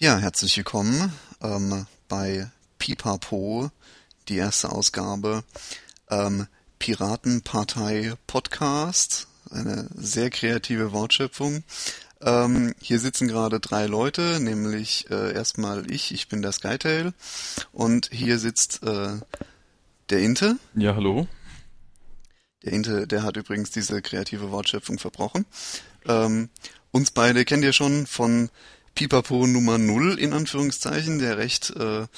Ja, herzlich willkommen ähm, bei Pipapo, die erste Ausgabe ähm, Piratenpartei Podcast, eine sehr kreative Wortschöpfung. Ähm, hier sitzen gerade drei Leute, nämlich äh, erstmal ich, ich bin der Skytail und hier sitzt äh, der Inte. Ja, hallo. Der Inte, der hat übrigens diese kreative Wortschöpfung verbrochen. Ähm, uns beide kennt ihr schon von Pipapo Nummer Null in Anführungszeichen, der recht äh,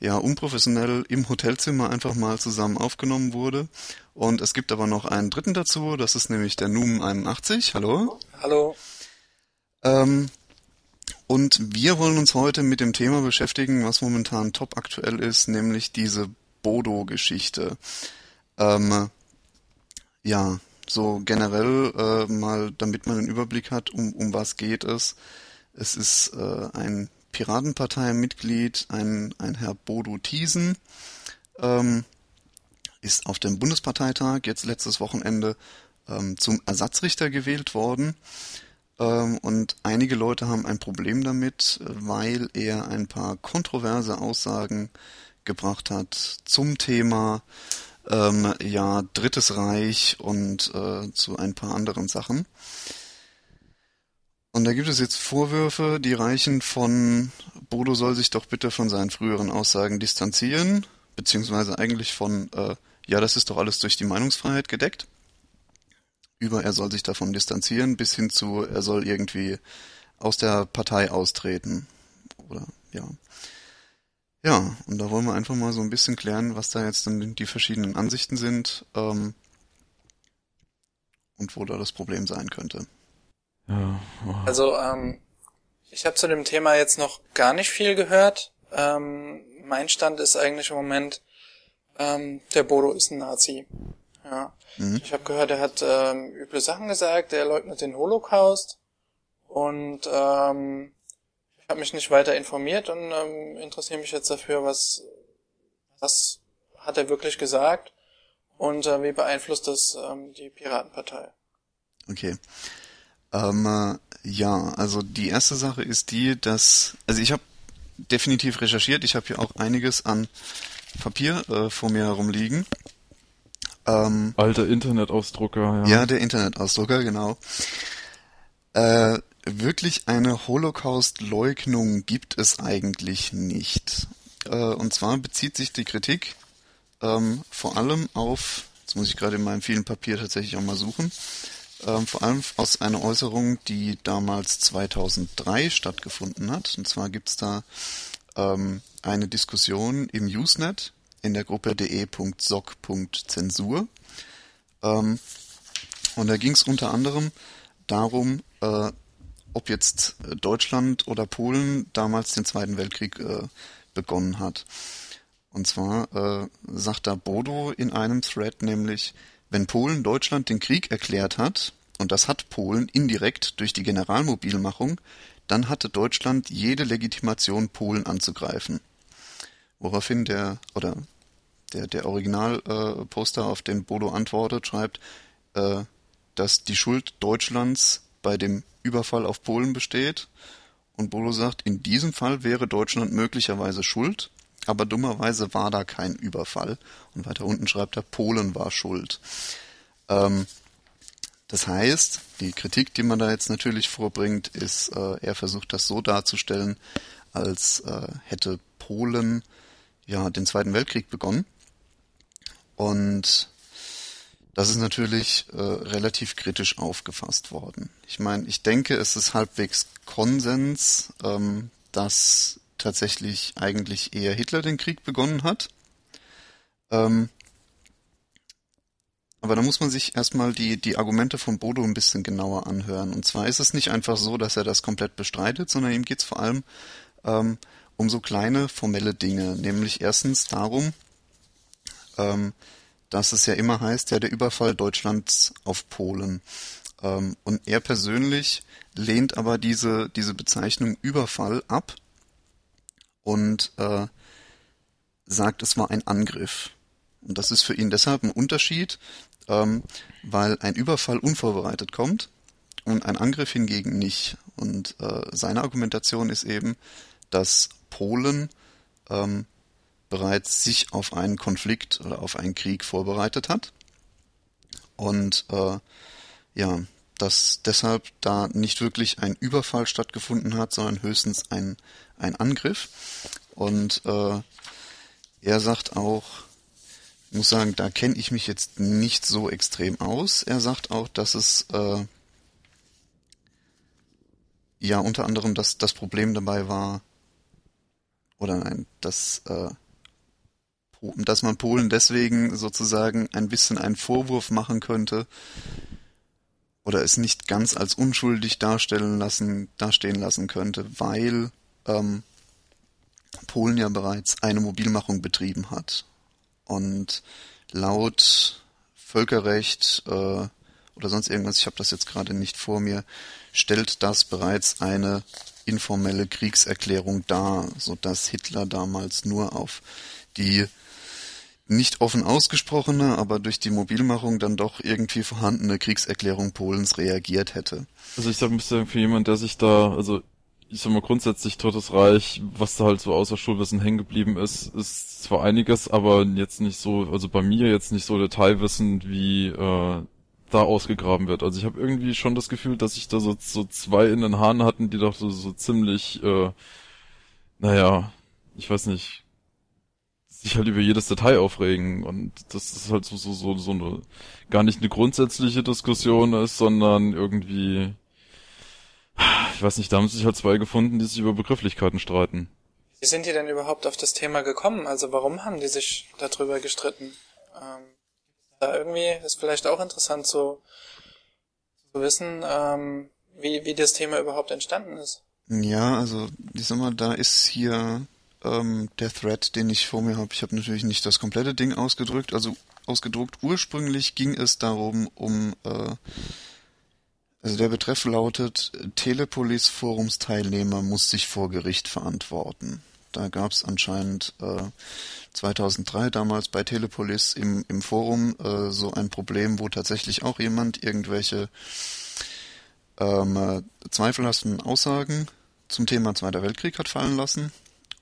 ja unprofessionell im Hotelzimmer einfach mal zusammen aufgenommen wurde. Und es gibt aber noch einen dritten dazu, das ist nämlich der Num 81. Hallo. Hallo. Ähm, und wir wollen uns heute mit dem Thema beschäftigen, was momentan top aktuell ist, nämlich diese Bodo-Geschichte. Ähm, ja, so generell äh, mal, damit man einen Überblick hat, um, um was geht es. Es ist äh, ein Piratenpartei-Mitglied, ein, ein Herr Bodo Thiesen, ähm, ist auf dem Bundesparteitag jetzt letztes Wochenende ähm, zum Ersatzrichter gewählt worden. Ähm, und einige Leute haben ein Problem damit, weil er ein paar kontroverse Aussagen gebracht hat zum Thema ähm, ja Drittes Reich und äh, zu ein paar anderen Sachen. Und da gibt es jetzt Vorwürfe, die reichen von Bodo soll sich doch bitte von seinen früheren Aussagen distanzieren, beziehungsweise eigentlich von äh, ja, das ist doch alles durch die Meinungsfreiheit gedeckt, über er soll sich davon distanzieren, bis hin zu er soll irgendwie aus der Partei austreten. Oder ja. Ja, und da wollen wir einfach mal so ein bisschen klären, was da jetzt dann die verschiedenen Ansichten sind ähm, und wo da das Problem sein könnte. Ja. Oh. Also ähm, ich habe zu dem Thema jetzt noch gar nicht viel gehört. Ähm, mein Stand ist eigentlich im Moment, ähm, der Bodo ist ein Nazi. Ja. Mhm. Ich habe gehört, er hat ähm, üble Sachen gesagt, er leugnet den Holocaust und ähm, ich habe mich nicht weiter informiert und ähm, interessiere mich jetzt dafür, was was hat er wirklich gesagt und äh, wie beeinflusst das ähm, die Piratenpartei. Okay. Ähm, äh, ja, also die erste Sache ist die, dass, also ich habe definitiv recherchiert, ich habe hier auch einiges an Papier äh, vor mir herumliegen. Ähm, Alter Internetausdrucker, ja. Ja, der Internetausdrucker, genau. Äh, wirklich eine Holocaust-Leugnung gibt es eigentlich nicht. Äh, und zwar bezieht sich die Kritik ähm, vor allem auf, jetzt muss ich gerade in meinem vielen Papier tatsächlich auch mal suchen, ähm, vor allem aus einer Äußerung, die damals 2003 stattgefunden hat. Und zwar gibt's da ähm, eine Diskussion im Usenet in der Gruppe de.soc.zensur. Ähm, und da ging's unter anderem darum, äh, ob jetzt Deutschland oder Polen damals den Zweiten Weltkrieg äh, begonnen hat. Und zwar äh, sagt da Bodo in einem Thread nämlich, wenn Polen Deutschland den Krieg erklärt hat, und das hat Polen indirekt durch die Generalmobilmachung, dann hatte Deutschland jede Legitimation, Polen anzugreifen. Woraufhin der, oder der, der Originalposter, äh, auf den Bodo antwortet, schreibt, äh, dass die Schuld Deutschlands bei dem Überfall auf Polen besteht. Und Bodo sagt, in diesem Fall wäre Deutschland möglicherweise schuld, aber dummerweise war da kein Überfall. Und weiter unten schreibt er, Polen war schuld. Ähm, das heißt, die Kritik, die man da jetzt natürlich vorbringt, ist, äh, er versucht das so darzustellen, als äh, hätte Polen ja den Zweiten Weltkrieg begonnen. Und das ist natürlich äh, relativ kritisch aufgefasst worden. Ich meine, ich denke, es ist halbwegs Konsens, ähm, dass tatsächlich eigentlich eher Hitler den Krieg begonnen hat. Ähm, aber da muss man sich erstmal die, die Argumente von Bodo ein bisschen genauer anhören. Und zwar ist es nicht einfach so, dass er das komplett bestreitet, sondern ihm geht es vor allem ähm, um so kleine formelle Dinge. Nämlich erstens darum, ähm, dass es ja immer heißt, ja, der Überfall Deutschlands auf Polen. Ähm, und er persönlich lehnt aber diese, diese Bezeichnung Überfall ab und äh, sagt, es war ein Angriff. Und das ist für ihn deshalb ein Unterschied, ähm, weil ein Überfall unvorbereitet kommt und ein Angriff hingegen nicht. Und äh, seine Argumentation ist eben, dass Polen ähm, bereits sich auf einen Konflikt oder auf einen Krieg vorbereitet hat. Und äh, ja, dass deshalb da nicht wirklich ein Überfall stattgefunden hat, sondern höchstens ein, ein Angriff. Und äh, er sagt auch, ich muss sagen, da kenne ich mich jetzt nicht so extrem aus. Er sagt auch, dass es äh, ja unter anderem dass das Problem dabei war, oder nein, dass äh, dass man Polen deswegen sozusagen ein bisschen einen Vorwurf machen könnte oder es nicht ganz als unschuldig darstellen lassen, dastehen lassen könnte, weil ähm, Polen ja bereits eine Mobilmachung betrieben hat. Und laut Völkerrecht äh, oder sonst irgendwas, ich habe das jetzt gerade nicht vor mir, stellt das bereits eine informelle Kriegserklärung dar, so dass Hitler damals nur auf die nicht offen ausgesprochene, aber durch die Mobilmachung dann doch irgendwie vorhandene Kriegserklärung Polens reagiert hätte. Also ich sag, müsste für jemand, der sich da, also ich sag mal grundsätzlich Drittes Reich, was da halt so außer Schulwissen hängen geblieben ist, ist zwar einiges, aber jetzt nicht so, also bei mir jetzt nicht so detailwissend wie äh, da ausgegraben wird. Also ich habe irgendwie schon das Gefühl, dass sich da so, so zwei in den Haaren hatten, die doch so, so ziemlich, äh, naja, ich weiß nicht, sich halt über jedes Detail aufregen und das ist halt so, so, so, so eine, gar nicht eine grundsätzliche Diskussion ist, sondern irgendwie, ich weiß nicht, da haben sich halt zwei gefunden, die sich über Begrifflichkeiten streiten. Wie sind die denn überhaupt auf das Thema gekommen? Also warum haben die sich darüber gestritten? Ähm, da irgendwie ist vielleicht auch interessant zu, zu wissen, ähm, wie, wie das Thema überhaupt entstanden ist. Ja, also ich sag mal, da ist hier ähm, der Thread, den ich vor mir habe. Ich habe natürlich nicht das komplette Ding ausgedrückt, also ausgedruckt. Ursprünglich ging es darum, um äh, also der Betreff lautet, Telepolis Forumsteilnehmer muss sich vor Gericht verantworten. Da gab es anscheinend äh, 2003 damals bei Telepolis im, im Forum äh, so ein Problem, wo tatsächlich auch jemand irgendwelche ähm, äh, zweifelhaften Aussagen zum Thema Zweiter Weltkrieg hat fallen lassen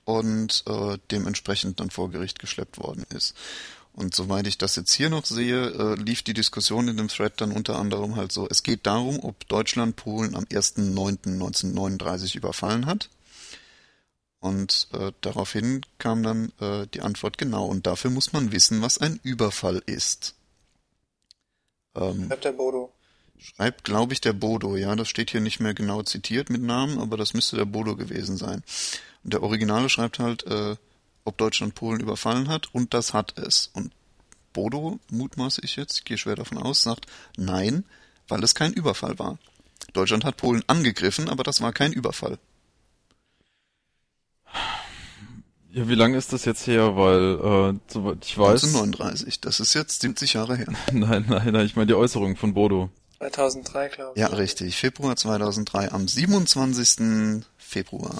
und äh, dementsprechend dann vor Gericht geschleppt worden ist. Und soweit ich das jetzt hier noch sehe, äh, lief die Diskussion in dem Thread dann unter anderem halt so, es geht darum, ob Deutschland Polen am 1.9.1939 überfallen hat. Und äh, daraufhin kam dann äh, die Antwort genau. Und dafür muss man wissen, was ein Überfall ist. Ähm, schreibt der Bodo. Schreibt, glaube ich, der Bodo. Ja, das steht hier nicht mehr genau zitiert mit Namen, aber das müsste der Bodo gewesen sein. Und der Originale schreibt halt, äh, ob Deutschland Polen überfallen hat und das hat es. Und Bodo, mutmaße ich jetzt, ich gehe schwer davon aus, sagt nein, weil es kein Überfall war. Deutschland hat Polen angegriffen, aber das war kein Überfall. Ja, wie lange ist das jetzt her? Weil, äh, soweit ich weiß. 1939, das ist jetzt 70 Jahre her. nein, nein, nein, ich meine die Äußerung von Bodo. 2003, glaube ich. Ja, richtig. Februar 2003, am 27. Februar.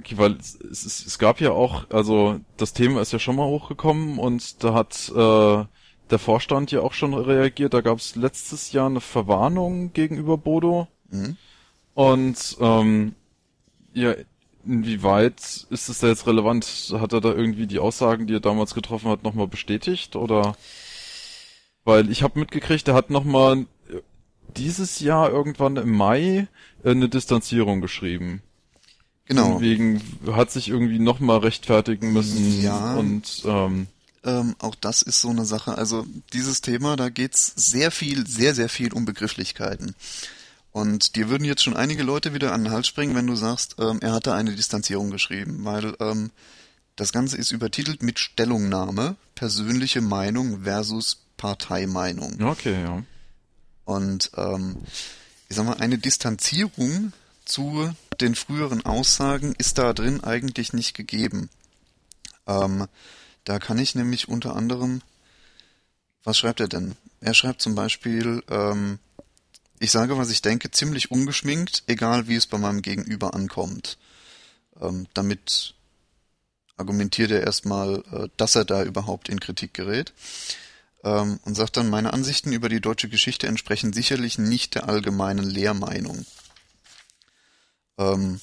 Okay, weil es, es, es gab ja auch, also das Thema ist ja schon mal hochgekommen und da hat äh, der Vorstand ja auch schon reagiert. Da gab es letztes Jahr eine Verwarnung gegenüber Bodo. Mhm. Und ähm, ja, inwieweit ist es da jetzt relevant? Hat er da irgendwie die Aussagen, die er damals getroffen hat, nochmal bestätigt? Oder weil ich habe mitgekriegt, er hat nochmal dieses Jahr irgendwann im Mai äh, eine Distanzierung geschrieben. Genau. Wegen hat sich irgendwie nochmal rechtfertigen müssen. Ja. Und ähm, ähm, auch das ist so eine Sache. Also dieses Thema, da geht's sehr viel, sehr, sehr viel um Begrifflichkeiten. Und dir würden jetzt schon einige Leute wieder an den Hals springen, wenn du sagst, ähm, er hatte eine Distanzierung geschrieben, weil ähm, das Ganze ist übertitelt mit Stellungnahme, persönliche Meinung versus Parteimeinung. Okay, ja. Und ähm, ich sag mal, eine Distanzierung zu den früheren Aussagen ist da drin eigentlich nicht gegeben. Ähm, da kann ich nämlich unter anderem, was schreibt er denn? Er schreibt zum Beispiel, ähm, ich sage, was ich denke, ziemlich ungeschminkt, egal wie es bei meinem Gegenüber ankommt. Ähm, damit argumentiert er erstmal, äh, dass er da überhaupt in Kritik gerät. Ähm, und sagt dann, meine Ansichten über die deutsche Geschichte entsprechen sicherlich nicht der allgemeinen Lehrmeinung. Ähm,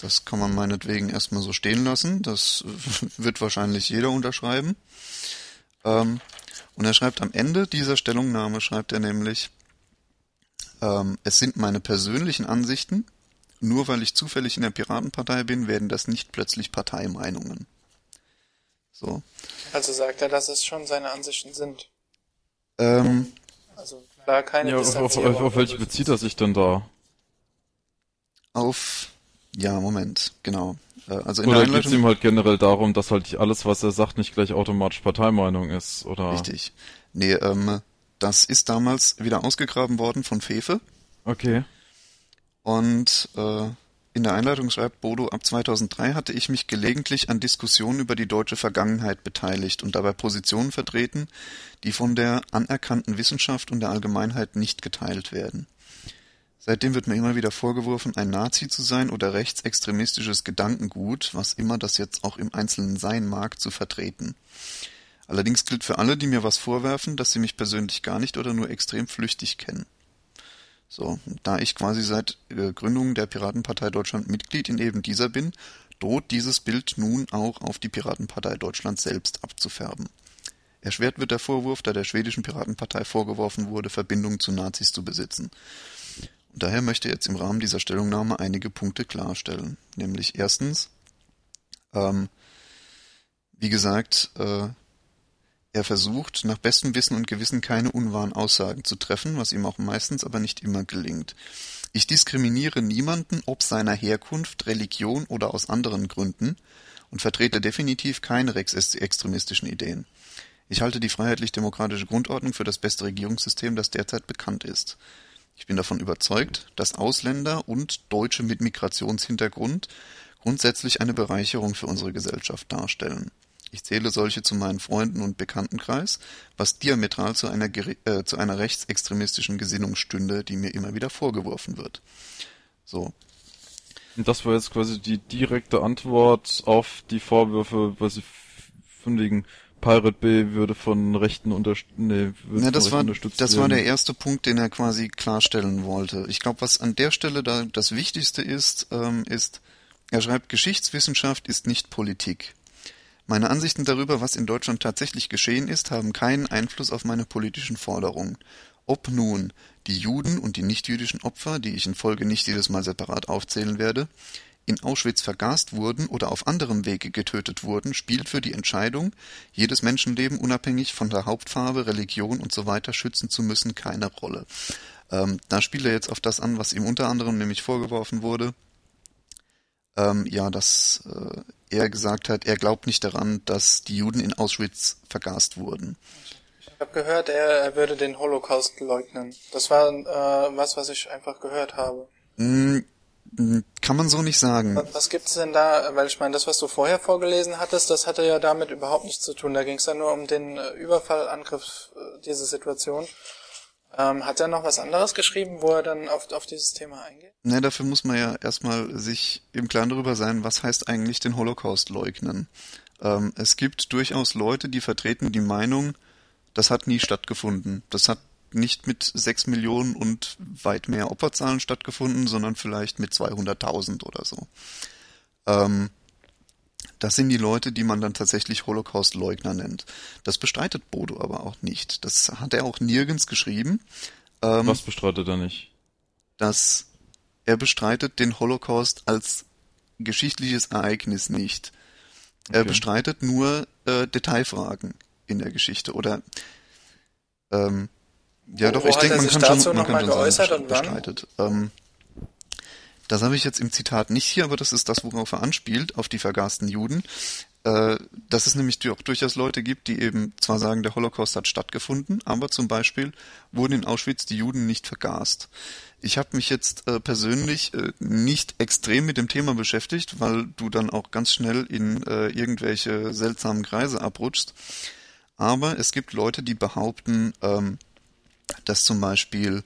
Das kann man meinetwegen erstmal so stehen lassen. Das wird wahrscheinlich jeder unterschreiben. Ähm, und er schreibt am Ende dieser Stellungnahme, schreibt er nämlich, ähm, es sind meine persönlichen Ansichten. Nur weil ich zufällig in der Piratenpartei bin, werden das nicht plötzlich Parteimeinungen. So. Also sagt er, dass es schon seine Ansichten sind. Ähm, also klar, keine ja, auf, auf, auf, auf welche bezieht er sich denn da? Auf, ja, Moment, genau. Äh, also in oder geht es ihm halt generell darum, dass halt alles, was er sagt, nicht gleich automatisch Parteimeinung ist, oder? Richtig. Nee, ähm, das ist damals wieder ausgegraben worden von Fefe. Okay. Und äh, in der Einleitung schreibt Bodo, ab 2003 hatte ich mich gelegentlich an Diskussionen über die deutsche Vergangenheit beteiligt und dabei Positionen vertreten, die von der anerkannten Wissenschaft und der Allgemeinheit nicht geteilt werden. Seitdem wird mir immer wieder vorgeworfen, ein Nazi zu sein oder rechtsextremistisches Gedankengut, was immer das jetzt auch im Einzelnen sein mag, zu vertreten. Allerdings gilt für alle, die mir was vorwerfen, dass sie mich persönlich gar nicht oder nur extrem flüchtig kennen. So, da ich quasi seit äh, Gründung der Piratenpartei Deutschland Mitglied in eben dieser bin, droht dieses Bild nun auch auf die Piratenpartei Deutschland selbst abzufärben. Erschwert wird der Vorwurf, da der schwedischen Piratenpartei vorgeworfen wurde, Verbindungen zu Nazis zu besitzen. Daher möchte ich jetzt im Rahmen dieser Stellungnahme einige Punkte klarstellen. Nämlich erstens, ähm, wie gesagt, äh, er versucht, nach bestem Wissen und Gewissen keine unwahren Aussagen zu treffen, was ihm auch meistens aber nicht immer gelingt. Ich diskriminiere niemanden ob seiner Herkunft, Religion oder aus anderen Gründen und vertrete definitiv keine rechtsextremistischen Ideen. Ich halte die freiheitlich-demokratische Grundordnung für das beste Regierungssystem, das derzeit bekannt ist. Ich bin davon überzeugt, dass Ausländer und Deutsche mit Migrationshintergrund grundsätzlich eine Bereicherung für unsere Gesellschaft darstellen. Ich zähle solche zu meinen Freunden und Bekanntenkreis, was diametral zu einer, äh, zu einer rechtsextremistischen Gesinnung stünde, die mir immer wieder vorgeworfen wird. So. Und das war jetzt quasi die direkte Antwort auf die Vorwürfe, was sie von wegen Pirate Bay würde von Rechten unterstützt. Nee, ja, das war, das war der erste Punkt, den er quasi klarstellen wollte. Ich glaube, was an der Stelle da das Wichtigste ist, ähm, ist, er schreibt, Geschichtswissenschaft ist nicht Politik. Meine Ansichten darüber, was in Deutschland tatsächlich geschehen ist, haben keinen Einfluss auf meine politischen Forderungen. Ob nun die Juden und die nichtjüdischen Opfer, die ich in Folge nicht jedes Mal separat aufzählen werde, in Auschwitz vergast wurden oder auf anderem Wege getötet wurden, spielt für die Entscheidung, jedes Menschenleben unabhängig von der Hauptfarbe, Religion und so weiter schützen zu müssen, keine Rolle. Ähm, da spielt er jetzt auf das an, was ihm unter anderem nämlich vorgeworfen wurde, ähm, ja, dass äh, er gesagt hat, er glaubt nicht daran, dass die Juden in Auschwitz vergast wurden. Ich habe gehört, er, er würde den Holocaust leugnen. Das war äh, was, was ich einfach gehört habe. Mm, mm, kann man so nicht sagen. Was, gibt's denn da? Weil ich meine, das, was du vorher vorgelesen hattest, das hatte ja damit überhaupt nichts zu tun. Da ging es ja nur um den äh, Überfallangriff, äh, diese Situation. Ähm, hat er noch was anderes geschrieben, wo er dann auf, auf dieses Thema eingeht? Ne, dafür muss man ja erstmal sich im Klaren darüber sein, was heißt eigentlich den Holocaust leugnen. Ähm, es gibt durchaus Leute, die vertreten die Meinung, das hat nie stattgefunden. Das hat nicht mit sechs Millionen und weit mehr Opferzahlen stattgefunden, sondern vielleicht mit 200.000 oder so. Ähm, das sind die Leute, die man dann tatsächlich Holocaust-Leugner nennt. Das bestreitet Bodo aber auch nicht. Das hat er auch nirgends geschrieben. Ähm, Was bestreitet er nicht? Dass er bestreitet den Holocaust als geschichtliches Ereignis nicht. Okay. Er bestreitet nur äh, Detailfragen in der Geschichte oder ähm, ja Wo, doch, ich denke, man kann schon, man kann schon sagen, bestreitet. Ähm, das habe ich jetzt im Zitat nicht hier, aber das ist das, worauf er anspielt, auf die vergasten Juden. Äh, dass es nämlich auch durchaus Leute gibt, die eben zwar sagen, der Holocaust hat stattgefunden, aber zum Beispiel wurden in Auschwitz die Juden nicht vergast. Ich habe mich jetzt äh, persönlich äh, nicht extrem mit dem Thema beschäftigt, weil du dann auch ganz schnell in äh, irgendwelche seltsamen Kreise abrutschst. Aber es gibt Leute, die behaupten, ähm, dass zum Beispiel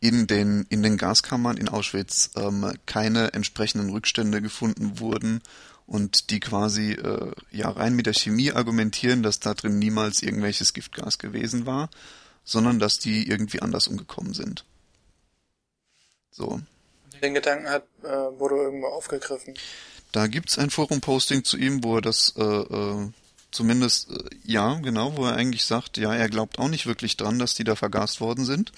in den, in den Gaskammern in Auschwitz ähm, keine entsprechenden Rückstände gefunden wurden und die quasi äh, ja rein mit der Chemie argumentieren, dass da drin niemals irgendwelches Giftgas gewesen war, sondern dass die irgendwie anders umgekommen sind. So. Den Gedanken hat äh, Bodo irgendwo aufgegriffen. Da gibt's ein Forum-Posting zu ihm, wo er das äh, äh, zumindest, äh, ja, genau, wo er eigentlich sagt, ja, er glaubt auch nicht wirklich dran, dass die da vergast worden sind.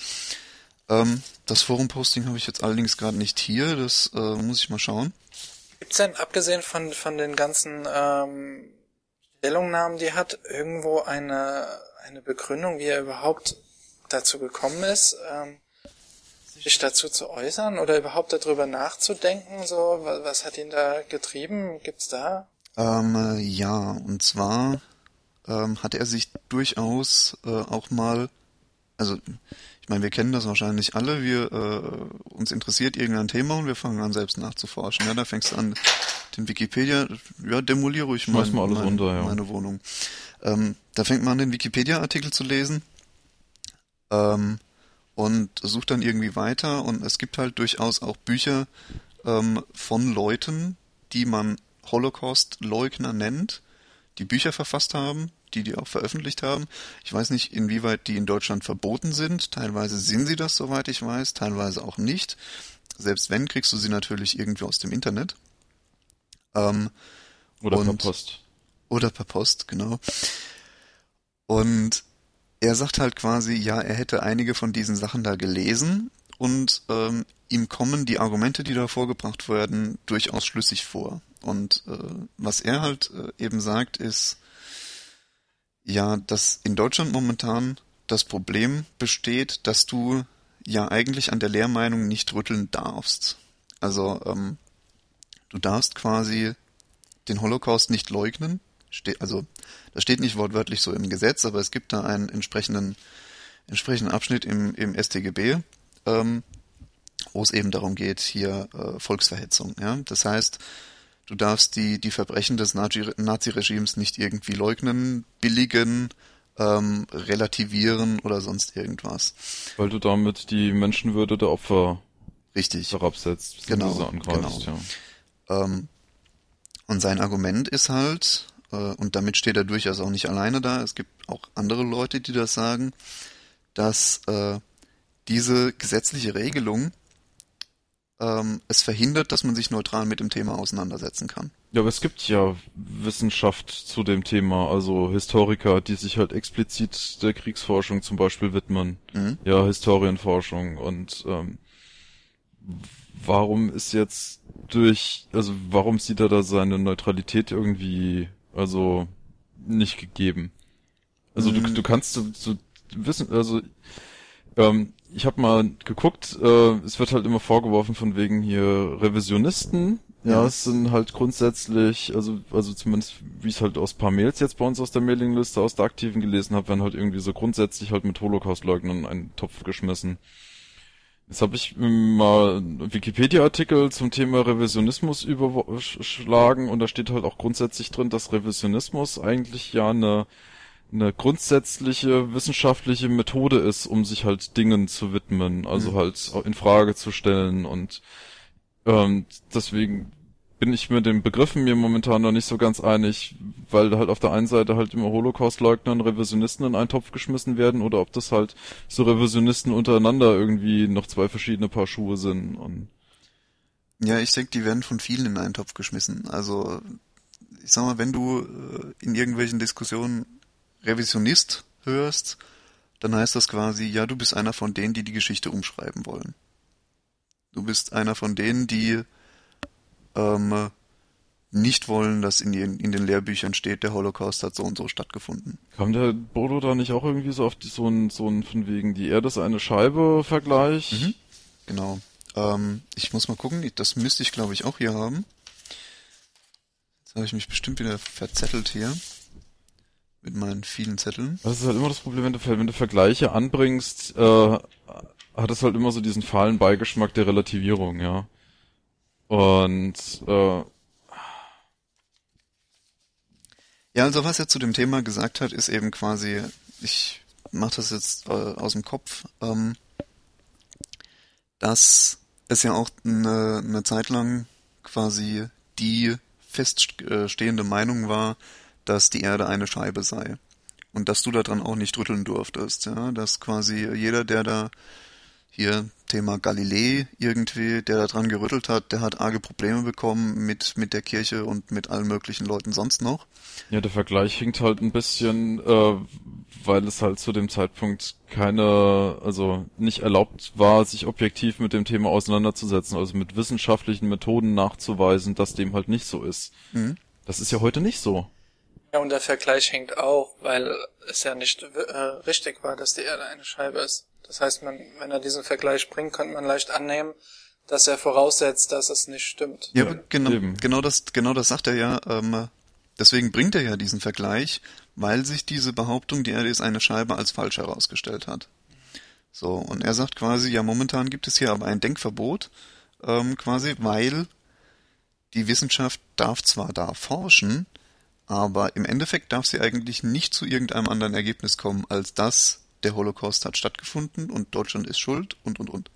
Ähm, das Forum-Posting habe ich jetzt allerdings gerade nicht hier, das äh, muss ich mal schauen. Gibt's denn, abgesehen von, von den ganzen ähm, Stellungnahmen, die hat, irgendwo eine, eine Begründung, wie er überhaupt dazu gekommen ist, ähm, sich dazu zu äußern oder überhaupt darüber nachzudenken? So, was, was hat ihn da getrieben? Gibt's da? Ähm, äh, ja, und zwar ähm, hat er sich durchaus äh, auch mal, also ich meine, wir kennen das wahrscheinlich alle, wir äh, uns interessiert irgendein Thema und wir fangen an selbst nachzuforschen. Ja, da fängst du an, den Wikipedia, ja, demoliere ruhig mein, mal alles mein, runter, ja. meine Wohnung. Ähm, da fängt man an, den Wikipedia-Artikel zu lesen. Ähm, und sucht dann irgendwie weiter und es gibt halt durchaus auch Bücher ähm, von Leuten, die man Holocaust-Leugner nennt, die Bücher verfasst haben, die die auch veröffentlicht haben. Ich weiß nicht, inwieweit die in Deutschland verboten sind. Teilweise sind sie das, soweit ich weiß, teilweise auch nicht. Selbst wenn, kriegst du sie natürlich irgendwie aus dem Internet. Ähm, oder per Post. Oder per Post, genau. Und er sagt halt quasi, ja, er hätte einige von diesen Sachen da gelesen und ähm, ihm kommen die Argumente, die da vorgebracht werden, durchaus schlüssig vor. Und äh, was er halt äh, eben sagt, ist, ja, dass in Deutschland momentan das Problem besteht, dass du ja eigentlich an der Lehrmeinung nicht rütteln darfst. Also ähm, du darfst quasi den Holocaust nicht leugnen. Ste also das steht nicht wortwörtlich so im Gesetz, aber es gibt da einen entsprechenden entsprechenden Abschnitt im, im StGB, ähm, wo es eben darum geht, hier äh, Volksverhetzung. Ja? Das heißt, du darfst die, die Verbrechen des Nazi-Regimes nicht irgendwie leugnen, billigen, ähm, relativieren oder sonst irgendwas. Weil du damit die Menschenwürde der Opfer Richtig. herabsetzt, genau, genau. Ja. Ähm, und sein Argument ist halt, äh, und damit steht er durchaus auch nicht alleine da, es gibt auch andere Leute, die das sagen, dass äh, diese gesetzliche Regelung ähm, es verhindert, dass man sich neutral mit dem Thema auseinandersetzen kann. Ja, aber es gibt ja Wissenschaft zu dem Thema, also Historiker, die sich halt explizit der Kriegsforschung zum Beispiel widmen. Mhm. Ja, Historienforschung und ähm, warum ist jetzt durch, also warum sieht er da seine Neutralität irgendwie, also nicht gegeben? Also mhm. du, du kannst so, so wissen, also ähm, ich habe mal geguckt, äh, es wird halt immer vorgeworfen von wegen hier Revisionisten. Ja, ja es sind halt grundsätzlich, also also zumindest wie ich es halt aus paar Mails jetzt bei uns aus der Mailingliste aus der Aktiven gelesen habe, werden halt irgendwie so grundsätzlich halt mit Holocaust-Leugnern einen Topf geschmissen. Jetzt habe ich mal Wikipedia-Artikel zum Thema Revisionismus überschlagen und da steht halt auch grundsätzlich drin, dass Revisionismus eigentlich ja eine eine grundsätzliche wissenschaftliche Methode ist, um sich halt Dingen zu widmen, also mhm. halt in Frage zu stellen und ähm, deswegen bin ich mit den Begriffen mir momentan noch nicht so ganz einig, weil halt auf der einen Seite halt immer Holocaust-Leugner und Revisionisten in einen Topf geschmissen werden oder ob das halt so Revisionisten untereinander irgendwie noch zwei verschiedene Paar Schuhe sind und ja, ich denke, die werden von vielen in einen Topf geschmissen. Also ich sag mal, wenn du äh, in irgendwelchen Diskussionen Revisionist hörst, dann heißt das quasi, ja, du bist einer von denen, die die Geschichte umschreiben wollen. Du bist einer von denen, die ähm, nicht wollen, dass in, den, in den Lehrbüchern steht, der Holocaust hat so und so stattgefunden. Kam der Bodo da nicht auch irgendwie so auf die, so ein, so ein von wegen die Erde ist eine Scheibe Vergleich? Mhm. Genau. Ähm, ich muss mal gucken, das müsste ich glaube ich auch hier haben. Jetzt habe ich mich bestimmt wieder verzettelt hier mit meinen vielen Zetteln. Das ist halt immer das Problem, wenn du, wenn du Vergleiche anbringst, äh, hat es halt immer so diesen fahlen Beigeschmack der Relativierung, ja. Und äh, ja, also was er zu dem Thema gesagt hat, ist eben quasi, ich mache das jetzt äh, aus dem Kopf, ähm, dass es ja auch eine, eine Zeit lang quasi die feststehende Meinung war, dass die Erde eine Scheibe sei. Und dass du daran auch nicht rütteln durftest, ja, dass quasi jeder, der da hier Thema Galilei irgendwie, der da dran gerüttelt hat, der hat arge Probleme bekommen mit, mit der Kirche und mit allen möglichen Leuten sonst noch. Ja, der Vergleich hinkt halt ein bisschen, äh, weil es halt zu dem Zeitpunkt keine, also nicht erlaubt war, sich objektiv mit dem Thema auseinanderzusetzen, also mit wissenschaftlichen Methoden nachzuweisen, dass dem halt nicht so ist. Mhm. Das ist ja heute nicht so. Ja, und der Vergleich hängt auch, weil es ja nicht äh, richtig war, dass die Erde eine Scheibe ist. Das heißt, man, wenn er diesen Vergleich bringt, könnte man leicht annehmen, dass er voraussetzt, dass es nicht stimmt. Ja, aber genau, genau das, genau das sagt er ja. Ähm, deswegen bringt er ja diesen Vergleich, weil sich diese Behauptung, die Erde ist eine Scheibe, als falsch herausgestellt hat. So, und er sagt quasi, ja, momentan gibt es hier aber ein Denkverbot, ähm, quasi, weil die Wissenschaft darf zwar da forschen, aber im Endeffekt darf sie eigentlich nicht zu irgendeinem anderen Ergebnis kommen, als das, der Holocaust hat stattgefunden und Deutschland ist schuld und und und.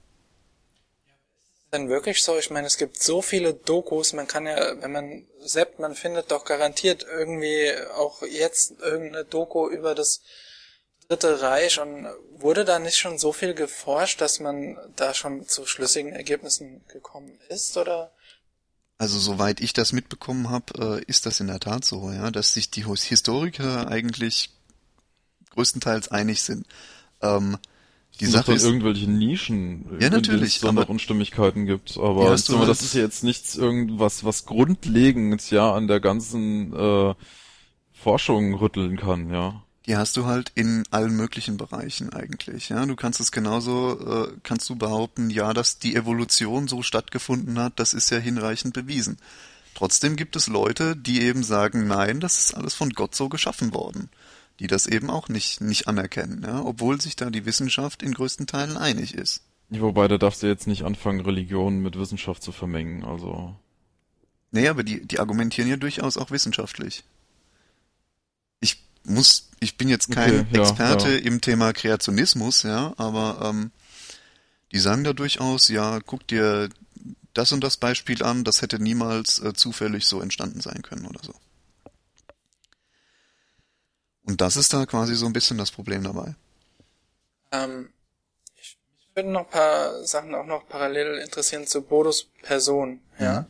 Denn wirklich so? Ich meine, es gibt so viele Dokus, man kann ja, wenn man seppt, man findet doch garantiert irgendwie auch jetzt irgendeine Doku über das Dritte Reich und wurde da nicht schon so viel geforscht, dass man da schon zu schlüssigen Ergebnissen gekommen ist, oder? Also soweit ich das mitbekommen habe, äh, ist das in der Tat so, ja, dass sich die Historiker eigentlich größtenteils einig sind. Ähm, die es Sache ist irgendwelche Nischen, ja, natürlich, es da noch Unstimmigkeiten gibt, aber ja, mal, das ist jetzt nichts irgendwas, was grundlegend ja an der ganzen äh, Forschung rütteln kann, ja. Die hast du halt in allen möglichen Bereichen eigentlich. Ja, du kannst es genauso, äh, kannst du behaupten, ja, dass die Evolution so stattgefunden hat, das ist ja hinreichend bewiesen. Trotzdem gibt es Leute, die eben sagen, nein, das ist alles von Gott so geschaffen worden die das eben auch nicht, nicht anerkennen, ja, obwohl sich da die Wissenschaft in größten Teilen einig ist. Wobei, da darfst du jetzt nicht anfangen, Religion mit Wissenschaft zu vermengen, also. Nee, aber die, die argumentieren ja durchaus auch wissenschaftlich. Ich muss, ich bin jetzt kein okay, Experte ja, ja. im Thema Kreationismus, ja, aber ähm, die sagen da durchaus, ja, guck dir das und das Beispiel an, das hätte niemals äh, zufällig so entstanden sein können oder so. Und das ist da quasi so ein bisschen das Problem dabei. Ähm, ich, ich würde noch ein paar Sachen auch noch parallel interessieren zu Bodos Person. Ja. Mhm.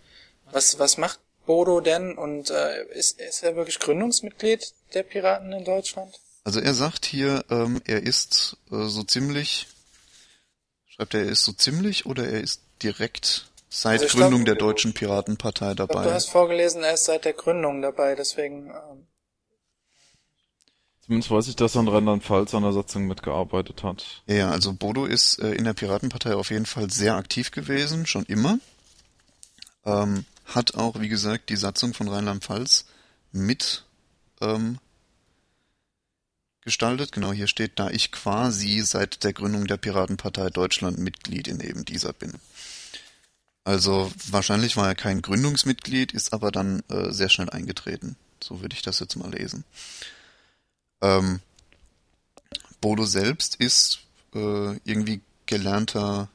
Was, was macht Bodo denn und äh, ist, ist er wirklich Gründungsmitglied der Piraten in Deutschland? Also er sagt hier, ähm, er ist äh, so ziemlich, schreibt er, er ist so ziemlich oder er ist direkt seit also Gründung glaub, der Deutschen Piratenpartei dabei? Glaub, du hast vorgelesen, er ist seit der Gründung dabei, deswegen ähm, Zumindest weiß ich, dass er in Rheinland-Pfalz an der Satzung mitgearbeitet hat. Ja, also Bodo ist äh, in der Piratenpartei auf jeden Fall sehr aktiv gewesen, schon immer. Ähm, hat auch, wie gesagt, die Satzung von Rheinland-Pfalz mit ähm, gestaltet. Genau, hier steht, da ich quasi seit der Gründung der Piratenpartei Deutschland Mitglied in eben dieser bin. Also wahrscheinlich war er kein Gründungsmitglied, ist aber dann äh, sehr schnell eingetreten. So würde ich das jetzt mal lesen. Ähm, Bodo selbst ist äh, irgendwie gelernter,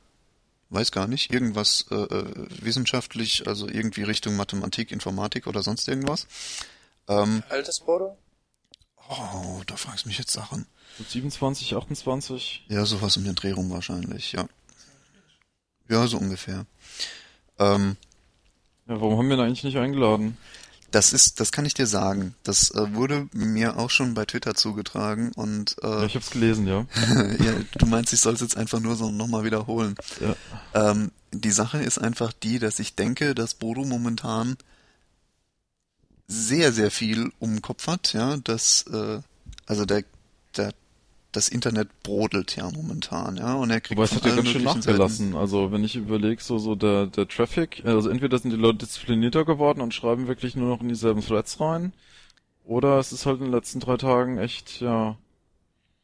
weiß gar nicht, irgendwas äh, äh, wissenschaftlich, also irgendwie Richtung Mathematik, Informatik oder sonst irgendwas. Ähm, Altes Bodo? Oh, da fragst du mich jetzt Sachen. 27, 28? Ja, sowas um den Dreh rum wahrscheinlich, ja. Ja, so ungefähr. Ähm, ja, warum haben wir ihn eigentlich nicht eingeladen? Das ist, das kann ich dir sagen. Das äh, wurde mir auch schon bei Twitter zugetragen und äh, ja, ich hab's gelesen, ja. ja, du meinst, ich soll es jetzt einfach nur so nochmal wiederholen. Ja. Ähm, die Sache ist einfach die, dass ich denke, dass Bodo momentan sehr, sehr viel um den Kopf hat, ja, dass äh, also der, der das Internet brodelt ja momentan, ja, und er kriegt Aber es hat ja ganz schön nachgelassen. Seiten. Also wenn ich überlege, so so der der Traffic, also entweder sind die Leute disziplinierter geworden und schreiben wirklich nur noch in dieselben Threads rein, oder es ist halt in den letzten drei Tagen echt ja.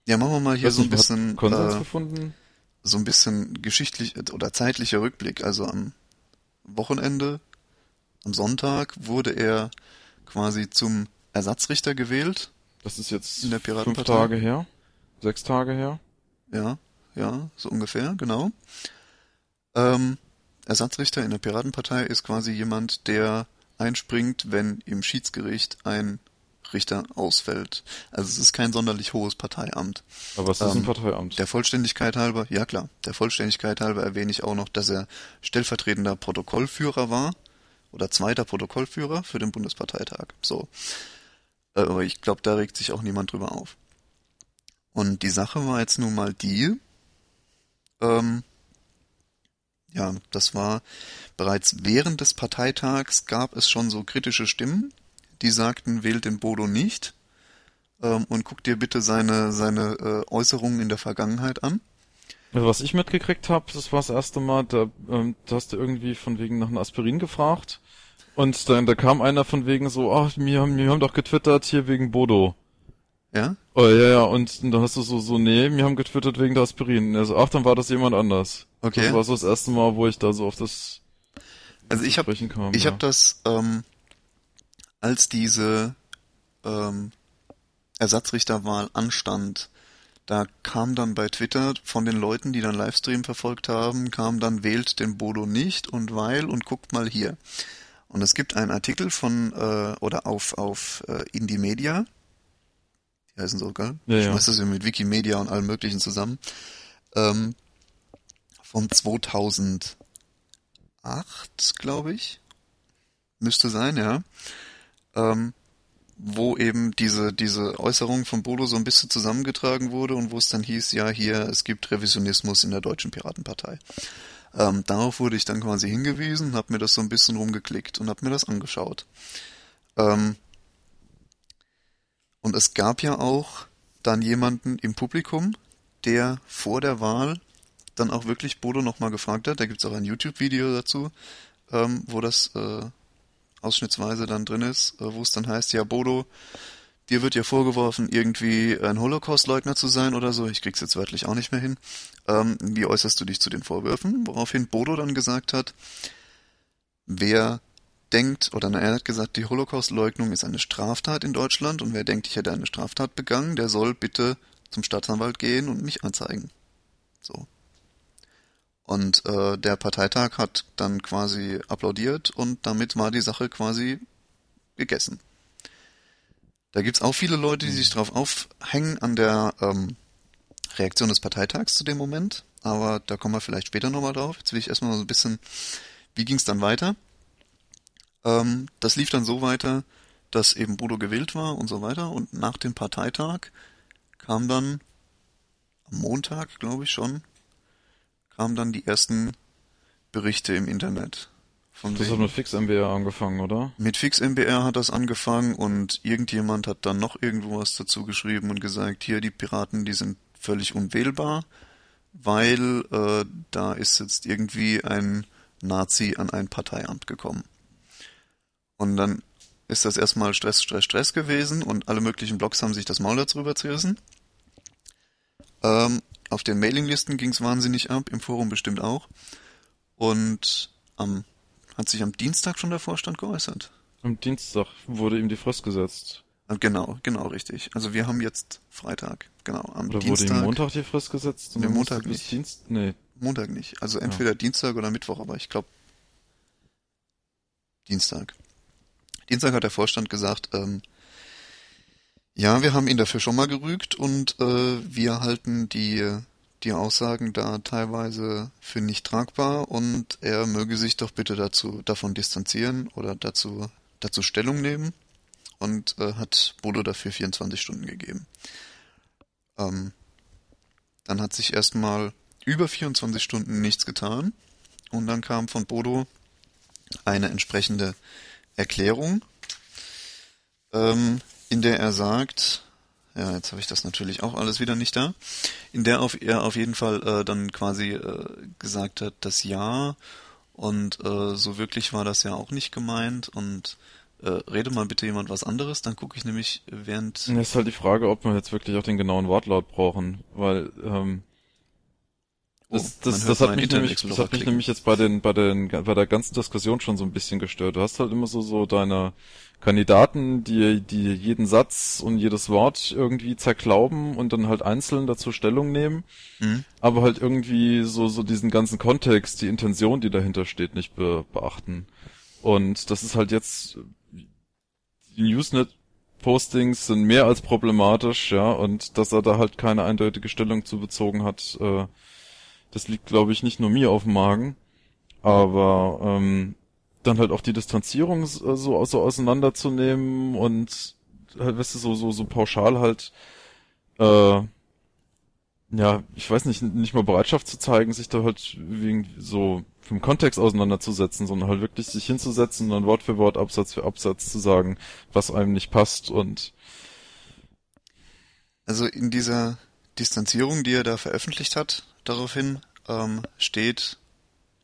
Ja, machen wir mal hier so ein bisschen Konsens äh, gefunden. So ein bisschen geschichtlich oder zeitlicher Rückblick. Also am Wochenende, am Sonntag wurde er quasi zum Ersatzrichter gewählt. Das ist jetzt in der fünf Tage her sechs Tage her. Ja, ja, so ungefähr, genau. Ähm, Ersatzrichter in der Piratenpartei ist quasi jemand, der einspringt, wenn im Schiedsgericht ein Richter ausfällt. Also es ist kein sonderlich hohes Parteiamt. Aber es ist ähm, ein Parteiamt. Der Vollständigkeit halber, ja klar, der Vollständigkeit halber erwähne ich auch noch, dass er stellvertretender Protokollführer war oder zweiter Protokollführer für den Bundesparteitag. So. Äh, aber ich glaube, da regt sich auch niemand drüber auf. Und die Sache war jetzt nun mal die, ähm, ja, das war bereits während des Parteitags gab es schon so kritische Stimmen, die sagten, wählt den Bodo nicht ähm, und guck dir bitte seine, seine äh, Äußerungen in der Vergangenheit an. Also was ich mitgekriegt habe, das war das erste Mal, da, ähm, da hast du irgendwie von wegen nach einem Aspirin gefragt und dann da kam einer von wegen so, ach, wir haben, wir haben doch getwittert hier wegen Bodo. Ja? Oh ja, ja, und dann hast du so, so, nee, wir haben getwittert wegen der Aspirin. Also, ach, dann war das jemand anders. Okay. Das war so das erste Mal, wo ich da so auf das also ich habe ich ja. habe das ähm, als diese ähm, Ersatzrichterwahl anstand, da kam dann bei Twitter von den Leuten, die dann Livestream verfolgt haben, kam dann wählt den Bodo nicht und weil und guckt mal hier. Und es gibt einen Artikel von äh, oder auf auf äh, Indie Media, die heißen so, gell? Ja, ich ja. weiß das ja mit Wikimedia und allem möglichen zusammen. Ähm, von 2008, glaube ich. Müsste sein, ja. Ähm, wo eben diese, diese Äußerung von Bodo so ein bisschen zusammengetragen wurde und wo es dann hieß, ja, hier, es gibt Revisionismus in der Deutschen Piratenpartei. Ähm, darauf wurde ich dann quasi hingewiesen, habe mir das so ein bisschen rumgeklickt und habe mir das angeschaut. Ähm, und es gab ja auch dann jemanden im Publikum, der vor der Wahl dann auch wirklich Bodo nochmal gefragt hat. Da gibt's auch ein YouTube-Video dazu, ähm, wo das äh, ausschnittsweise dann drin ist, äh, wo es dann heißt, ja Bodo, dir wird ja vorgeworfen, irgendwie ein Holocaust-Leugner zu sein oder so. Ich krieg's jetzt wörtlich auch nicht mehr hin. Ähm, wie äußerst du dich zu den Vorwürfen? Woraufhin Bodo dann gesagt hat, wer denkt, oder er hat gesagt, die Holocaust-Leugnung ist eine Straftat in Deutschland und wer denkt, ich hätte eine Straftat begangen, der soll bitte zum Staatsanwalt gehen und mich anzeigen. So. Und äh, der Parteitag hat dann quasi applaudiert und damit war die Sache quasi gegessen. Da gibt's auch viele Leute, die sich drauf aufhängen an der ähm, Reaktion des Parteitags zu dem Moment, aber da kommen wir vielleicht später nochmal drauf. Jetzt will ich erstmal so ein bisschen, wie ging's dann weiter? Ähm, das lief dann so weiter, dass eben Bodo gewählt war und so weiter. Und nach dem Parteitag kam dann am Montag, glaube ich schon, kamen dann die ersten Berichte im Internet. Von das hat mit FixMBR angefangen, oder? Mit FixMBR hat das angefangen und irgendjemand hat dann noch irgendwo was dazu geschrieben und gesagt, hier die Piraten, die sind völlig unwählbar, weil äh, da ist jetzt irgendwie ein Nazi an ein Parteiamt gekommen. Und dann ist das erstmal Stress, Stress, Stress gewesen und alle möglichen Blogs haben sich das Maul darüber zerrissen. Ähm, auf den Mailinglisten ging es wahnsinnig ab, im Forum bestimmt auch. Und am, hat sich am Dienstag schon der Vorstand geäußert. Am Dienstag wurde ihm die Frist gesetzt. Äh, genau, genau richtig. Also wir haben jetzt Freitag, genau. Am oder Dienstag, wurde ihm Montag die Frist gesetzt? Nee, Montag nicht. Dienst? Nee. Montag nicht. Also entweder ja. Dienstag oder Mittwoch, aber ich glaube Dienstag. Dienstag hat der Vorstand gesagt, ähm, ja, wir haben ihn dafür schon mal gerügt und äh, wir halten die, die Aussagen da teilweise für nicht tragbar und er möge sich doch bitte dazu davon distanzieren oder dazu dazu Stellung nehmen und äh, hat Bodo dafür 24 Stunden gegeben. Ähm, dann hat sich erstmal über 24 Stunden nichts getan und dann kam von Bodo eine entsprechende Erklärung, ähm, in der er sagt, ja, jetzt habe ich das natürlich auch alles wieder nicht da, in der auf, er auf jeden Fall äh, dann quasi äh, gesagt hat, das Ja und äh, so wirklich war das ja auch nicht gemeint und äh, rede mal bitte jemand was anderes, dann gucke ich nämlich während... Das ist halt die Frage, ob wir jetzt wirklich auch den genauen Wortlaut brauchen, weil ähm, das, oh, das, das, hat mich nämlich, das hat mich nämlich jetzt bei den, bei den, bei der ganzen Diskussion schon so ein bisschen gestört. Du hast halt immer so, so deine Kandidaten, die, die jeden Satz und jedes Wort irgendwie zerklauben und dann halt einzeln dazu Stellung nehmen, mhm. aber halt irgendwie so, so diesen ganzen Kontext, die Intention, die dahinter steht, nicht be beachten. Und das ist halt jetzt, die Newsnet Postings sind mehr als problematisch, ja, und dass er da halt keine eindeutige Stellung zu bezogen hat, äh, das liegt, glaube ich, nicht nur mir auf dem Magen, aber ähm, dann halt auch die Distanzierung so, so auseinanderzunehmen und halt, weißt du, so, so, so pauschal halt, äh, ja, ich weiß nicht, nicht mal Bereitschaft zu zeigen, sich da halt wegen so vom Kontext auseinanderzusetzen, sondern halt wirklich sich hinzusetzen und dann Wort für Wort, Absatz für Absatz zu sagen, was einem nicht passt und also in dieser Distanzierung, die er da veröffentlicht hat, daraufhin ähm, steht,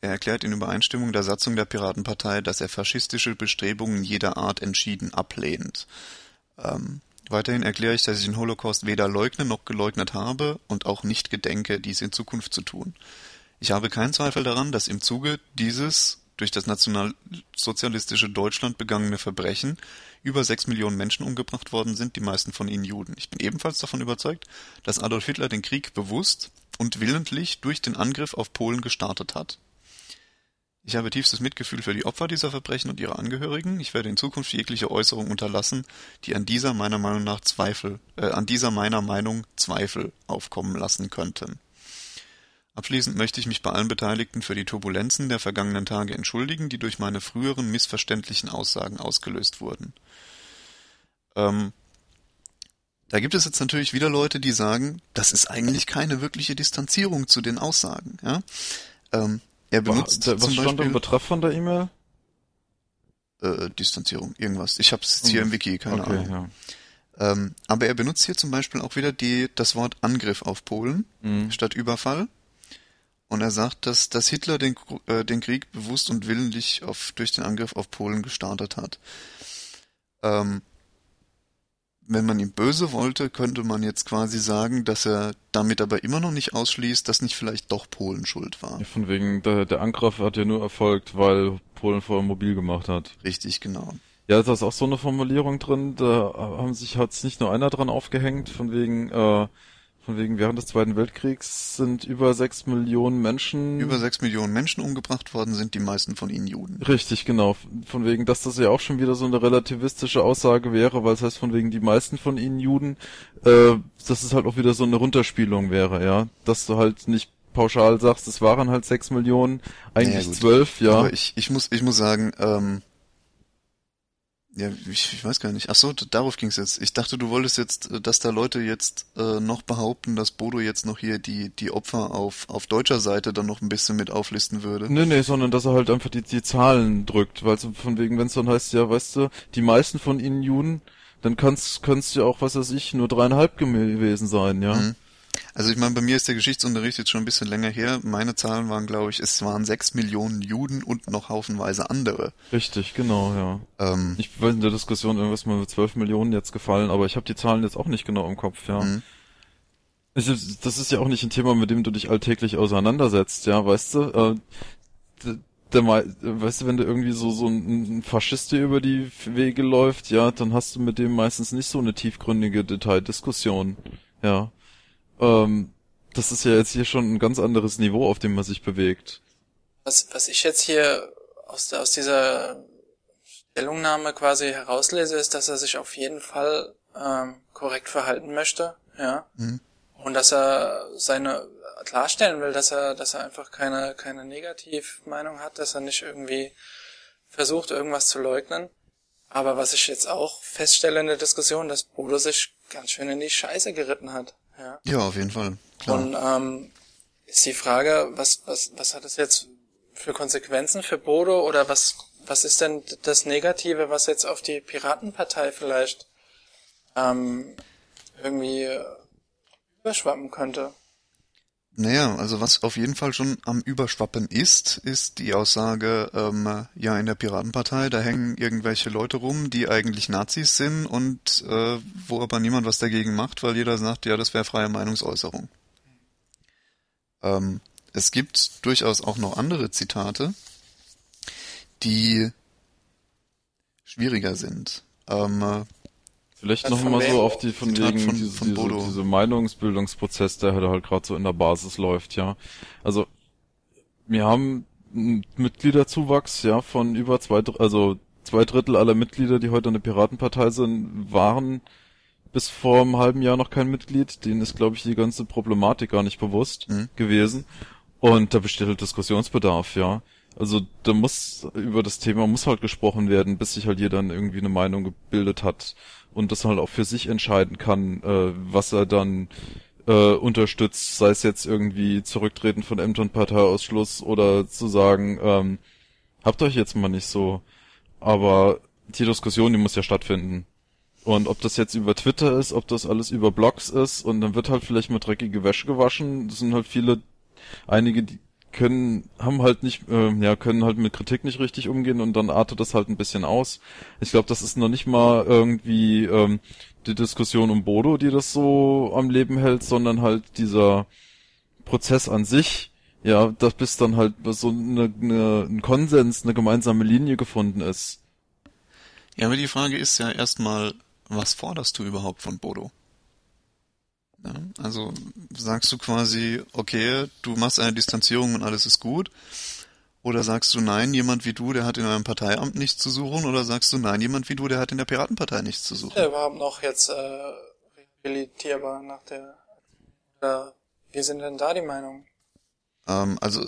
er erklärt in Übereinstimmung der Satzung der Piratenpartei, dass er faschistische Bestrebungen jeder Art entschieden ablehnt. Ähm, weiterhin erkläre ich, dass ich den Holocaust weder leugne noch geleugnet habe und auch nicht gedenke, dies in Zukunft zu tun. Ich habe keinen Zweifel daran, dass im Zuge dieses durch das nationalsozialistische Deutschland begangene Verbrechen über sechs Millionen Menschen umgebracht worden sind, die meisten von ihnen Juden. Ich bin ebenfalls davon überzeugt, dass Adolf Hitler den Krieg bewusst und willentlich durch den Angriff auf Polen gestartet hat. Ich habe tiefstes Mitgefühl für die Opfer dieser Verbrechen und ihre Angehörigen. Ich werde in Zukunft jegliche Äußerung unterlassen, die an dieser meiner Meinung nach Zweifel, äh, an dieser meiner Meinung Zweifel aufkommen lassen könnten. Abschließend möchte ich mich bei allen Beteiligten für die Turbulenzen der vergangenen Tage entschuldigen, die durch meine früheren missverständlichen Aussagen ausgelöst wurden. Ähm, da gibt es jetzt natürlich wieder Leute, die sagen, das ist eigentlich keine wirkliche Distanzierung zu den Aussagen. Ja? Ähm, er benutzt was, was stand im Betreff von der E-Mail? Äh, Distanzierung, irgendwas. Ich habe es jetzt hier im Wiki, keine okay, Ahnung. Ja. Ähm, aber er benutzt hier zum Beispiel auch wieder die, das Wort Angriff auf Polen mhm. statt Überfall. Und er sagt, dass, dass Hitler den, äh, den Krieg bewusst und willentlich auf, durch den Angriff auf Polen gestartet hat. Ähm, wenn man ihm böse wollte, könnte man jetzt quasi sagen, dass er damit aber immer noch nicht ausschließt, dass nicht vielleicht doch Polen schuld war. Ja, von wegen, der, der Angriff hat ja nur erfolgt, weil Polen vorher mobil gemacht hat. Richtig, genau. Ja, da ist auch so eine Formulierung drin, da haben sich hat's nicht nur einer dran aufgehängt, von wegen, äh, von wegen, während des Zweiten Weltkriegs sind über sechs Millionen Menschen. Über sechs Millionen Menschen umgebracht worden sind, die meisten von ihnen Juden. Richtig, genau. Von wegen, dass das ja auch schon wieder so eine relativistische Aussage wäre, weil es heißt von wegen die meisten von ihnen Juden, äh, dass es halt auch wieder so eine Runterspielung wäre, ja. Dass du halt nicht pauschal sagst, es waren halt sechs Millionen, eigentlich zwölf, ja. Aber ich, ich muss, ich muss sagen, ähm, ja, ich, ich weiß gar nicht. Ach so, darauf ging's jetzt. Ich dachte, du wolltest jetzt, äh, dass da Leute jetzt äh, noch behaupten, dass Bodo jetzt noch hier die die Opfer auf auf deutscher Seite dann noch ein bisschen mit auflisten würde. Nee, nee, sondern dass er halt einfach die die Zahlen drückt, weil so von wegen, wenn es dann heißt, ja, weißt du, die meisten von ihnen Juden, dann kann's kann's ja auch, was weiß ich, nur dreieinhalb gewesen sein, ja. Mhm. Also ich meine, bei mir ist der Geschichtsunterricht jetzt schon ein bisschen länger her. Meine Zahlen waren, glaube ich, es waren sechs Millionen Juden und noch haufenweise andere. Richtig, genau, ja. Ähm, ich weiß in der Diskussion irgendwas mal mit zwölf Millionen jetzt gefallen, aber ich habe die Zahlen jetzt auch nicht genau im Kopf, ja. Mhm. Das ist ja auch nicht ein Thema, mit dem du dich alltäglich auseinandersetzt, ja, weißt du? Äh, der, weißt du, wenn du irgendwie so so ein Faschist über die Wege läuft, ja, dann hast du mit dem meistens nicht so eine tiefgründige Detaildiskussion, ja. Ähm, das ist ja jetzt hier schon ein ganz anderes Niveau, auf dem man sich bewegt. Was, was ich jetzt hier aus, aus dieser Stellungnahme quasi herauslese, ist, dass er sich auf jeden Fall ähm, korrekt verhalten möchte, ja. Mhm. Und dass er seine klarstellen will, dass er, dass er einfach keine, keine Negativmeinung hat, dass er nicht irgendwie versucht, irgendwas zu leugnen. Aber was ich jetzt auch feststelle in der Diskussion, dass Bodo sich ganz schön in die Scheiße geritten hat. Ja, ja auf jeden Fall. Klar. Und ähm, ist die Frage, was, was, was hat das jetzt für Konsequenzen für Bodo oder was, was ist denn das Negative, was jetzt auf die Piratenpartei vielleicht ähm, irgendwie überschwappen könnte? Naja, also was auf jeden Fall schon am Überschwappen ist, ist die Aussage, ähm, ja, in der Piratenpartei, da hängen irgendwelche Leute rum, die eigentlich Nazis sind und äh, wo aber niemand was dagegen macht, weil jeder sagt, ja, das wäre freie Meinungsäußerung. Ähm, es gibt durchaus auch noch andere Zitate, die schwieriger sind. Ähm, Vielleicht noch mal so auf die von wegen von, diese, von diese, diese Meinungsbildungsprozess, der halt gerade so in der Basis läuft, ja. Also wir haben einen Mitgliederzuwachs, ja, von über zwei, also zwei Drittel aller Mitglieder, die heute an der Piratenpartei sind, waren bis vor einem halben Jahr noch kein Mitglied. Denen ist, glaube ich, die ganze Problematik gar nicht bewusst mhm. gewesen. Und da besteht halt Diskussionsbedarf, ja. Also da muss über das Thema muss halt gesprochen werden, bis sich halt jeder dann irgendwie eine Meinung gebildet hat und das halt auch für sich entscheiden kann, äh, was er dann äh, unterstützt, sei es jetzt irgendwie zurücktreten von Ämtern, Parteiausschluss oder zu sagen, ähm, habt euch jetzt mal nicht so. Aber die Diskussion, die muss ja stattfinden. Und ob das jetzt über Twitter ist, ob das alles über Blogs ist und dann wird halt vielleicht mal dreckige Wäsche gewaschen. Das sind halt viele, einige, die können, haben halt nicht, äh, ja, können halt mit Kritik nicht richtig umgehen und dann artet das halt ein bisschen aus. Ich glaube, das ist noch nicht mal irgendwie ähm, die Diskussion um Bodo, die das so am Leben hält, sondern halt dieser Prozess an sich, ja, dass bis dann halt so eine, eine, ein Konsens, eine gemeinsame Linie gefunden ist. Ja, aber die Frage ist ja erstmal, was forderst du überhaupt von Bodo? Ja, also sagst du quasi, okay, du machst eine Distanzierung und alles ist gut? Oder sagst du, nein, jemand wie du, der hat in eurem Parteiamt nichts zu suchen? Oder sagst du, nein, jemand wie du, der hat in der Piratenpartei nichts zu suchen? Ja, überhaupt noch jetzt äh, rehabilitierbar nach der... Äh, wie sind denn da die Meinungen? Ähm, also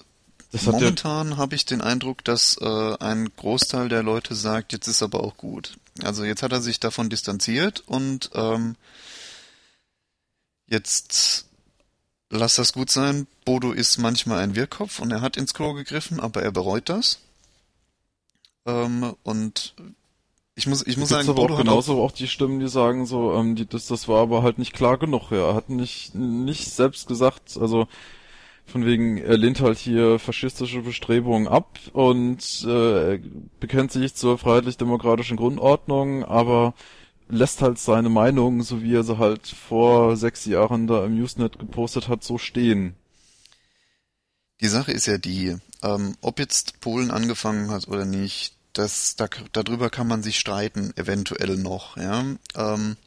momentan habe ich den Eindruck, dass äh, ein Großteil der Leute sagt, jetzt ist aber auch gut. Also jetzt hat er sich davon distanziert und ähm, jetzt lass das gut sein. Bodo ist manchmal ein Wirrkopf und er hat ins Klo gegriffen, aber er bereut das. Ähm, und ich muss, ich muss sagen, aber Bodo auch genauso auch, auch die Stimmen, die sagen so, ähm, die, das, das war aber halt nicht klar genug. Ja. Er hat nicht, nicht selbst gesagt, also von wegen, er lehnt halt hier faschistische Bestrebungen ab und äh, bekennt sich zur freiheitlich-demokratischen Grundordnung, aber lässt halt seine Meinung, so wie er sie halt vor sechs Jahren da im Usenet gepostet hat, so stehen. Die Sache ist ja die, ähm, ob jetzt Polen angefangen hat oder nicht, das, da, darüber kann man sich streiten, eventuell noch, ja. Ähm,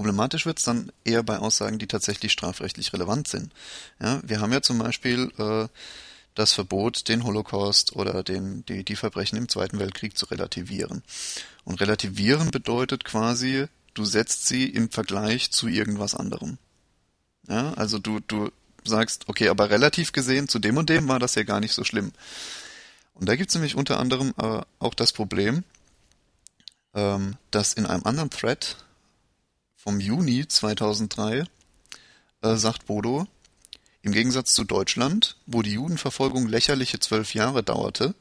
Problematisch wird es dann eher bei Aussagen, die tatsächlich strafrechtlich relevant sind. Ja, wir haben ja zum Beispiel äh, das Verbot, den Holocaust oder den, die, die Verbrechen im Zweiten Weltkrieg zu relativieren. Und relativieren bedeutet quasi, du setzt sie im Vergleich zu irgendwas anderem. Ja, also du, du sagst, okay, aber relativ gesehen zu dem und dem war das ja gar nicht so schlimm. Und da gibt es nämlich unter anderem äh, auch das Problem, ähm, dass in einem anderen Thread vom Juni 2003 äh, sagt Bodo, im Gegensatz zu Deutschland, wo die Judenverfolgung lächerliche zwölf Jahre dauerte,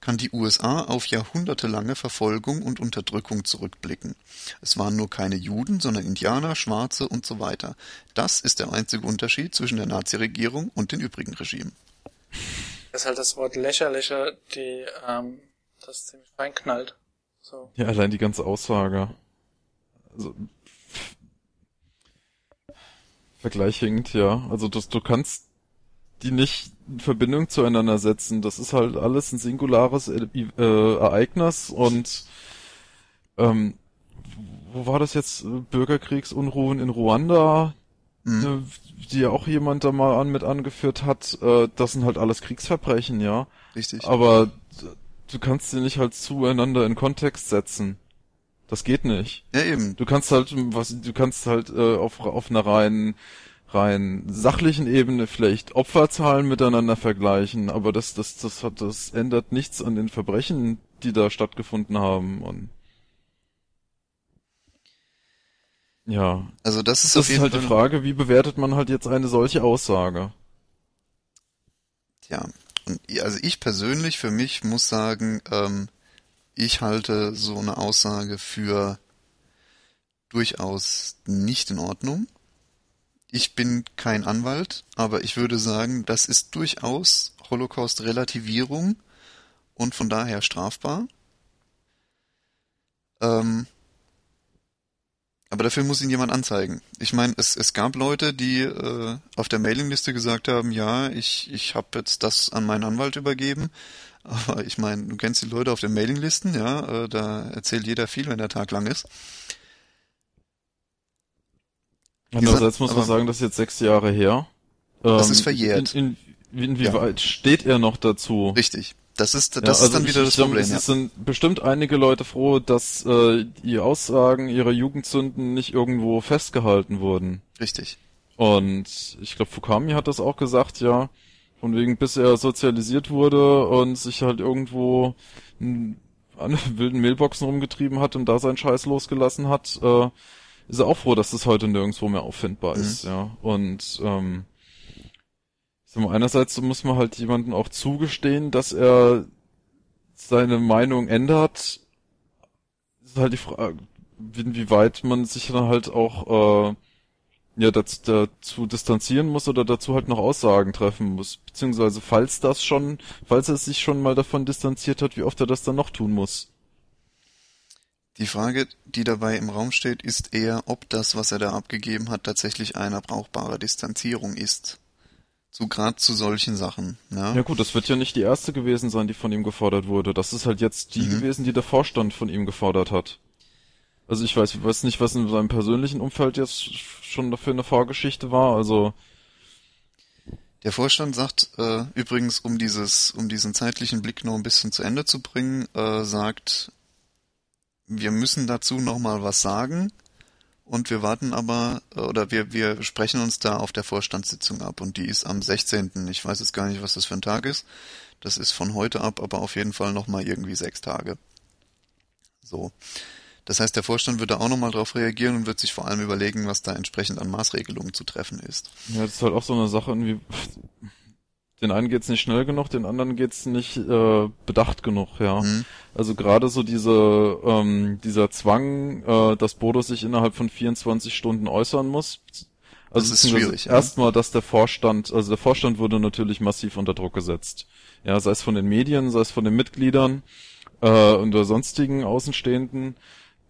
kann die USA auf jahrhundertelange Verfolgung und Unterdrückung zurückblicken. Es waren nur keine Juden, sondern Indianer, Schwarze und so weiter. Das ist der einzige Unterschied zwischen der Naziregierung und den übrigen Regimen. Das ist halt das Wort lächerlicher, die ähm, das ziemlich reinknallt. So. Ja, allein die ganze Aussage. Also Vergleichend, ja. Also das, du kannst die nicht in Verbindung zueinander setzen. Das ist halt alles ein singulares äh, Ereignis und ähm, wo war das jetzt? Bürgerkriegsunruhen in Ruanda, mhm. die ja auch jemand da mal an mit angeführt hat. Äh, das sind halt alles Kriegsverbrechen, ja. Richtig. Aber du kannst sie nicht halt zueinander in Kontext setzen. Das geht nicht. Ja, eben. Du kannst halt, was, du kannst halt äh, auf, auf einer rein, rein sachlichen Ebene vielleicht Opferzahlen miteinander vergleichen, aber das, das, das hat, das ändert nichts an den Verbrechen, die da stattgefunden haben und ja. Also das ist das ist halt Fall die Frage, wie bewertet man halt jetzt eine solche Aussage? Tja, und also ich persönlich für mich muss sagen, ähm, ich halte so eine Aussage für durchaus nicht in Ordnung. Ich bin kein Anwalt, aber ich würde sagen, das ist durchaus Holocaust-Relativierung und von daher strafbar. Ähm, aber dafür muss ihn jemand anzeigen. Ich meine, es, es gab Leute, die äh, auf der Mailingliste gesagt haben, ja, ich, ich habe jetzt das an meinen Anwalt übergeben. Aber ich meine, du kennst die Leute auf den Mailinglisten, ja, äh, da erzählt jeder viel, wenn der Tag lang ist. Andererseits muss man sagen, das ist jetzt sechs Jahre her. Das ähm, ist verjährt. In, in, inwieweit ja. steht er noch dazu? Richtig. Das ist, das ja, ist also dann wieder das ich, Problem. Es ja. sind bestimmt einige Leute froh, dass äh, die Aussagen ihrer Jugendsünden nicht irgendwo festgehalten wurden. Richtig. Und ich glaube, Fukami hat das auch gesagt, ja. Von wegen, bis er sozialisiert wurde und sich halt irgendwo an wilden Mailboxen rumgetrieben hat und da seinen Scheiß losgelassen hat, äh, ist er auch froh, dass das heute nirgendwo mehr auffindbar ist, mhm. ja. Und ähm, mal, einerseits muss man halt jemanden auch zugestehen, dass er seine Meinung ändert. Das ist halt die Frage, inwieweit man sich dann halt auch äh, ja dazu, dazu distanzieren muss oder dazu halt noch Aussagen treffen muss. Beziehungsweise falls das schon, falls er sich schon mal davon distanziert hat, wie oft er das dann noch tun muss. Die Frage, die dabei im Raum steht, ist eher, ob das, was er da abgegeben hat, tatsächlich eine brauchbare Distanzierung ist. So gerade zu solchen Sachen. Ja? ja gut, das wird ja nicht die erste gewesen sein, die von ihm gefordert wurde. Das ist halt jetzt die mhm. gewesen, die der Vorstand von ihm gefordert hat. Also ich weiß, ich weiß nicht, was in seinem persönlichen Umfeld jetzt schon dafür eine Vorgeschichte war. Also der Vorstand sagt äh, übrigens, um dieses, um diesen zeitlichen Blick noch ein bisschen zu Ende zu bringen, äh, sagt, wir müssen dazu noch mal was sagen und wir warten aber äh, oder wir wir sprechen uns da auf der Vorstandssitzung ab und die ist am 16. Ich weiß jetzt gar nicht, was das für ein Tag ist. Das ist von heute ab, aber auf jeden Fall noch mal irgendwie sechs Tage. So. Das heißt, der Vorstand wird da auch nochmal drauf reagieren und wird sich vor allem überlegen, was da entsprechend an Maßregelungen zu treffen ist. Ja, das ist halt auch so eine Sache, irgendwie, den einen geht's nicht schnell genug, den anderen geht's nicht äh, bedacht genug, ja. Mhm. Also gerade so diese ähm, dieser Zwang, äh, dass Bodo sich innerhalb von 24 Stunden äußern muss. Also das ist schwierig. Ja. Erstmal, dass der Vorstand, also der Vorstand wurde natürlich massiv unter Druck gesetzt. Ja, sei es von den Medien, sei es von den Mitgliedern äh, und der sonstigen Außenstehenden.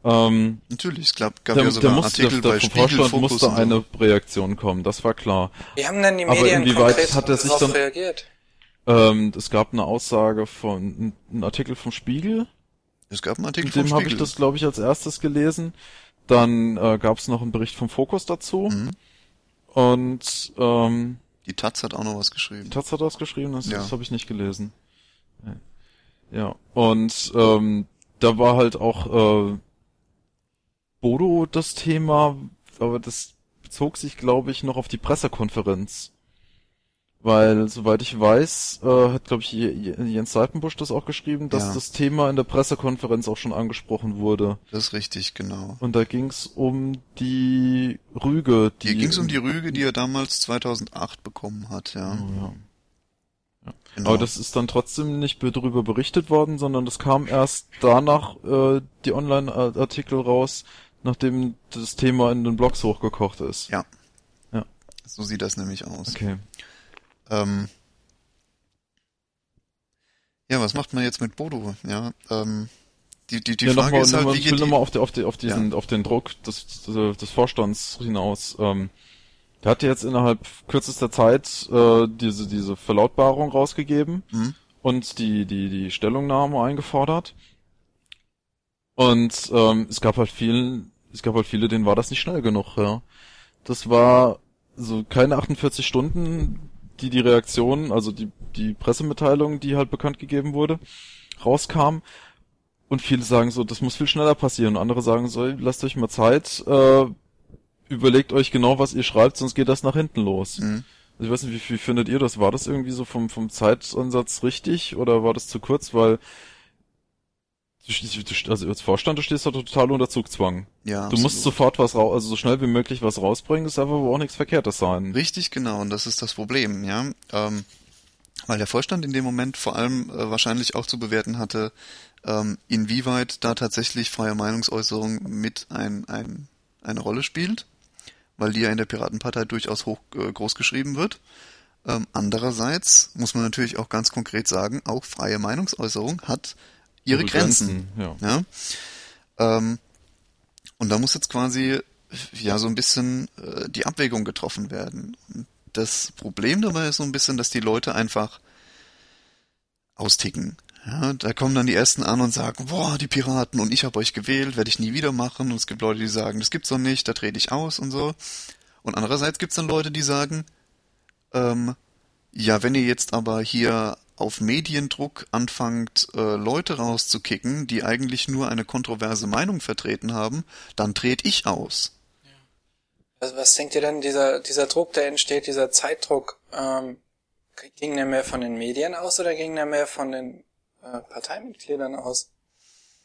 Ähm, Natürlich, es gab, gab der, ja sogar der musste, Artikel der, bei Spiegel, Vorstand Fokus musste so. eine Reaktion kommen, das war klar. Wie haben denn die Aber Medien inwieweit konkret hat er sich dann- reagiert? Ähm, es gab eine Aussage von, ein Artikel vom Spiegel, Es gab einen Artikel mit vom dem habe ich Spiegel. das, glaube ich, als erstes gelesen. Dann äh, gab es noch einen Bericht vom Fokus dazu. Mhm. Und ähm, Die Taz hat auch noch was geschrieben. Taz hat das geschrieben, das, Ja. das habe ich nicht gelesen. Ja, und ähm, da war halt auch äh, Bodo das Thema, aber das bezog sich, glaube ich, noch auf die Pressekonferenz. Weil, soweit ich weiß, äh, hat, glaube ich, Je- Je- Jens Seitenbusch das auch geschrieben, dass Ja. das Thema in der Pressekonferenz auch schon angesprochen wurde. Das ist richtig, genau. Und da ging's um die Rüge, die... Hier ging es um die Rüge, die er damals 2008 bekommen hat, ja. Oh, ja. Genau. Aber das ist dann trotzdem nicht darüber berichtet worden, sondern das kam erst danach äh, die Online-Artikel raus, nachdem das Thema in den Blogs hochgekocht ist. Ja. Ja. So sieht das nämlich aus. Okay. Ähm, ja, was macht man jetzt mit Bodo? Ja, ähm, die, die, die ja, Frage nochmal, ist halt, wie ich will geht nochmal auf, die, auf, die, auf diesen, auf den Druck des, des, Vorstands hinaus. Ähm, der hat jetzt innerhalb kürzester Zeit äh, diese, diese Verlautbarung rausgegeben Hm? und die, die, die Stellungnahme eingefordert. Und ähm, es gab halt vielen, es gab halt viele, denen war das nicht schnell genug, ja. Das war so keine 48 Stunden, die die Reaktion, also die, die Pressemitteilung, die halt bekannt gegeben wurde, rauskam. Und viele sagen so, das muss viel schneller passieren. Und andere sagen so, lasst euch mal Zeit, äh, überlegt euch genau, was ihr schreibt, sonst geht das nach hinten los. Hm? Also ich weiß nicht, wie, wie findet ihr das? War das irgendwie so vom, vom Zeitansatz richtig oder war das zu kurz? Weil also als Vorstand, du stehst da total unter Zugzwang. Ja, Du musst absolut. sofort was raus, also so schnell wie möglich was rausbringen, das darf aber auch nichts Verkehrtes sein. Richtig, genau, und das ist das Problem, ja. Ähm, weil der Vorstand in dem Moment vor allem äh, wahrscheinlich auch zu bewerten hatte, ähm, inwieweit da tatsächlich freie Meinungsäußerung mit ein, ein, eine Rolle spielt, weil die ja in der Piratenpartei durchaus hoch äh, groß geschrieben wird. Ähm, andererseits muss man natürlich auch ganz konkret sagen, auch freie Meinungsäußerung hat ihre Grenzen. Ja. Ja. Ähm, und da muss jetzt quasi ja so ein bisschen äh, die Abwägung getroffen werden. Und das Problem dabei ist so ein bisschen, dass die Leute einfach austicken. Ja, da kommen dann die ersten an und sagen, boah, die Piraten und ich habe euch gewählt, werde ich nie wieder machen. Und es gibt Leute, die sagen, das gibt's doch nicht, da trete ich aus und so. Und andererseits gibt's dann Leute, die sagen, ähm, ja, wenn ihr jetzt aber hier auf Mediendruck anfängt, äh, Leute rauszukicken, die eigentlich nur eine kontroverse Meinung vertreten haben, dann trete ich aus. Was, was denkt ihr denn, dieser, dieser Druck, der entsteht, dieser Zeitdruck, ähm, ging der mehr von den Medien aus oder ging der mehr von den äh, Parteimitgliedern aus?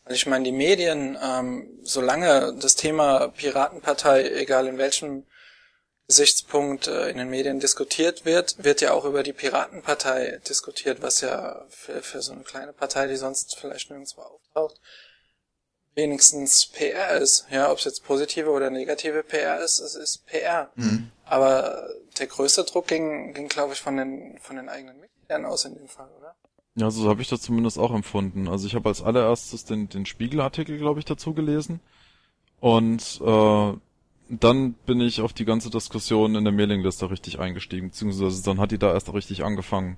Also ich meine, die Medien, ähm, solange das Thema Piratenpartei, egal in welchem Gesichtspunkt äh, in den Medien diskutiert wird, wird ja auch über die Piratenpartei diskutiert, was ja für, für so eine kleine Partei, die sonst vielleicht nirgendwo auftaucht, wenigstens PR ist. Ja, ob es jetzt positive oder negative PR ist, es ist PR. Mhm. Aber der größte Druck ging, ging glaube ich, von den, von den eigenen Mitgliedern aus in dem Fall, oder? Ja, so habe ich das zumindest auch empfunden. Also ich habe als allererstes den, den Spiegelartikel, glaube ich, dazu gelesen. Und äh, dann bin ich auf die ganze Diskussion in der Mailingliste richtig eingestiegen, beziehungsweise dann hat die da erst richtig angefangen.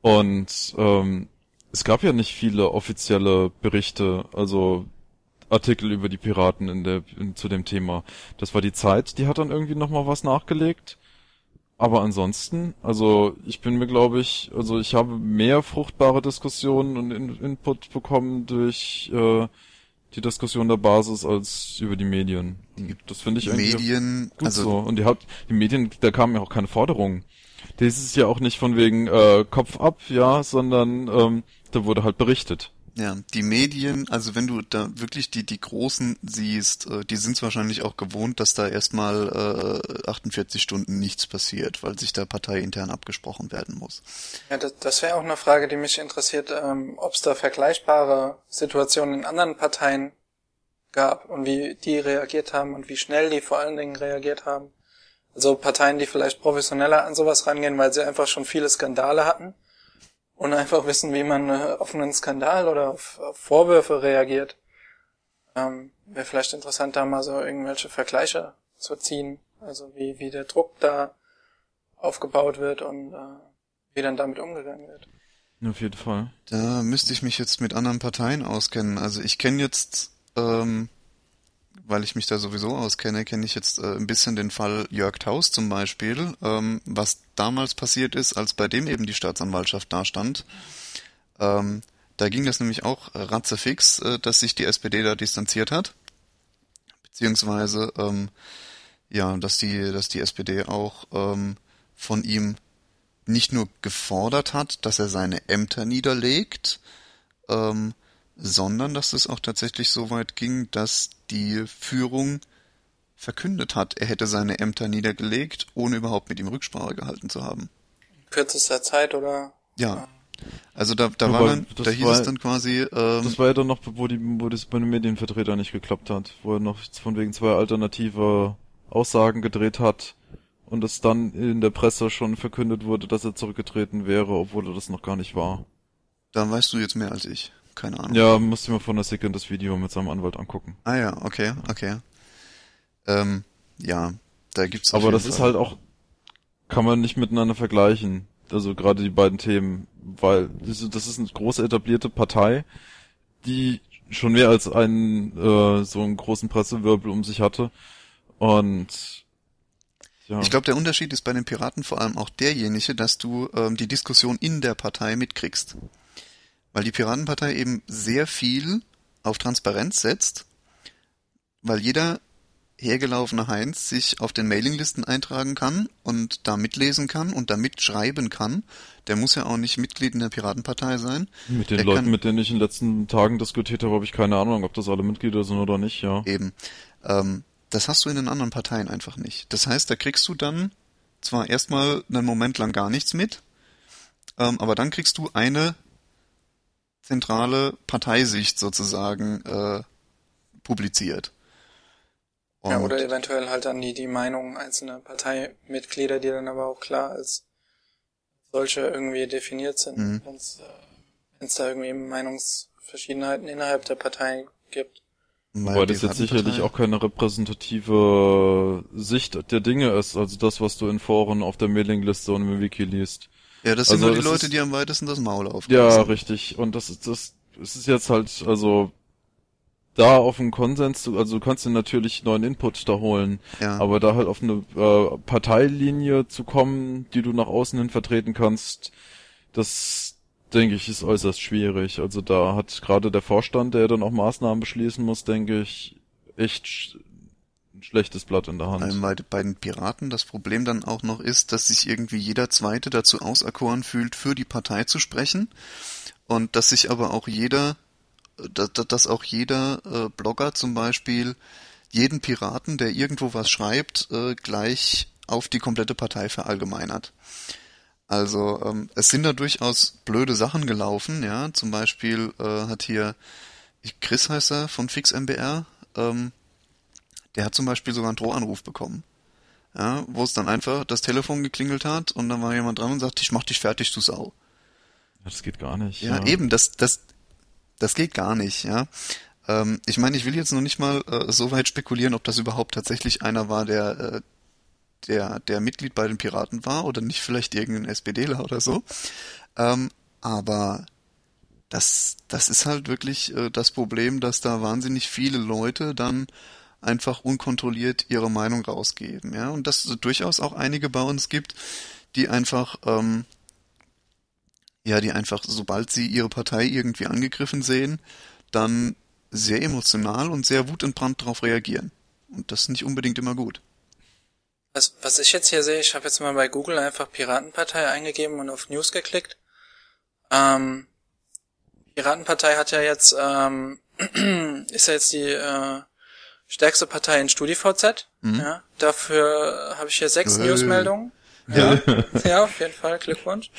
Und ähm, es gab ja nicht viele offizielle Berichte, also Artikel über die Piraten in der in, zu dem Thema. Das war die Zeit, die hat dann irgendwie noch mal was nachgelegt. Aber ansonsten, also ich bin mir glaube ich, also ich habe mehr fruchtbare Diskussionen und in Input bekommen durch äh, die Diskussion der Basis als über die Medien. Das finde ich eigentlich Medien, gut also so. Und die, hat, die Medien, da kamen ja auch keine Forderungen. Das ist ja auch nicht von wegen äh, Kopf ab, ja, sondern ähm, da wurde halt berichtet. Ja, die Medien, also wenn du da wirklich die, die Großen siehst, äh, die sind es wahrscheinlich auch gewohnt, dass da erstmal äh, 48 Stunden nichts passiert, weil sich da parteiintern abgesprochen werden muss. Ja, das, das wäre auch eine Frage, die mich interessiert, ähm, ob es da vergleichbare Situationen in anderen Parteien gab und wie die reagiert haben und wie schnell die vor allen Dingen reagiert haben. Also Parteien, die vielleicht professioneller an sowas rangehen, weil sie einfach schon viele Skandale hatten und einfach wissen, wie man äh, auf einen Skandal oder auf, auf Vorwürfe reagiert. Ähm, Wäre vielleicht interessant, da mal so irgendwelche Vergleiche zu ziehen. Also wie, wie der Druck da aufgebaut wird und äh, wie dann damit umgegangen wird. Auf jeden Fall. Da müsste ich mich jetzt mit anderen Parteien auskennen. Also ich kenne jetzt ähm, weil ich mich da sowieso auskenne, kenne ich jetzt äh, ein bisschen den Fall Jörg Taus zum Beispiel, ähm, was damals passiert ist, als bei dem eben die Staatsanwaltschaft dastand. Ähm, da ging das nämlich auch ratzefix, äh, dass sich die SPD da distanziert hat, beziehungsweise ähm, ja, dass die, dass die SPD auch ähm, von ihm nicht nur gefordert hat, dass er seine Ämter niederlegt, ähm, sondern dass es auch tatsächlich so weit ging, dass die Führung verkündet hat, er hätte seine Ämter niedergelegt, ohne überhaupt mit ihm Rücksprache gehalten zu haben. Kürzester Zeit oder? Ja. Also da, da, war dann, da hieß war, es dann quasi. Ähm, das war ja dann noch, wo die, wo das bei den Medienvertretern nicht geklappt hat, wo er noch von wegen zwei alternative Aussagen gedreht hat und es dann in der Presse schon verkündet wurde, dass er zurückgetreten wäre, obwohl er das noch gar nicht war. Da weißt du jetzt mehr als ich. Keine Ahnung. Ja, musste mir von der Second das Video mit seinem Anwalt angucken. Ah ja, okay, okay. Ähm, ja, da gibt's. Aber das Fall. ist halt auch, kann man nicht miteinander vergleichen. Also gerade die beiden Themen, weil das ist eine große etablierte Partei, die schon mehr als einen äh, so einen großen Pressewirbel um sich hatte. Und ja. Ich glaube, der Unterschied ist bei den Piraten vor allem auch derjenige, dass du ähm, die Diskussion in der Partei mitkriegst weil die Piratenpartei eben sehr viel auf Transparenz setzt, weil jeder hergelaufene Heinz sich auf den Mailinglisten eintragen kann und da mitlesen kann und da mitschreiben kann. Der muss ja auch nicht Mitglied in der Piratenpartei sein. Mit den der Leuten, mit denen ich in den letzten Tagen diskutiert habe, habe ich keine Ahnung, ob das alle Mitglieder sind oder nicht, ja. Eben. Ähm, das hast du in den anderen Parteien einfach nicht. Das heißt, da kriegst du dann zwar erstmal einen Moment lang gar nichts mit, ähm, aber dann kriegst du eine zentrale Parteisicht sozusagen äh, publiziert. Und ja, oder eventuell halt dann die, die Meinung einzelner Parteimitglieder, die dann aber auch klar als solche irgendwie definiert sind, mhm. wenn es äh, da irgendwie Meinungsverschiedenheiten innerhalb der Partei gibt. Wobei das jetzt sicherlich auch keine repräsentative Sicht der Dinge ist, also das, was du in Foren auf der Mailingliste und im Wiki liest. Ja, das sind also nur die Leute, ist, die am weitesten das Maul aufreißen. Ja, richtig. Und das ist das, es ist jetzt halt, also da auf einen Konsens, also du kannst dir natürlich neuen Input da holen, ja. aber da halt auf eine äh, Parteilinie zu kommen, die du nach außen hin vertreten kannst, das denke ich, ist äußerst schwierig. Also da hat gerade der Vorstand, der dann auch Maßnahmen beschließen muss, denke ich, echt schlechtes Blatt in der Hand. Weil bei den Piraten das Problem dann auch noch ist, dass sich irgendwie jeder Zweite dazu auserkoren fühlt, für die Partei zu sprechen und dass sich aber auch jeder, dass, dass auch jeder äh, Blogger zum Beispiel jeden Piraten, der irgendwo was schreibt, äh, gleich auf die komplette Partei verallgemeinert. Also ähm, es sind da durchaus blöde Sachen gelaufen, ja. Zum Beispiel äh, hat hier Chris heißt er von FixMBR, ähm, der hat zum Beispiel sogar einen Drohanruf bekommen. Ja, wo es dann einfach das Telefon geklingelt hat und dann war jemand dran und sagt, ich mach dich fertig, du Sau. Das geht gar nicht. Ja, ja. eben, das, das, das geht gar nicht, ja. Ähm, ich meine, ich will jetzt noch nicht mal äh, so weit spekulieren, ob das überhaupt tatsächlich einer war, der äh, der, der Mitglied bei den Piraten war oder nicht vielleicht irgendein SPDler oder so. Ähm, aber das, das ist halt wirklich äh, das Problem, dass da wahnsinnig viele Leute dann einfach unkontrolliert ihre Meinung rausgeben, ja, und dass es durchaus auch einige bei uns gibt, die einfach, ähm, ja, die einfach, sobald sie ihre Partei irgendwie angegriffen sehen, dann sehr emotional und sehr wutentbrannt darauf reagieren. Und das ist nicht unbedingt immer gut. Was, was ich jetzt hier sehe, ich habe jetzt mal bei Google einfach Piratenpartei eingegeben und auf News geklickt. Ähm, Piratenpartei hat ja jetzt, ähm, ist ja jetzt die äh, stärkste Partei in StudiVZ. Mhm. Ja, dafür habe ich hier sechs hey. Newsmeldungen. Ja, ja, auf jeden Fall, Glückwunsch.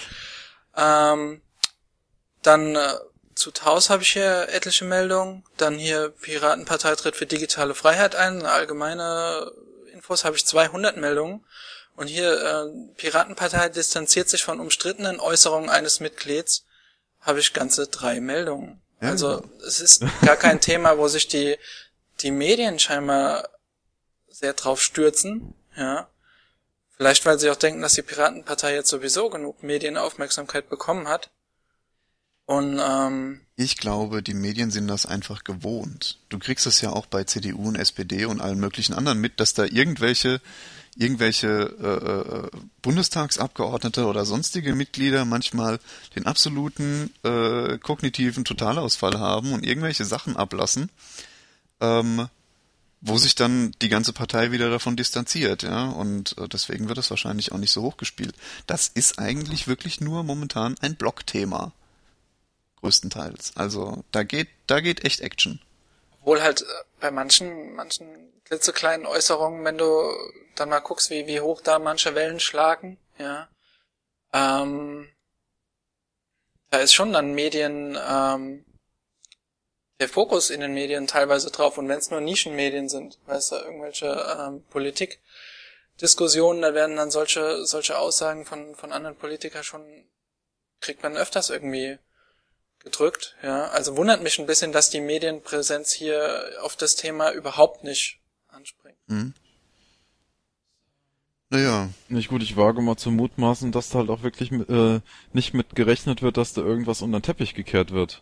Ähm, dann äh, zu Taus habe ich hier etliche Meldungen. Dann hier Piratenpartei tritt für digitale Freiheit ein, eine allgemeine Infos habe ich 200 Meldungen. Und hier, äh, Piratenpartei distanziert sich von umstrittenen Äußerungen eines Mitglieds, habe ich ganze drei Meldungen. Ja, also es ist gar kein Thema, wo sich die, die Medien scheinbar sehr drauf stürzen, ja. Vielleicht, weil sie auch denken, dass die Piratenpartei jetzt sowieso genug Medienaufmerksamkeit bekommen hat. Und ähm, ich glaube, die Medien sind das einfach gewohnt. Du kriegst es ja auch bei CDU und SPD und allen möglichen anderen mit, dass da irgendwelche irgendwelche äh, äh, Bundestagsabgeordnete oder sonstige Mitglieder manchmal den absoluten äh, kognitiven Totalausfall haben und irgendwelche Sachen ablassen, ähm, wo sich dann die ganze Partei wieder davon distanziert, ja, und äh, deswegen wird es wahrscheinlich auch nicht so hochgespielt. Das ist eigentlich wirklich nur momentan ein Blockthema größtenteils. Also da geht, da geht echt Action. Obwohl halt äh, bei manchen, manchen klitzekleinen Äußerungen, wenn du dann mal guckst, wie, wie hoch da manche Wellen schlagen, ja, ähm, da ist schon dann Medien, ähm, der Fokus in den Medien teilweise drauf und wenn es nur Nischenmedien sind, weißt du, irgendwelche ähm, Politikdiskussionen, da werden dann solche solche Aussagen von von anderen Politikern schon kriegt man öfters irgendwie gedrückt. Ja, also wundert mich ein bisschen, dass die Medienpräsenz hier auf das Thema überhaupt nicht anspringt. Mhm. Naja. Nicht gut, ich wage mal zu mutmaßen, dass da halt auch wirklich äh, nicht mit gerechnet wird, dass da irgendwas unter den Teppich gekehrt wird.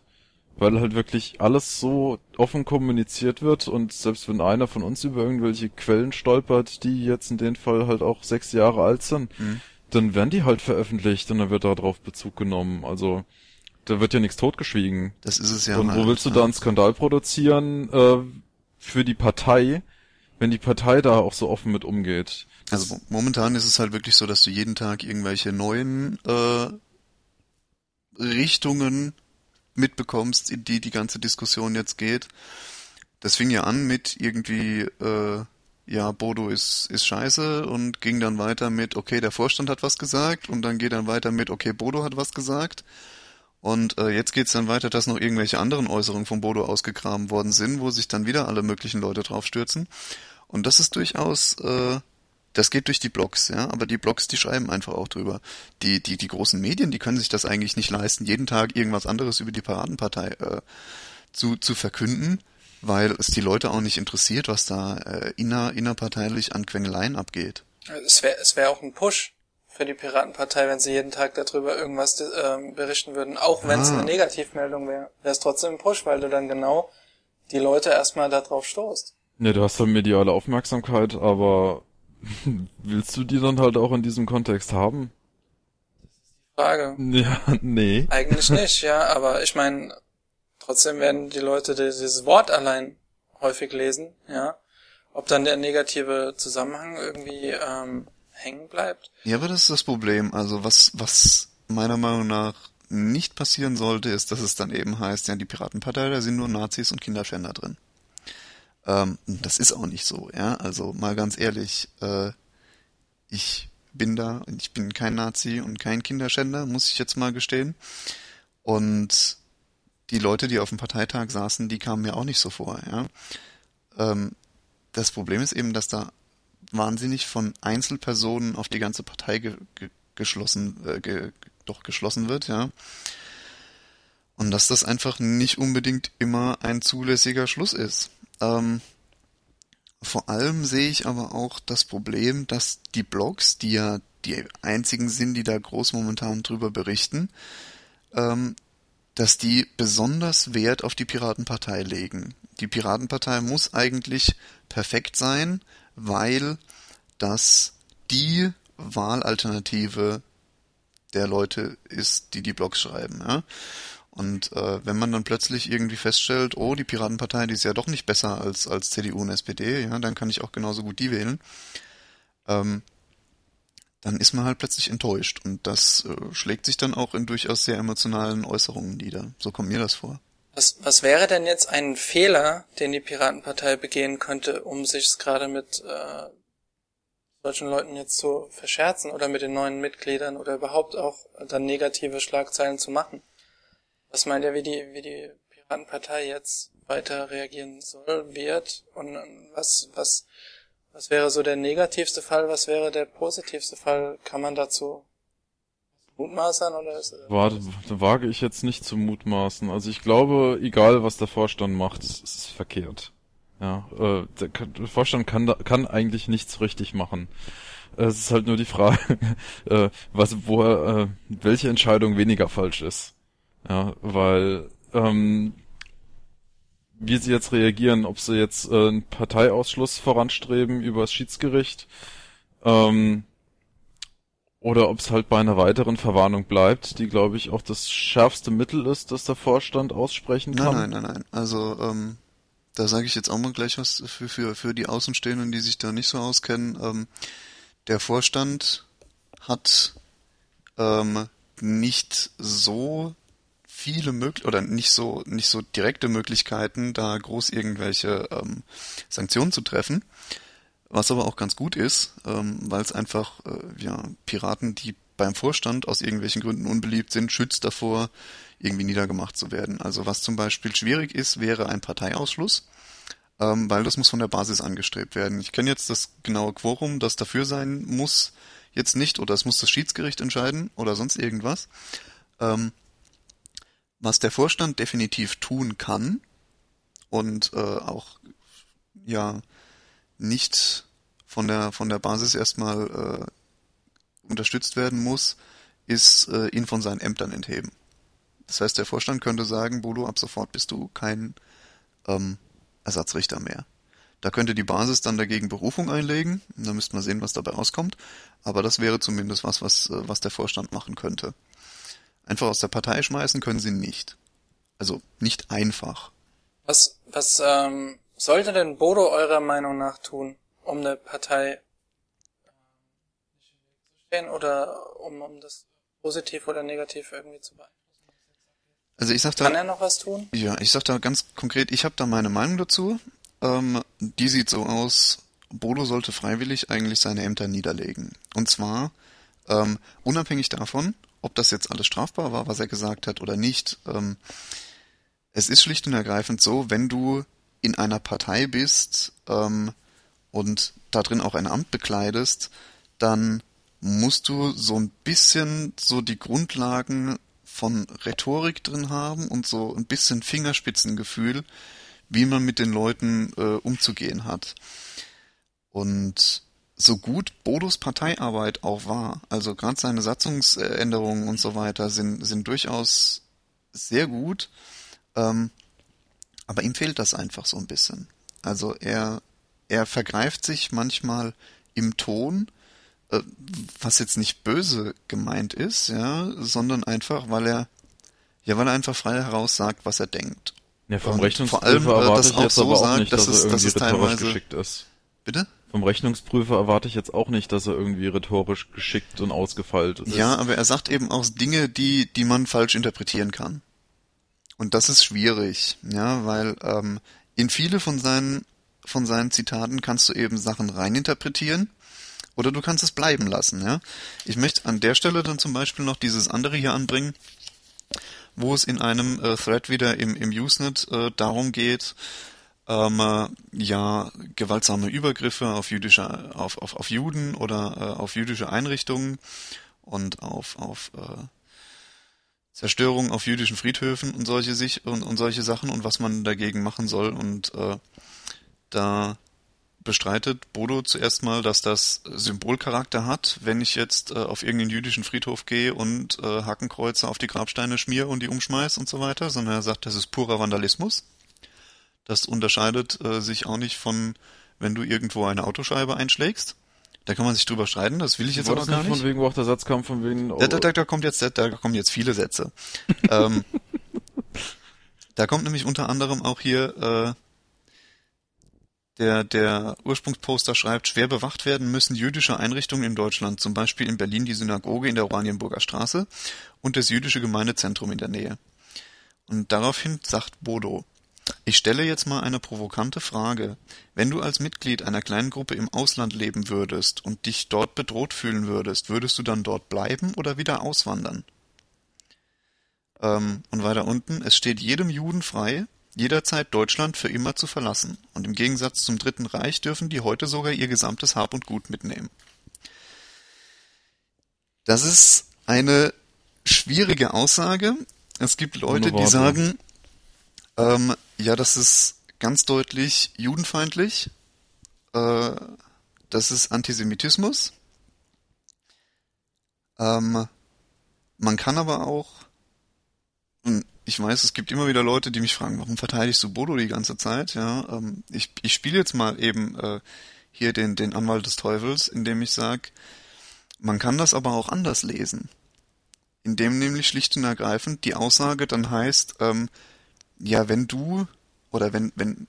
Weil halt wirklich alles so offen kommuniziert wird und selbst wenn einer von uns über irgendwelche Quellen stolpert, die jetzt in dem Fall halt auch sechs Jahre alt sind, mhm. dann werden die halt veröffentlicht und dann wird darauf Bezug genommen. Also da wird ja nichts totgeschwiegen. Das ist es ja. Und wo willst du da einen Skandal produzieren äh, für die Partei, wenn die Partei da auch so offen mit umgeht? Also momentan ist es halt wirklich so, dass du jeden Tag irgendwelche neuen äh, Richtungen mitbekommst, in die die ganze Diskussion jetzt geht. Das fing ja an mit irgendwie, äh, ja, Bodo ist, ist scheiße und ging dann weiter mit, okay, der Vorstand hat was gesagt und dann geht dann weiter mit, okay, Bodo hat was gesagt und äh, jetzt geht's dann weiter, dass noch irgendwelche anderen Äußerungen von Bodo ausgegraben worden sind, wo sich dann wieder alle möglichen Leute drauf stürzen. Und das ist durchaus, äh, das geht durch die Blogs, ja, aber die Blogs, die schreiben einfach auch drüber. Die, die, die großen Medien, die können sich das eigentlich nicht leisten, jeden Tag irgendwas anderes über die Paradenpartei äh, zu, zu verkünden, weil es die Leute auch nicht interessiert, was da äh, inner, innerparteilich an Quengeleien abgeht. Es wäre es wär auch ein Push, für die Piratenpartei, wenn sie jeden Tag darüber irgendwas äh, berichten würden, auch wenn es ah. eine Negativmeldung wäre. Wäre es trotzdem ein Push, weil du dann genau die Leute erstmal darauf stoßt. Ja, du hast dann mediale Aufmerksamkeit, aber willst du die dann halt auch in diesem Kontext haben? Frage. Ja, nee. Eigentlich nicht, ja, aber ich meine, trotzdem werden die Leute dieses Wort allein häufig lesen, ja. Ob dann der negative Zusammenhang irgendwie ähm, hängen bleibt. Ja, aber das ist das Problem. Also was, was meiner Meinung nach nicht passieren sollte, ist, dass es dann eben heißt, ja, die Piratenpartei, da sind nur Nazis und Kinderschänder drin. Ähm, das ist auch nicht so, ja. Also mal ganz ehrlich, äh, ich bin da, ich bin kein Nazi und kein Kinderschänder, muss ich jetzt mal gestehen. Und die Leute, die auf dem Parteitag saßen, die kamen mir auch nicht so vor, ja. Ähm, das Problem ist eben, dass da wahnsinnig von Einzelpersonen auf die ganze Partei ge ge geschlossen, äh, ge doch geschlossen wird, ja. Und dass das einfach nicht unbedingt immer ein zulässiger Schluss ist. Ähm, vor allem sehe ich aber auch das Problem, dass die Blogs, die ja die einzigen sind, die da groß momentan drüber berichten, ähm, dass die besonders Wert auf die Piratenpartei legen. Die Piratenpartei muss eigentlich perfekt sein, weil das die Wahlalternative der Leute ist, die die Blogs schreiben. Ja? Und äh, wenn man dann plötzlich irgendwie feststellt, oh, die Piratenpartei, die ist ja doch nicht besser als, als CDU und SPD, ja, dann kann ich auch genauso gut die wählen. Ähm, dann ist man halt plötzlich enttäuscht. Und das äh, schlägt sich dann auch in durchaus sehr emotionalen Äußerungen nieder. So kommt mir das vor. Was, was wäre denn jetzt ein Fehler, den die Piratenpartei begehen könnte, um sich gerade mit äh, solchen Leuten jetzt zu verscherzen oder mit den neuen Mitgliedern oder überhaupt auch dann negative Schlagzeilen zu machen. Was meint ihr, wie die, wie die Piratenpartei jetzt weiter reagieren soll, wird und was, was, was wäre so der negativste Fall, was wäre der positivste Fall? Kann man dazu mutmaßern oder ist Warte, wage ich jetzt nicht zu mutmaßen. Also ich glaube, egal was der Vorstand macht, ist es verkehrt. Ja, äh, der, der Vorstand kann, da, kann eigentlich nichts richtig machen. Es ist halt nur die Frage, äh, was, wo, äh, welche Entscheidung weniger falsch ist. Ja, weil ähm, wie sie jetzt reagieren, ob sie jetzt äh, einen Parteiausschluss voranstreben über das Schiedsgericht ähm, oder ob es halt bei einer weiteren Verwarnung bleibt, die glaube ich auch das schärfste Mittel ist, das der Vorstand aussprechen kann. Nein, nein, nein, nein. Also ähm, da sage ich jetzt auch mal gleich was für, für, für die Außenstehenden, die sich da nicht so auskennen. Ähm, der Vorstand hat ähm, nicht so viele möglich oder nicht so nicht so direkte Möglichkeiten, da groß irgendwelche ähm, Sanktionen zu treffen. Was aber auch ganz gut ist, ähm, weil es einfach äh, ja Piraten, die beim Vorstand aus irgendwelchen Gründen unbeliebt sind, schützt davor, irgendwie niedergemacht zu werden. Also was zum Beispiel schwierig ist, wäre ein Parteiausschluss, ähm, weil das muss von der Basis angestrebt werden. Ich kenne jetzt das genaue Quorum, das dafür sein muss, jetzt nicht, oder es muss das Schiedsgericht entscheiden oder sonst irgendwas. Ähm, was der Vorstand definitiv tun kann und äh, auch ja nicht von der von der Basis erstmal äh, unterstützt werden muss, ist äh, ihn von seinen Ämtern entheben. Das heißt, der Vorstand könnte sagen, Bodo, ab sofort bist du kein ähm, Ersatzrichter mehr. Da könnte die Basis dann dagegen Berufung einlegen, da müsste man sehen, was dabei rauskommt, aber das wäre zumindest was, was, äh, was der Vorstand machen könnte. Einfach aus der Partei schmeißen können sie nicht. Also nicht einfach. Was, was ähm, sollte denn Bodo eurer Meinung nach tun, um eine Partei äh, oder um, um das positiv oder negativ irgendwie zu beeinflussen? Also ich sag da, Kann er noch was tun? Ja, ich sag da ganz konkret, ich habe da meine Meinung dazu. Ähm, die sieht so aus, Bodo sollte freiwillig eigentlich seine Ämter niederlegen. Und zwar ähm, unabhängig davon, ob das jetzt alles strafbar war, was er gesagt hat oder nicht. Ähm, es ist schlicht und ergreifend so, wenn du in einer Partei bist ähm, und da drin auch ein Amt bekleidest, dann musst du so ein bisschen so die Grundlagen von Rhetorik drin haben und so ein bisschen Fingerspitzengefühl, wie man mit den Leuten äh, umzugehen hat. Und so gut Bodos Parteiarbeit auch war, also gerade seine Satzungsänderungen und so weiter sind, sind durchaus sehr gut, ähm, aber ihm fehlt das einfach so ein bisschen. Also er, er vergreift sich manchmal im Ton, äh, was jetzt nicht böse gemeint ist, ja, sondern einfach, weil er, ja, weil er einfach frei heraus sagt, was er denkt. Ja, vom äh, erwarte ich jetzt so aber auch sagt, nicht, dass, dass irgendwie dass rhetorisch geschickt ist. Bitte? Vom Rechnungsprüfer erwarte ich jetzt auch nicht, dass er irgendwie rhetorisch geschickt und ausgefeilt ist. Ja, aber er sagt eben auch Dinge, die, die man falsch interpretieren kann. Und das ist schwierig, ja, weil ähm, in viele von seinen von seinen Zitaten kannst du eben Sachen reininterpretieren oder du kannst es bleiben lassen, ja. Ich möchte an der Stelle dann zum Beispiel noch dieses andere hier anbringen, wo es in einem äh, Thread wieder im, im Usenet äh, darum geht, ähm, äh, ja, gewaltsame Übergriffe auf jüdische, auf, auf, auf Juden oder äh, auf jüdische Einrichtungen und auf, auf äh, Zerstörung auf jüdischen Friedhöfen und solche sich und, und solche Sachen und was man dagegen machen soll und äh, da bestreitet Bodo zuerst mal, dass das Symbolcharakter hat, wenn ich jetzt äh, auf irgendeinen jüdischen Friedhof gehe und äh, Hakenkreuze auf die Grabsteine schmier und die umschmeiß und so weiter, sondern er sagt, das ist purer Vandalismus. Das unterscheidet äh, sich auch nicht von, wenn du irgendwo eine Autoscheibe einschlägst. Da kann man sich drüber streiten, das will ich jetzt aber gar nicht. Von wegen, wo auch der Satz kam, von wegen. Oh. Da, da, da, da kommt jetzt, da, da kommen jetzt viele Sätze. ähm, da kommt nämlich unter anderem auch hier äh, der, der Ursprungsposter schreibt, schwer bewacht werden müssen jüdische Einrichtungen in Deutschland, zum Beispiel in Berlin die Synagoge in der Oranienburger Straße und das jüdische Gemeindezentrum in der Nähe. Und daraufhin sagt Bodo, ich stelle jetzt mal eine provokante Frage. Wenn du als Mitglied einer kleinen Gruppe im Ausland leben würdest und dich dort bedroht fühlen würdest, würdest du dann dort bleiben oder wieder auswandern? Ähm, und weiter unten, es steht jedem Juden frei, jederzeit Deutschland für immer zu verlassen, und im Gegensatz zum Dritten Reich dürfen die heute sogar ihr gesamtes Hab und Gut mitnehmen. Das ist eine schwierige Aussage. Es gibt Leute, die sagen, ähm, ja, das ist ganz deutlich judenfeindlich. Äh, das ist Antisemitismus. Ähm, man kann aber auch, ich weiß, es gibt immer wieder Leute, die mich fragen, warum verteidigst du Bodo die ganze Zeit? Ja, ähm, ich, ich spiele jetzt mal eben äh, hier den, den Anwalt des Teufels, indem ich sage, man kann das aber auch anders lesen. Indem nämlich schlicht und ergreifend die Aussage dann heißt, ähm, ja, wenn du oder wenn, wenn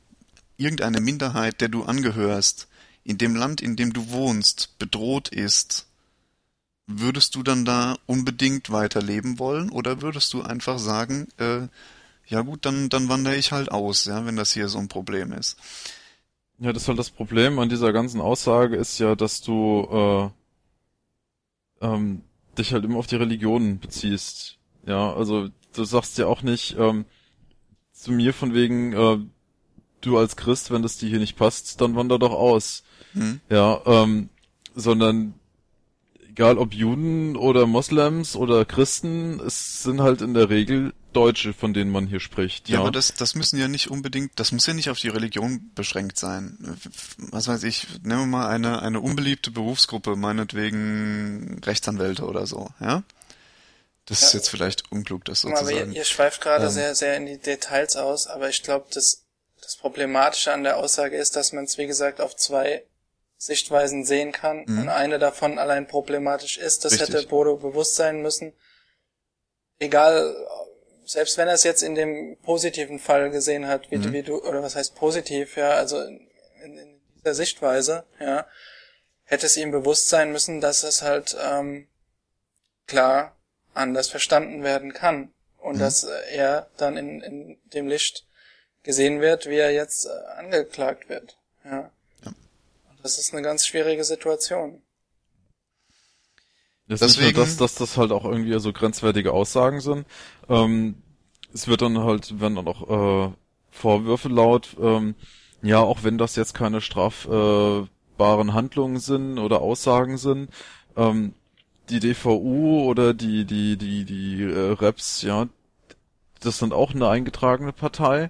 irgendeine Minderheit, der du angehörst, in dem Land, in dem du wohnst, bedroht ist, würdest du dann da unbedingt weiterleben wollen oder würdest du einfach sagen, äh, ja gut, dann, dann wandere ich halt aus, ja, wenn das hier so ein Problem ist. Ja, das ist halt das Problem an dieser ganzen Aussage ist ja, dass du äh, ähm, dich halt immer auf die Religion beziehst. Ja, also du sagst ja auch nicht ähm, zu mir von wegen, äh, du als Christ, wenn das dir hier nicht passt, dann wander doch aus. Hm. Ja, ähm, sondern egal ob Juden oder Moslems oder Christen, es sind halt in der Regel Deutsche, von denen man hier spricht. Ja, ja, aber das, das müssen ja nicht unbedingt, das muss ja nicht auf die Religion beschränkt sein. Was weiß ich, nehmen wir mal eine, eine unbeliebte Berufsgruppe, meinetwegen Rechtsanwälte oder so, ja? Das ja. ist jetzt vielleicht unklug, das so aber zu sagen. Ihr, ihr schweift gerade ähm, sehr, sehr in die Details aus, aber ich glaube, das, das Problematische an der Aussage ist, dass man es, wie gesagt, auf zwei Sichtweisen sehen kann mhm. und eine davon allein problematisch ist. Das Richtig. hätte Bodo bewusst sein müssen. Egal, selbst wenn er es jetzt in dem positiven Fall gesehen hat, wie, mhm. wie du, oder was heißt positiv, ja, also in, in, dieser Sichtweise, ja, hätte es ihm bewusst sein müssen, dass es halt ähm, klar anders verstanden werden kann und mhm. dass er dann in, in dem Licht gesehen wird, wie er jetzt äh, angeklagt wird. Ja. Das ist eine ganz schwierige Situation. Das Deswegen, ist nur das, dass das halt auch irgendwie so grenzwertige Aussagen sind. Ähm, es wird dann halt, wenn dann auch äh, Vorwürfe laut, ähm, ja, auch wenn das jetzt keine strafbaren Handlungen sind oder Aussagen sind, ähm, die DVU oder die, die, die, die äh, Reps, ja, das sind auch eine eingetragene Partei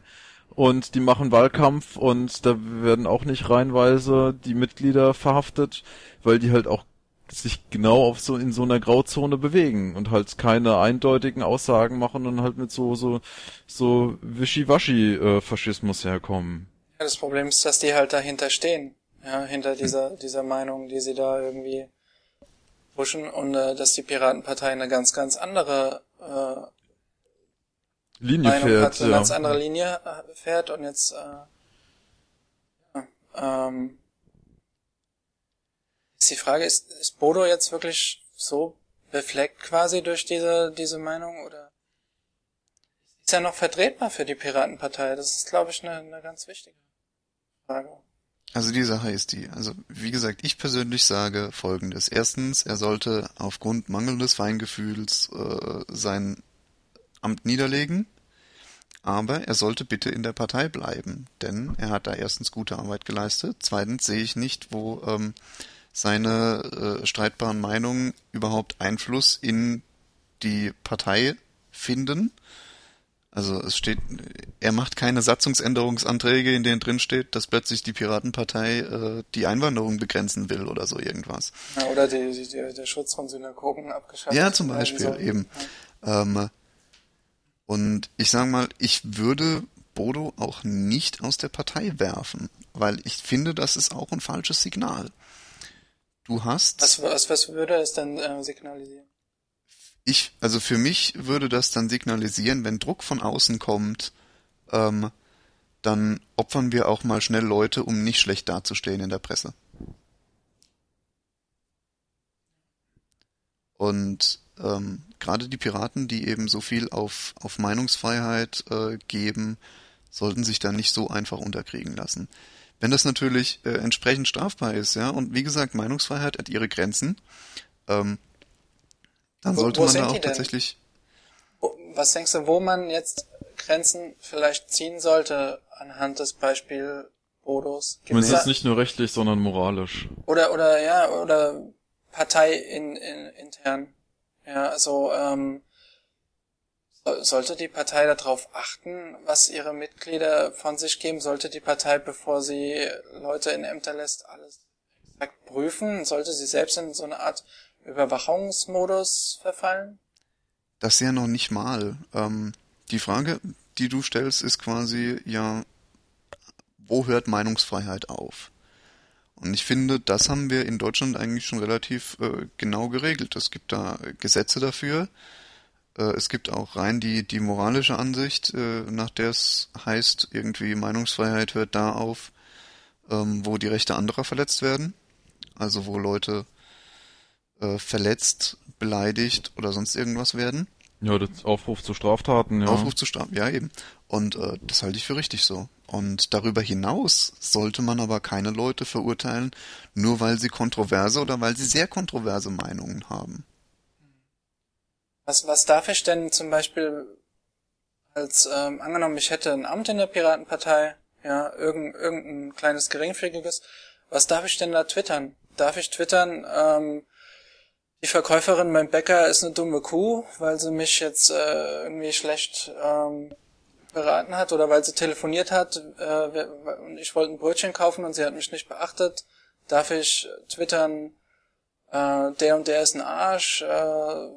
und die machen Wahlkampf und da werden auch nicht reinweise die Mitglieder verhaftet, weil die halt auch sich genau auf so in so einer Grauzone bewegen und halt keine eindeutigen Aussagen machen und halt mit so so so wischiwaschi äh, Faschismus herkommen. Ja, das Problem ist, dass die halt dahinter stehen, ja, hinter dieser dieser Meinung, die sie da irgendwie pushen und äh, dass die Piratenpartei eine ganz, ganz andere äh, Linie Meinung fährt, hat, eine ja. ganz andere Linie äh, fährt und jetzt äh, ja, ähm, ist die Frage, ist, ist Bodo jetzt wirklich so befleckt quasi durch diese, diese Meinung oder ist er noch vertretbar für die Piratenpartei? Das ist, glaube ich, eine, eine ganz wichtige Frage. Also die Sache ist die. Also wie gesagt, ich persönlich sage Folgendes. Erstens, er sollte aufgrund mangelndes Feingefühls äh, sein Amt niederlegen, aber er sollte bitte in der Partei bleiben, denn er hat da erstens gute Arbeit geleistet. Zweitens sehe ich nicht, wo ähm, seine äh, streitbaren Meinungen überhaupt Einfluss in die Partei finden. Also es steht, er macht keine Satzungsänderungsanträge, in denen drin steht, dass plötzlich die Piratenpartei äh, die Einwanderung begrenzen will oder so irgendwas. Ja, oder die, die, die, der Schutz von Synagogen abgeschafft Ja, zum Beispiel soll. eben. Ja. Ähm, und ich sage mal, ich würde Bodo auch nicht aus der Partei werfen, weil ich finde, das ist auch ein falsches Signal. Du hast. Was, was, was würde es denn äh, signalisieren? Ich, also für mich würde das dann signalisieren, wenn Druck von außen kommt, ähm, dann opfern wir auch mal schnell Leute, um nicht schlecht dazustehen in der Presse. Und ähm, gerade die Piraten, die eben so viel auf, auf Meinungsfreiheit äh, geben, sollten sich da nicht so einfach unterkriegen lassen. Wenn das natürlich äh, entsprechend strafbar ist, ja, und wie gesagt, Meinungsfreiheit hat ihre Grenzen, ähm, dann Wo- sollte wo man sind da die auch denn? tatsächlich Wo- Was denkst du, wo man jetzt Grenzen vielleicht ziehen sollte anhand des Beispiel Bodos? Gibt's Zumindest da, nicht nur rechtlich, sondern moralisch. oder oder ja oder Partei in, in, intern? Ja, also ähm, so- sollte die Partei darauf achten, was ihre Mitglieder von sich geben? Sollte die Partei, bevor sie Leute in Ämter lässt, alles exakt prüfen? Sollte sie selbst in so eine Art Überwachungsmodus verfallen? Das ja noch nicht mal. Ähm, die Frage, die du stellst, ist quasi, ja, wo hört Meinungsfreiheit auf? Und ich finde, das haben wir in Deutschland eigentlich schon relativ äh, genau geregelt. Es gibt da Gesetze dafür. Äh, es gibt auch rein die, die moralische Ansicht, äh, nach der es heißt, irgendwie Meinungsfreiheit hört da auf, ähm, wo die Rechte anderer verletzt werden. Also wo Leute äh, verletzt, beleidigt oder sonst irgendwas werden. Ja, das Aufruf zu Straftaten, ja. Aufruf zu Strafen, ja eben. Und äh, das halte ich für richtig so. Und darüber hinaus sollte man aber keine Leute verurteilen, nur weil sie kontroverse oder weil sie sehr kontroverse Meinungen haben. Was, was darf ich denn zum Beispiel als, ähm, angenommen, ich hätte ein Amt in der Piratenpartei, ja, irgendein, irgendein kleines geringfügiges, was darf ich denn da twittern? Darf ich twittern, ähm, die Verkäuferin beim Bäcker ist eine dumme Kuh, weil sie mich jetzt äh, irgendwie schlecht ähm, beraten hat oder weil sie telefoniert hat äh, und ich wollte ein Brötchen kaufen und sie hat mich nicht beachtet. Darf ich twittern, äh, der und der ist ein Arsch, äh,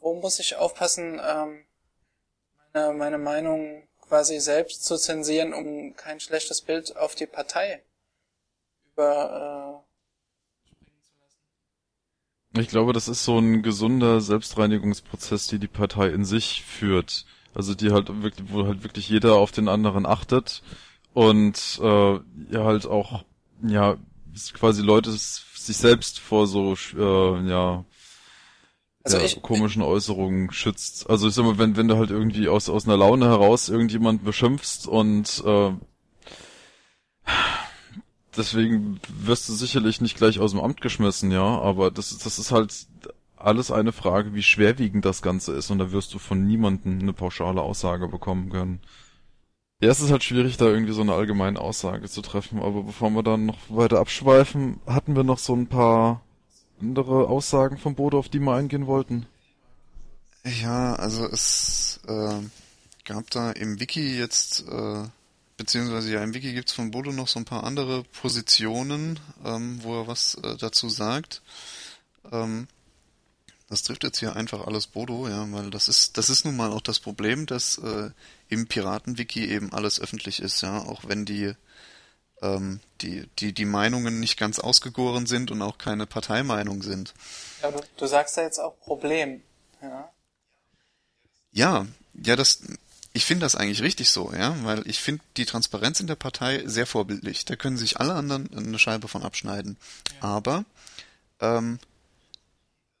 wo muss ich aufpassen, ähm, meine, meine Meinung quasi selbst zu zensieren, um kein schlechtes Bild auf die Partei über Ich glaube, das ist so ein gesunder Selbstreinigungsprozess, die die Partei in sich führt. Also die halt wirklich, wo halt wirklich jeder auf den anderen achtet und äh, ja halt auch ja quasi Leute sich selbst vor so äh, ja, Also ja ich- komischen Äußerungen schützt. Also ich sag mal, wenn wenn du halt irgendwie aus aus einer Laune heraus irgendjemand beschimpfst und äh, deswegen wirst du sicherlich nicht gleich aus dem Amt geschmissen, ja, aber das, das ist halt alles eine Frage, wie schwerwiegend das Ganze ist und da wirst du von niemandem eine pauschale Aussage bekommen können. Ja, es ist halt schwierig, da irgendwie so eine allgemeine Aussage zu treffen, aber bevor wir dann noch weiter abschweifen, hatten wir noch so ein paar andere Aussagen von Bodo, auf die wir eingehen wollten. Ja, also es äh, gab da im Wiki jetzt, äh, beziehungsweise ja im Wiki gibt's von Bodo noch so ein paar andere Positionen, ähm, wo er was äh, dazu sagt. Ähm, das trifft jetzt hier einfach alles Bodo, ja, weil das ist, das ist nun mal auch das Problem, dass äh, im Piratenwiki eben alles öffentlich ist, ja, auch wenn die ähm, die, die, die Meinungen nicht ganz ausgegoren sind und auch keine Parteimeinung sind. Ja, du, du sagst ja jetzt auch Problem. Ja, ja, ja das, ich finde das eigentlich richtig so, ja, weil ich finde die Transparenz in der Partei sehr vorbildlich. Da können sich alle anderen eine Scheibe von abschneiden. Ja. Aber ähm,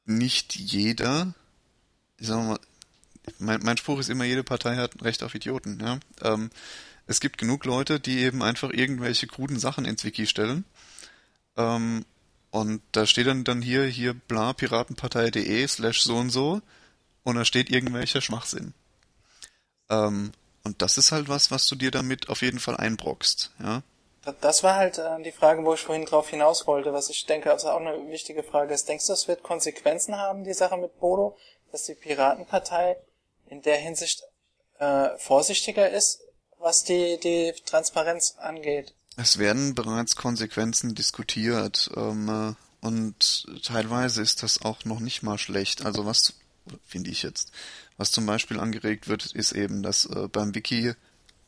nicht jeder, ich sag mal, mein, mein Spruch ist immer, jede Partei hat ein Recht auf Idioten. Ja? Ähm, es gibt genug Leute, die eben einfach irgendwelche kruden Sachen ins Wiki stellen. Ähm, und da steht dann, dann hier, hier bla piratenpartei.de slash so und so und da steht irgendwelcher Schwachsinn. Ähm, und das ist halt was, was du dir damit auf jeden Fall einbrockst, ja. Das war halt äh, die Frage, wo ich vorhin drauf hinaus wollte, was ich denke, also auch eine wichtige Frage ist. Denkst du, es wird Konsequenzen haben, die Sache mit Bodo, dass die Piratenpartei in der Hinsicht äh, vorsichtiger ist, was die, die Transparenz angeht. Es werden bereits Konsequenzen diskutiert ähm, äh, und teilweise ist das auch noch nicht mal schlecht. Also was finde ich jetzt, was zum Beispiel angeregt wird, ist eben, dass äh, beim Wiki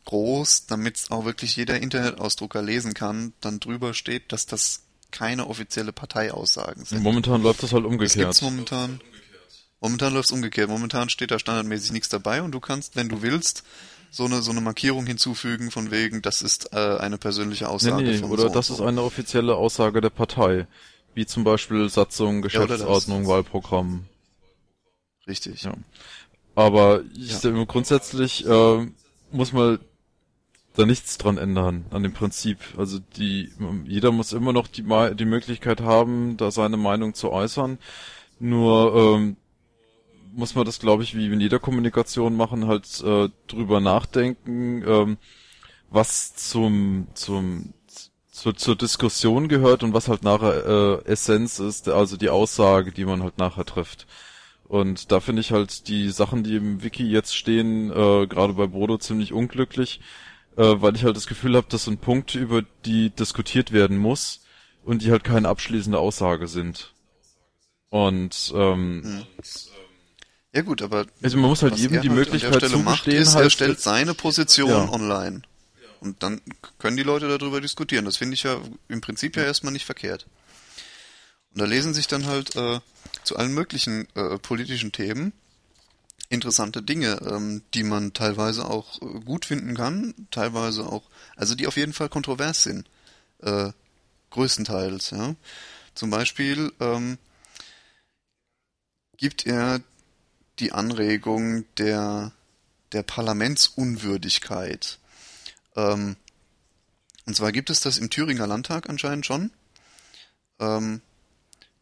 groß, damit auch wirklich jeder Internetausdrucker lesen kann, dann drüber steht, dass das keine offizielle Parteiaussagen sind. Momentan läuft das halt umgekehrt. Das gibt's momentan. Momentan läuft es umgekehrt. Momentan steht da standardmäßig nichts dabei und du kannst, wenn du willst, so eine so eine Markierung hinzufügen von wegen, das ist äh, eine persönliche Aussage. Nee, nee, oder so das ist eine offizielle Aussage der Partei, wie zum Beispiel Satzung, Geschäftsordnung, ja, Wahlprogramm. Richtig. Ja. Aber ich ja. grundsätzlich äh, muss man da nichts dran ändern an dem Prinzip. Also die jeder muss immer noch die die Möglichkeit haben, da seine Meinung zu äußern. Nur ähm, muss man das, glaube ich, wie in jeder Kommunikation machen, halt äh, drüber nachdenken, ähm, was zum zum zu, zur Diskussion gehört und was halt nachher äh, Essenz ist, also die Aussage, die man halt nachher trifft. Und da finde ich halt die Sachen, die im Wiki jetzt stehen, äh, gerade bei Bodo ziemlich unglücklich, äh, weil ich halt das Gefühl habe, das sind Punkte, über die diskutiert werden muss und die halt keine abschließende Aussage sind. Und ähm, hm. Ja gut, aber also man muss halt jedem die halt Möglichkeit zugestehen, macht, ist, halt, er stellt seine Position ja. online. Und dann können die Leute darüber diskutieren. Das finde ich ja im Prinzip ja erstmal nicht verkehrt. Und da lesen sich dann halt äh, zu allen möglichen äh, politischen Themen interessante Dinge, ähm, die man teilweise auch äh, gut finden kann, teilweise auch, also die auf jeden Fall kontrovers sind. Äh, größtenteils, ja. Zum Beispiel ähm, gibt er die Anregung der, der Parlamentsunwürdigkeit. Ähm, und zwar gibt es das im Thüringer Landtag anscheinend schon. Ähm,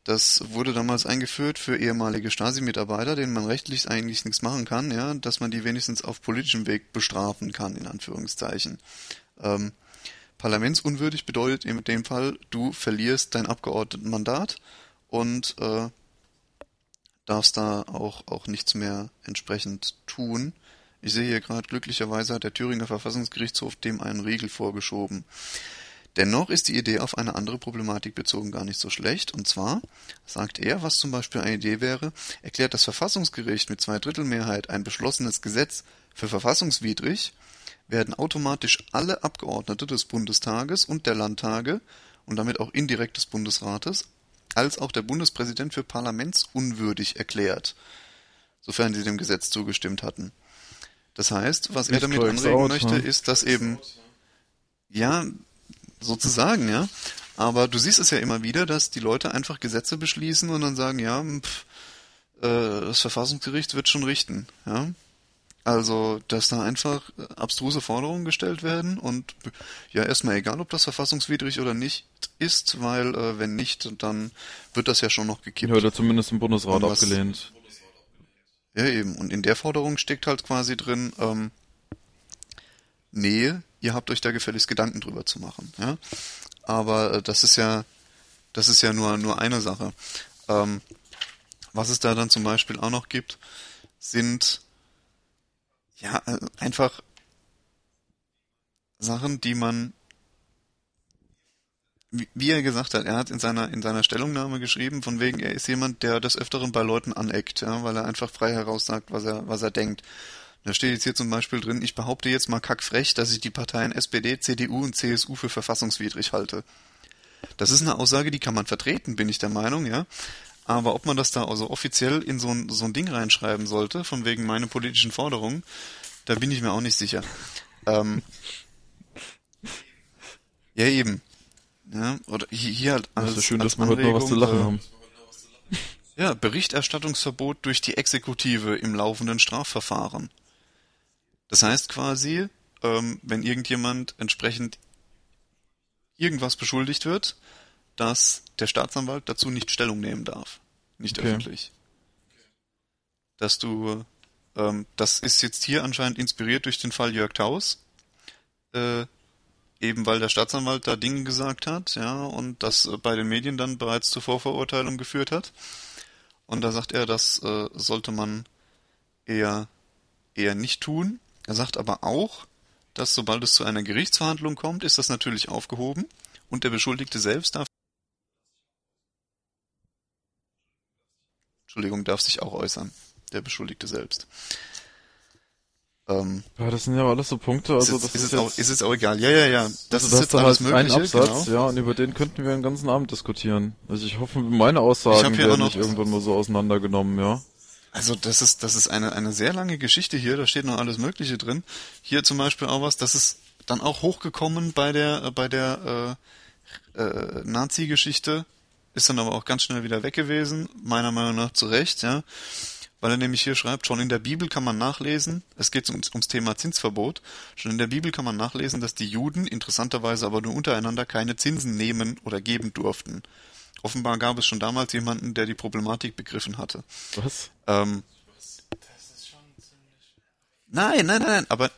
das wurde damals eingeführt für ehemalige Stasi-Mitarbeiter, denen man rechtlich eigentlich nichts machen kann, ja, dass man die wenigstens auf politischem Weg bestrafen kann, in Anführungszeichen. Ähm, parlamentsunwürdig bedeutet in dem Fall, du verlierst dein Abgeordnetenmandat und äh, darfst da auch, auch nichts mehr entsprechend tun. Ich sehe hier gerade, glücklicherweise hat der Thüringer Verfassungsgerichtshof dem einen Riegel vorgeschoben. Dennoch ist die Idee auf eine andere Problematik bezogen gar nicht so schlecht, und zwar, sagt er, was zum Beispiel eine Idee wäre, erklärt das Verfassungsgericht mit Zweidrittelmehrheit ein beschlossenes Gesetz für verfassungswidrig, werden automatisch alle Abgeordnete des Bundestages und der Landtage und damit auch indirekt des Bundesrates als auch der Bundespräsident für parlamentsunwürdig erklärt, sofern sie dem Gesetz zugestimmt hatten. Das heißt, was er damit anregen möchte, ist, dass eben, ja, sozusagen, ja, aber du siehst es ja immer wieder, dass die Leute einfach Gesetze beschließen und dann sagen, ja, pff, äh, das Verfassungsgericht wird schon richten, ja. Also, dass da einfach abstruse Forderungen gestellt werden und ja, erstmal egal, ob das verfassungswidrig oder nicht ist, weil äh, wenn nicht, dann wird das ja schon noch gekippt. Ja, oder zumindest im Bundesrat was, abgelehnt. Ja, eben. Und in der Forderung steckt halt quasi drin, ähm, nee, ihr habt euch da gefälligst Gedanken drüber zu machen, ja. Aber äh, das ist ja, das ist ja nur, nur eine Sache. Ähm, was es da dann zum Beispiel auch noch gibt, sind ja, äh, einfach Sachen, die man, wie er gesagt hat, er hat in seiner, in seiner Stellungnahme geschrieben, von wegen, er ist jemand, der des Öfteren bei Leuten aneckt, ja, weil er einfach frei heraussagt, was er, was er denkt. Da steht jetzt hier zum Beispiel drin, ich behaupte jetzt mal kackfrech, dass ich die Parteien SPD, CDU und CSU für verfassungswidrig halte. Das ist eine Aussage, die kann man vertreten, bin ich der Meinung, ja. Aber ob man das da also offiziell in so ein, so ein Ding reinschreiben sollte, von wegen meine politischen Forderungen, da bin ich mir auch nicht sicher. Ähm, ja, eben. Ja, oder hier, hier halt als, das ist schön, dass wir heute noch was zu lachen äh, haben. Ja, Berichterstattungsverbot durch die Exekutive im laufenden Strafverfahren. Das heißt quasi, ähm, wenn irgendjemand entsprechend irgendwas beschuldigt wird, dass der Staatsanwalt dazu nicht Stellung nehmen darf. Nicht okay. öffentlich. Dass du, ähm, das ist jetzt hier anscheinend inspiriert durch den Fall Jörg Taus, äh, eben weil der Staatsanwalt da Dinge gesagt hat, ja, und das äh, bei den Medien dann bereits zur Vorverurteilung geführt hat. Und da sagt er, das äh, sollte man eher, eher nicht tun. Er sagt aber auch, dass sobald es zu einer Gerichtsverhandlung kommt, ist das natürlich aufgehoben und der Beschuldigte selbst darf Entschuldigung, darf sich auch äußern, der Beschuldigte selbst. Ähm, ja, das sind ja alles so Punkte, also ist das ist, ist, jetzt, auch, ist jetzt auch egal. Ja, ja, ja. Das also ist jetzt alles halt mögliche, Absatz, genau. ja, und über den könnten wir den ganzen Abend diskutieren. Also ich hoffe, meine Aussagen werden nicht irgendwann mal so auseinandergenommen, ja. Also das ist, das ist eine, eine sehr lange Geschichte hier, da steht noch alles Mögliche drin. Hier zum Beispiel auch was, das ist dann auch hochgekommen bei der, äh, bei der äh, äh, Nazi-Geschichte, ist dann aber auch ganz schnell wieder weg gewesen, meiner Meinung nach zu Recht, ja. Weil er nämlich hier schreibt, schon in der Bibel kann man nachlesen, es geht ums, ums Thema Zinsverbot, schon in der Bibel kann man nachlesen, dass die Juden interessanterweise aber nur untereinander keine Zinsen nehmen oder geben durften. Offenbar gab es schon damals jemanden, der die Problematik begriffen hatte. Was? Ähm, nein, nein, nein, aber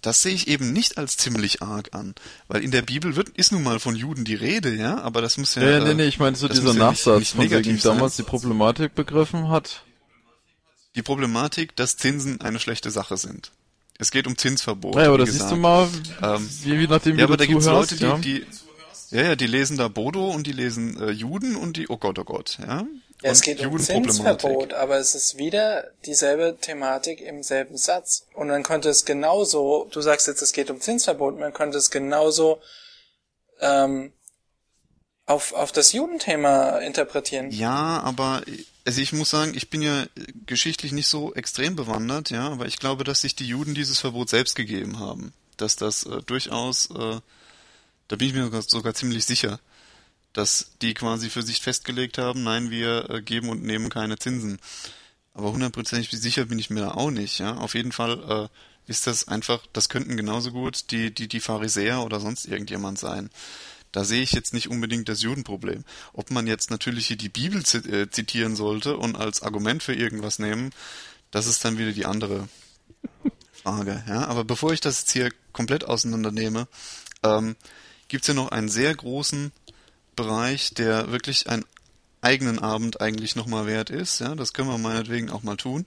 das sehe ich eben nicht als ziemlich arg an, weil in der Bibel wird ist nun mal von Juden die Rede, ja, aber das muss ja. Ja, nee, nee, ich meine so dieser Nachsatz, ja nicht, nicht von wegen damals die Problematik begriffen hat. Die Problematik, dass Zinsen eine schlechte Sache sind. Es geht um Zinsverbot. Ja, aber das siehst du mal, ähm, wie, wie nachdem ja, aber da gibt's Leute, die, ja? die ja, ja, die lesen da Bodo und die lesen äh, Juden und die, oh Gott, oh Gott, ja. Ja, es geht um Zinsverbot, aber es ist wieder dieselbe Thematik im selben Satz. Und man könnte es genauso, du sagst jetzt, es geht um Zinsverbot, man könnte es genauso ähm, auf, auf das Judenthema interpretieren. Ja, aber also ich muss sagen, ich bin ja geschichtlich nicht so extrem bewandert, ja, aber ich glaube, dass sich die Juden dieses Verbot selbst gegeben haben. Dass das äh, durchaus äh, da bin ich mir sogar, sogar ziemlich sicher, dass die quasi für sich festgelegt haben, nein, wir äh, geben und nehmen keine Zinsen. Aber hundertprozentig sicher bin ich mir da auch nicht. Ja? Auf jeden Fall äh, ist das einfach, das könnten genauso gut die, die, die Pharisäer oder sonst irgendjemand sein. Da sehe ich jetzt nicht unbedingt das Judenproblem. Ob man jetzt natürlich hier die Bibel äh, zitieren sollte und als Argument für irgendwas nehmen, das ist dann wieder die andere Frage. Ja? Aber bevor ich das jetzt hier komplett auseinandernehme, ähm, gibt es ja noch einen sehr großen Bereich, der wirklich einen eigenen Abend eigentlich nochmal wert ist. Ja, das können wir meinetwegen auch mal tun.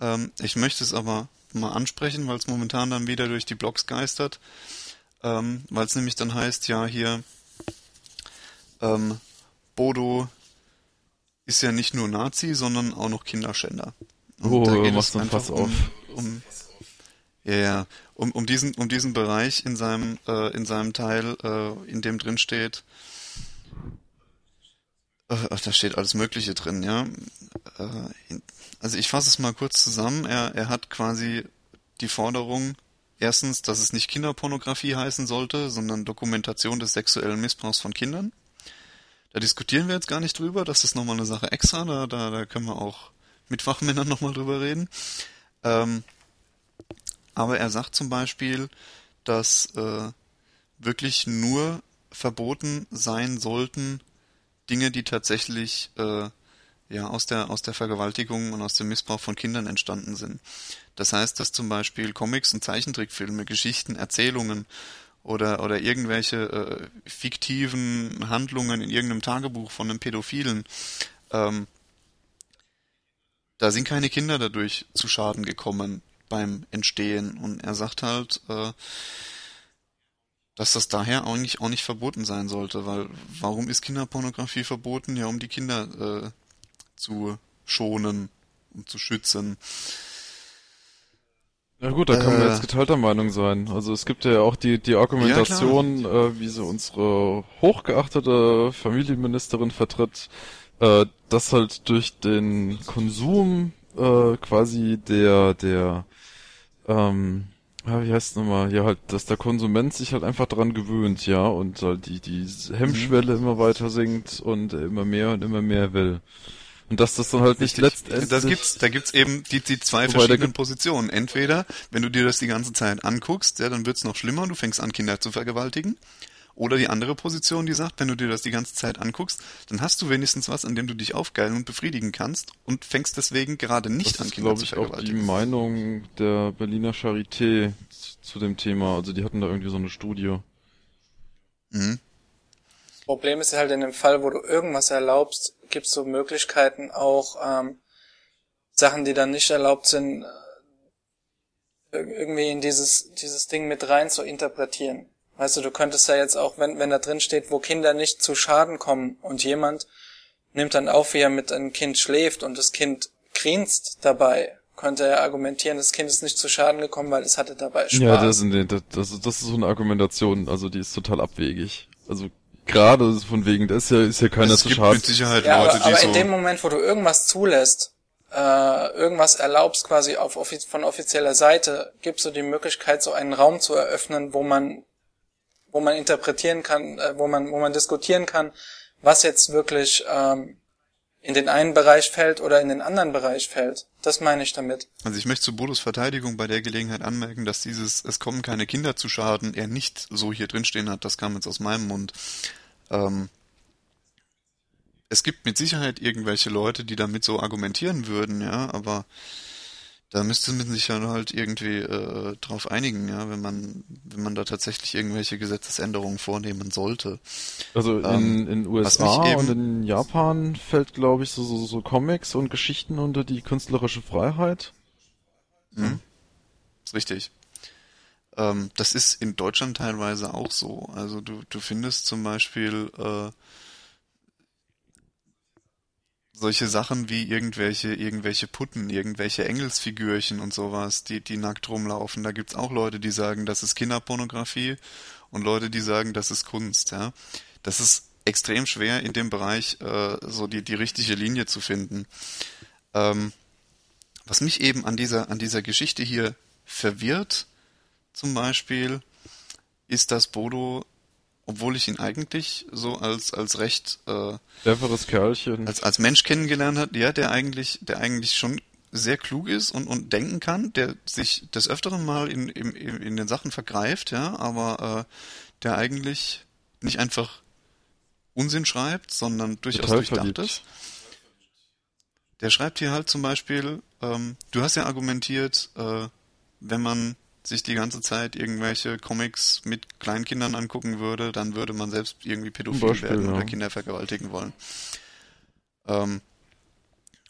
Ähm, ich möchte es aber mal ansprechen, weil es momentan dann wieder durch die Blogs geistert. Ähm, weil es nämlich dann heißt, ja, hier ähm, Bodo ist ja nicht nur Nazi, sondern auch noch Kinderschänder. Und oh, da geht es einfach um, um, ja, ja, um, um diesen um diesen Bereich in seinem äh, in seinem Teil, äh, in dem drin steht. Äh, da steht alles Mögliche drin, ja. Äh, also ich fasse es mal kurz zusammen. Er er hat quasi die Forderung erstens, dass es nicht Kinderpornografie heißen sollte, sondern Dokumentation des sexuellen Missbrauchs von Kindern. Da diskutieren wir jetzt gar nicht drüber, das ist nochmal eine Sache extra, da, da, da können wir auch mit Fachmännern nochmal drüber reden. Ähm, aber er sagt zum Beispiel, dass äh, wirklich nur verboten sein sollten Dinge, die tatsächlich äh, ja aus der aus der Vergewaltigung und aus dem Missbrauch von Kindern entstanden sind. Das heißt, dass zum Beispiel Comics und Zeichentrickfilme, Geschichten, Erzählungen oder oder irgendwelche äh, fiktiven Handlungen in irgendeinem Tagebuch von einem Pädophilen ähm, da sind keine Kinder dadurch zu Schaden gekommen beim Entstehen. Und er sagt halt, äh, dass das daher eigentlich auch nicht verboten sein sollte, weil warum ist Kinderpornografie verboten? Ja, um die Kinder äh, zu schonen, um zu schützen. Ja gut, da kann man jetzt äh. geteilter Meinung sein. Also es gibt ja auch die, die Argumentation, ja, äh, wie sie unsere hochgeachtete Familienministerin vertritt, äh, dass halt durch den Konsum äh, quasi der, der, ähm, ja, wie heißt es nochmal, ja halt, dass der Konsument sich halt einfach daran gewöhnt, ja, und halt die, die Hemmschwelle mhm. immer weiter sinkt und immer mehr und immer mehr will. Und dass das dann halt nicht Richtig. letztendlich... Das gibt's, da gibt's eben die, die zwei verschiedenen Positionen. Entweder, wenn du dir das die ganze Zeit anguckst, ja, dann wird's noch schlimmer, du fängst an, Kinder zu vergewaltigen. Oder die andere Position, die sagt, wenn du dir das die ganze Zeit anguckst, dann hast du wenigstens was, an dem du dich aufgeilen und befriedigen kannst und fängst deswegen gerade nicht das an, Kinder zu. Das ist, glaube ich, auch die Meinung der Berliner Charité zu dem Thema. Also die hatten da irgendwie so eine Studie. Mhm. Problem ist halt in dem Fall, wo du irgendwas erlaubst, gibt es so Möglichkeiten auch ähm, Sachen, die dann nicht erlaubt sind, äh, irgendwie in dieses dieses Ding mit rein zu interpretieren. Weißt du, du könntest ja jetzt auch, wenn wenn da drin steht, wo Kinder nicht zu Schaden kommen und jemand nimmt dann auf, wie er mit einem Kind schläft und das Kind grinst dabei, könnte er argumentieren, das Kind ist nicht zu Schaden gekommen, weil es hatte dabei Spaß. Ja, das, das, das, das ist so eine Argumentation, also die ist total abwegig. Also gerade von wegen, da ist ja, ist ja keiner es zu schade. mit Sicherheit ja, Leute, aber, aber so in dem Moment, wo du irgendwas zulässt, äh, irgendwas erlaubst quasi auf von offizieller Seite, gibst du die Möglichkeit, so einen Raum zu eröffnen, wo man, wo man interpretieren kann, äh, wo man, wo man diskutieren kann, was jetzt wirklich ähm, in den einen Bereich fällt oder in den anderen Bereich fällt. Das meine ich damit. Also ich möchte zu Bodos Verteidigung bei der Gelegenheit anmerken, dass dieses Es kommen keine Kinder zu Schaden er nicht so hier drinstehen hat. Das kam jetzt aus meinem Mund. Ähm, es gibt mit Sicherheit irgendwelche Leute, die damit so argumentieren würden, ja, aber da müsste man sich ja halt irgendwie äh, drauf einigen, ja, wenn man wenn man da tatsächlich irgendwelche Gesetzesänderungen vornehmen sollte. Also in ähm, in USA und in Japan fällt, glaube ich, so, so so Comics und Geschichten unter die künstlerische Freiheit. Mhm. Ist richtig. Ähm, das ist in Deutschland teilweise auch so. Also du du findest zum Beispiel äh, solche Sachen wie irgendwelche, irgendwelche Putten, irgendwelche Engelsfigürchen und sowas, die, die nackt rumlaufen. Da gibt's auch Leute, die sagen, das ist Kinderpornografie und Leute, die sagen, das ist Kunst, ja. Das ist extrem schwer in dem Bereich, äh, so die, die richtige Linie zu finden. Ähm, was mich eben an dieser, an dieser Geschichte hier verwirrt, zum Beispiel, ist, dass Bodo obwohl ich ihn eigentlich so als als recht äh, cleveres Kerlchen als als Mensch kennengelernt hat, ja, der eigentlich der eigentlich schon sehr klug ist und und denken kann, der sich des öfteren mal in in, in den Sachen vergreift, ja, aber äh, der eigentlich nicht einfach Unsinn schreibt, sondern durchaus Total durchdacht ist. Der schreibt hier halt zum Beispiel, ähm, du hast ja argumentiert, äh, wenn man sich die ganze Zeit irgendwelche Comics mit Kleinkindern angucken würde, dann würde man selbst irgendwie pädophil Beispiel, werden oder Kinder vergewaltigen wollen. Ähm,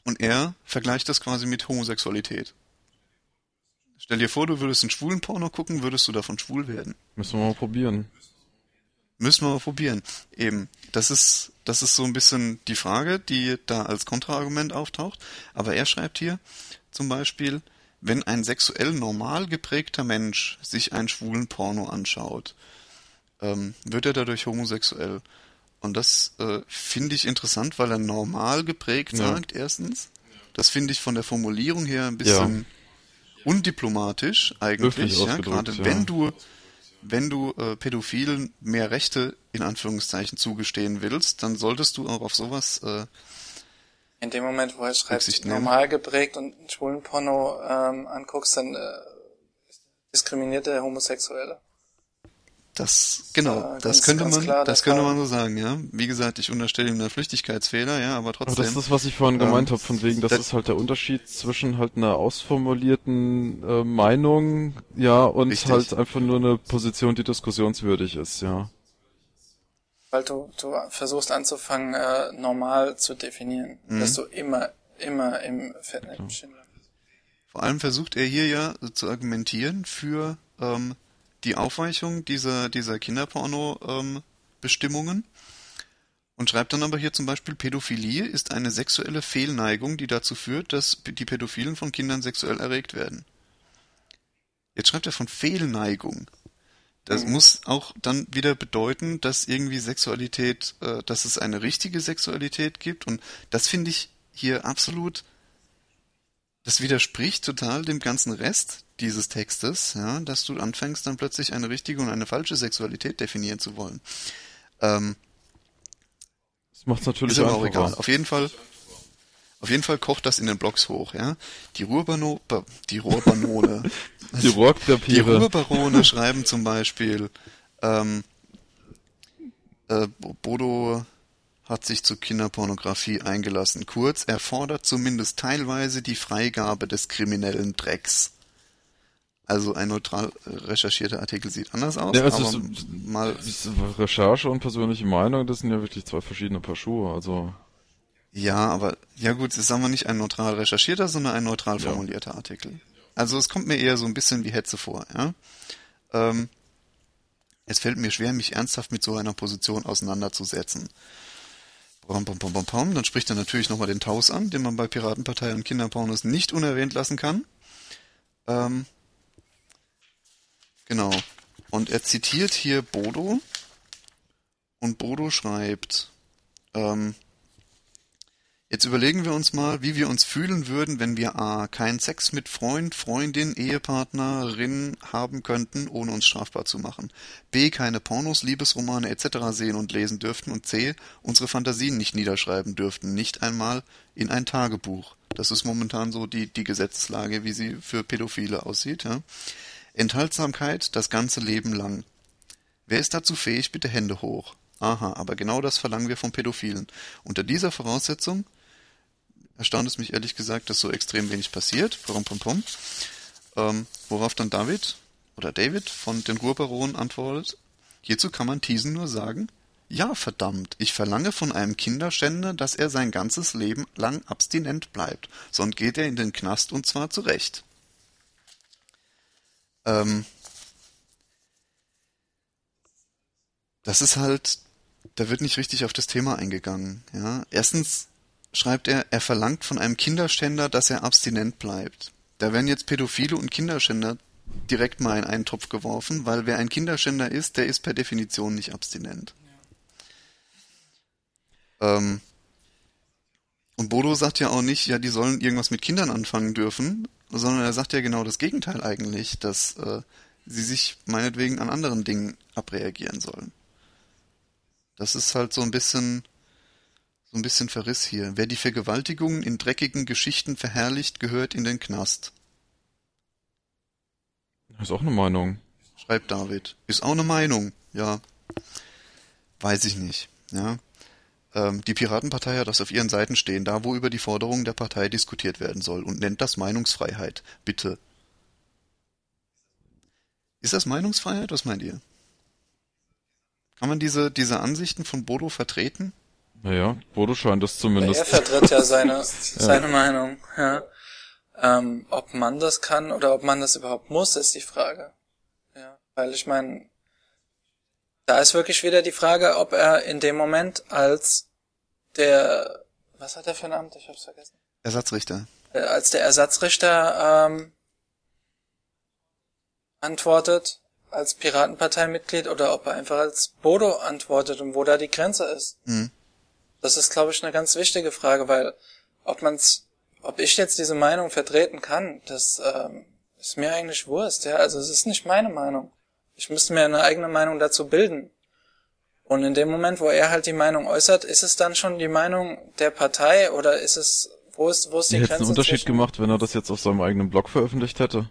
und er vergleicht das quasi mit Homosexualität. Stell dir vor, du würdest einen schwulen Porno gucken, würdest du davon schwul werden. Müssen wir mal probieren. Müssen wir mal probieren. Eben. Das ist, das ist so ein bisschen die Frage, die da als Kontraargument auftaucht. Aber er schreibt hier zum Beispiel, wenn ein sexuell normal geprägter Mensch sich einen schwulen Porno anschaut, ähm, wird er dadurch homosexuell. Und das äh, finde ich interessant, weil er normal geprägt ja. sagt, erstens. Das finde ich von der Formulierung her ein bisschen ja. undiplomatisch eigentlich. Ja, gerade wenn du wenn du äh, Pädophilen mehr Rechte in Anführungszeichen zugestehen willst, dann solltest du auch auf sowas äh, in dem Moment, wo er schreibt, normal geprägt und schwulen Porno ähm, anguckst, dann äh, diskriminiert der Homosexuelle. Das, genau, das, das könnte man, das könnte man so sagen, ja. Wie gesagt, ich unterstelle ihm einen Flüchtigkeitsfehler, ja, aber trotzdem. Aber das ist das, was ich vorhin ähm, gemeint habe, von wegen, das, das ist halt der Unterschied zwischen halt einer ausformulierten äh, Meinung, ja, und richtig. halt einfach nur eine Position, die diskussionswürdig ist, ja weil du, du versuchst anzufangen, äh, normal zu definieren, mhm. dass du immer, immer im Fettnäpfchen bleibst. Vor allem versucht er hier ja zu argumentieren für ähm, die Aufweichung dieser, dieser Kinderporno-Bestimmungen ähm, und schreibt dann aber hier zum Beispiel, Pädophilie ist eine sexuelle Fehlneigung, die dazu führt, dass die Pädophilen von Kindern sexuell erregt werden. Jetzt schreibt er von Fehlneigung. Das mhm. muss auch dann wieder bedeuten, dass irgendwie Sexualität, äh, dass es eine richtige Sexualität gibt. Und das finde ich hier absolut, das widerspricht total dem ganzen Rest dieses Textes, ja, dass du anfängst dann plötzlich eine richtige und eine falsche Sexualität definieren zu wollen. Ähm, das macht natürlich ist aber auch egal. Auf jeden Fall, auf jeden Fall kocht das in den Blogs hoch, ja. Die Ruhrbano, die Ruhrbanone, die Rohrpapiere. Die Ruhrbarone schreiben zum Beispiel, ähm, äh, Bodo hat sich zu Kinderpornografie eingelassen. Kurz, er fordert zumindest teilweise die Freigabe des kriminellen Drecks. Also ein neutral recherchierter Artikel sieht anders aus. Ja, also aber ist, mal Recherche und persönliche Meinung, das sind ja wirklich zwei verschiedene Paar Schuhe. Also ja, aber ja gut, es ist sagen wir nicht ein neutral recherchierter, sondern ein neutral formulierter ja. Artikel. Also es kommt mir eher so ein bisschen wie Hetze vor. Ja? Ähm, es fällt mir schwer, mich ernsthaft mit so einer Position auseinanderzusetzen. Bom, bom, bom, bom, bom. Dann spricht er natürlich nochmal den Taus an, den man bei Piratenpartei und Kinderpornos nicht unerwähnt lassen kann. Ähm, Genau. Und er zitiert hier Bodo. Und Bodo schreibt, ähm, jetzt überlegen wir uns mal, wie wir uns fühlen würden, wenn wir a. keinen Sex mit Freund, Freundin, Ehepartnerin haben könnten, ohne uns strafbar zu machen. b. keine Pornos, Liebesromane etc. sehen und lesen dürften. Und c. unsere Fantasien nicht niederschreiben dürften, nicht einmal in ein Tagebuch. Das ist momentan so die, die Gesetzeslage, wie sie für Pädophile aussieht. Ja. Enthaltsamkeit das ganze Leben lang. Wer ist dazu fähig, bitte Hände hoch. Aha, aber genau das verlangen wir vom Pädophilen. Unter dieser Voraussetzung erstaunt es mich ehrlich gesagt, dass so extrem wenig passiert. Pum, pum, pum. Ähm, worauf dann David oder David von den Ruhrbaronen antwortet, hierzu kann man Thiesen nur sagen, ja, verdammt, ich verlange von einem Kinderschänder, dass er sein ganzes Leben lang abstinent bleibt, sonst geht er in den Knast und zwar zurecht. Ähm, das ist halt, da wird nicht richtig auf das Thema eingegangen. Ja, erstens schreibt er, er verlangt von einem Kinderschänder, dass er abstinent bleibt. Da werden jetzt Pädophile und Kinderschänder direkt mal in einen Topf geworfen, weil wer ein Kinderschänder ist, der ist per Definition nicht abstinent. Ja. Ähm, und Bodo sagt ja auch nicht, ja, die sollen irgendwas mit Kindern anfangen dürfen, sondern er sagt ja genau das Gegenteil eigentlich, dass äh, sie sich meinetwegen an anderen Dingen abreagieren sollen. Das ist halt so ein bisschen so ein bisschen Verriss hier. Wer die Vergewaltigungen in dreckigen Geschichten verherrlicht, gehört in den Knast. ist auch eine Meinung. Schreibt David. Ist auch eine Meinung, ja. Weiß ich nicht, ja. Ähm, die Piratenpartei hat das auf ihren Seiten stehen, da wo über die Forderungen der Partei diskutiert werden soll und nennt das Meinungsfreiheit. Bitte. Ist das Meinungsfreiheit? Was meint ihr? Kann man diese, diese Ansichten von Bodo vertreten? Naja, Bodo scheint das zumindest. Er vertritt ja seine, seine ja. Meinung, ja. Ähm, ob man das kann oder ob man das überhaupt muss, ist die Frage. Ja, weil ich meine, da ist wirklich wieder die Frage, ob er in dem Moment als der, was hat er für ein Amt? Ich hab's vergessen. Ersatzrichter. Äh, als der Ersatzrichter ähm, antwortet als Piratenparteimitglied oder ob er einfach als Bodo antwortet und wo da die Grenze ist. Mhm. Das ist, glaube ich, eine ganz wichtige Frage, weil ob man's, ob ich jetzt diese Meinung vertreten kann, das ähm, ist mir eigentlich Wurst, ja. Also es ist nicht meine Meinung. Ich müsste mir eine eigene Meinung dazu bilden. Und in dem Moment, wo er halt die Meinung äußert, ist es dann schon die Meinung der Partei oder ist es, wo ist, wo ist die Grenze? Hätte einen Unterschied zwischen? gemacht, wenn er das jetzt auf seinem eigenen Blog veröffentlicht hätte?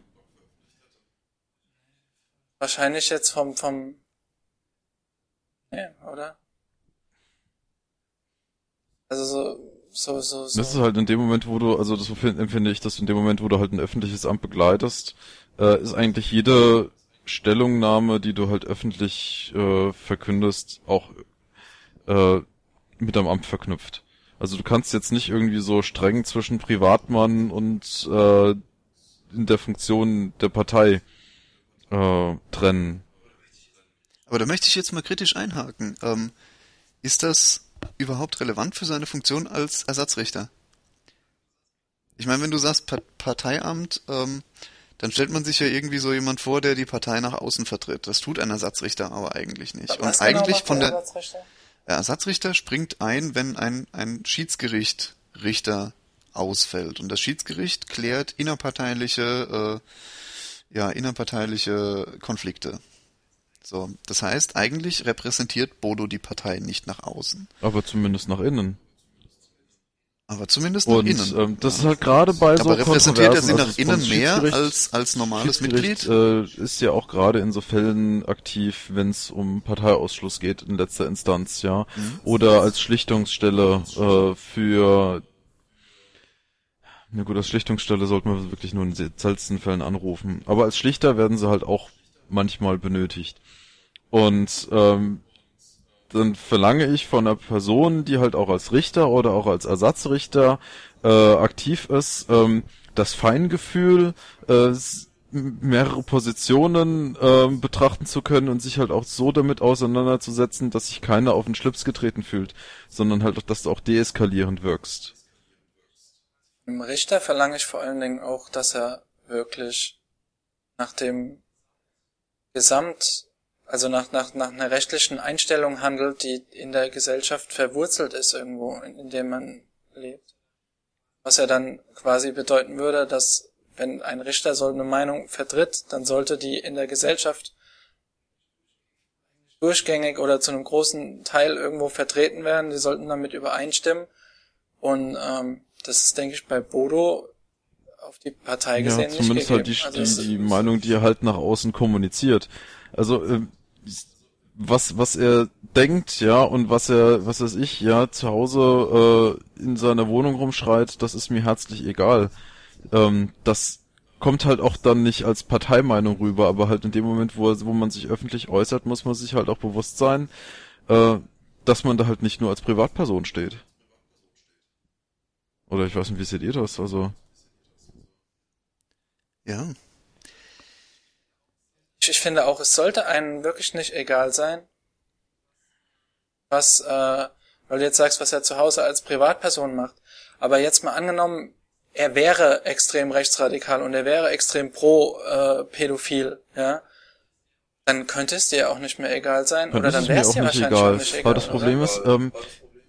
Wahrscheinlich jetzt vom, vom, ja, oder? Also so, so, so, so. Das ist halt in dem Moment, wo du, also das empfinde ich, dass in dem Moment, wo du halt ein öffentliches Amt begleitest, äh, ist eigentlich jede Stellungnahme, die du halt öffentlich äh, verkündest, auch äh, mit deinem Amt verknüpft. Also du kannst jetzt nicht irgendwie so streng zwischen Privatmann und äh, in der Funktion der Partei äh, trennen. Aber da möchte ich jetzt mal kritisch einhaken. Ähm, ist das überhaupt relevant für seine Funktion als Ersatzrichter? Ich meine, wenn du sagst Parteiamt, ähm, dann stellt man sich ja irgendwie so jemand vor, der die Partei nach außen vertritt. Das tut ein Ersatzrichter aber eigentlich nicht. Was Und genau eigentlich von der, Ersatzrichter? der Ersatzrichter springt ein, wenn ein, ein Schiedsgericht Richter ausfällt. Und das Schiedsgericht klärt innerparteiliche, äh, ja, innerparteiliche Konflikte. So, das heißt, eigentlich repräsentiert Bodo die Partei nicht nach außen, Aber zumindest nach innen. aber zumindest nach Und innen. ähm, das ist halt gerade bei so aber repräsentiert er sie also nach das innen mehr als, als normales Mitglied? Äh, ist ja auch gerade in so Fällen aktiv, wenn es um Parteiausschluss geht in letzter Instanz, ja. Mhm. Oder als Schlichtungsstelle äh, für na gut, als Schlichtungsstelle sollten wir wirklich nur in den seltensten Fällen anrufen. Aber als Schlichter werden sie halt auch manchmal benötigt. Und ähm, dann verlange ich von einer Person, die halt auch als Richter oder auch als Ersatzrichter äh, aktiv ist, ähm, das Feingefühl, äh, mehrere Positionen ähm, betrachten zu können und sich halt auch so damit auseinanderzusetzen, dass sich keiner auf den Schlips getreten fühlt, sondern halt, auch, dass du auch deeskalierend wirkst. Im Richter verlange ich vor allen Dingen auch, dass er wirklich nach dem Gesamt, also nach, nach, nach einer rechtlichen Einstellung handelt, die in der Gesellschaft verwurzelt ist irgendwo, in, dem man lebt. Was ja dann quasi bedeuten würde, dass wenn ein Richter so eine Meinung vertritt, dann sollte die in der Gesellschaft durchgängig oder zu einem großen Teil irgendwo vertreten werden. Die sollten damit übereinstimmen. Und ähm, das ist, denke ich, bei Bodo auf die Partei Ja, gesehen nicht zumindest halt die, gegeben. Also die, die Meinung, die er halt nach außen kommuniziert. Also ähm, was was er denkt, ja, und was er, was weiß ich, ja, zu Hause äh, in seiner Wohnung rumschreit, das ist mir herzlich egal. Ähm, das kommt halt auch dann nicht als Parteimeinung rüber, aber halt in dem Moment, wo, wo man sich öffentlich äußert, muss man sich halt auch bewusst sein, äh, dass man da halt nicht nur als Privatperson steht. Oder ich weiß nicht, wie seht ihr das? Also Ja. Ich, ich finde auch, es sollte einem wirklich nicht egal sein, was, äh, weil du jetzt sagst, was er zu Hause als Privatperson macht. Aber jetzt mal angenommen, er wäre extrem rechtsradikal und er wäre extrem pro äh, pädophil, ja, dann könnte es dir auch nicht mehr egal sein. Dann oder dann wäre es auch dir nicht wahrscheinlich egal. auch nicht egal. Aber das Problem oder? ist, ähm,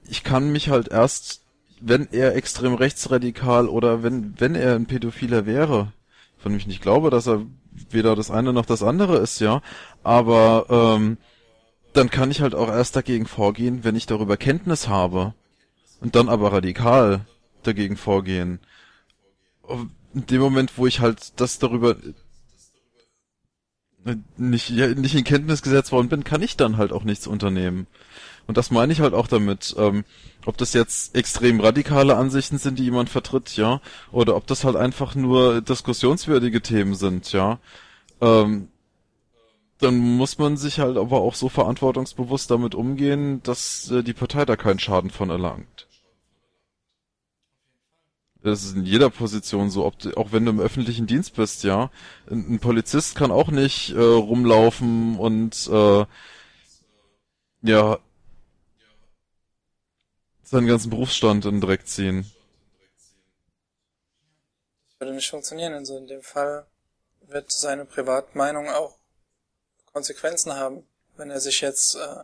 ich kann mich halt erst, wenn er extrem rechtsradikal oder wenn, wenn er ein Pädophiler wäre, von dem ich nicht glaube, dass er weder das eine noch das andere ist, ja, aber ähm, dann kann ich halt auch erst dagegen vorgehen, wenn ich darüber Kenntnis habe. Und dann aber radikal dagegen vorgehen. In dem Moment, wo ich halt das darüber nicht, ja, nicht in Kenntnis gesetzt worden bin, kann ich dann halt auch nichts unternehmen. Und das meine ich halt auch damit, ähm, ob das jetzt extrem radikale Ansichten sind, die jemand vertritt, ja, oder ob das halt einfach nur diskussionswürdige Themen sind, ja. Ähm, dann muss man sich halt aber auch so verantwortungsbewusst damit umgehen, dass äh, die Partei da keinen Schaden von erlangt. Das ist in jeder Position so, ob du, auch wenn du im öffentlichen Dienst bist, ja. Ein, ein Polizist kann auch nicht äh, rumlaufen und äh, ja seinen ganzen Berufsstand in den Dreck ziehen. würde nicht funktionieren. Also in dem Fall wird seine Privatmeinung auch Konsequenzen haben. Wenn er sich jetzt, äh,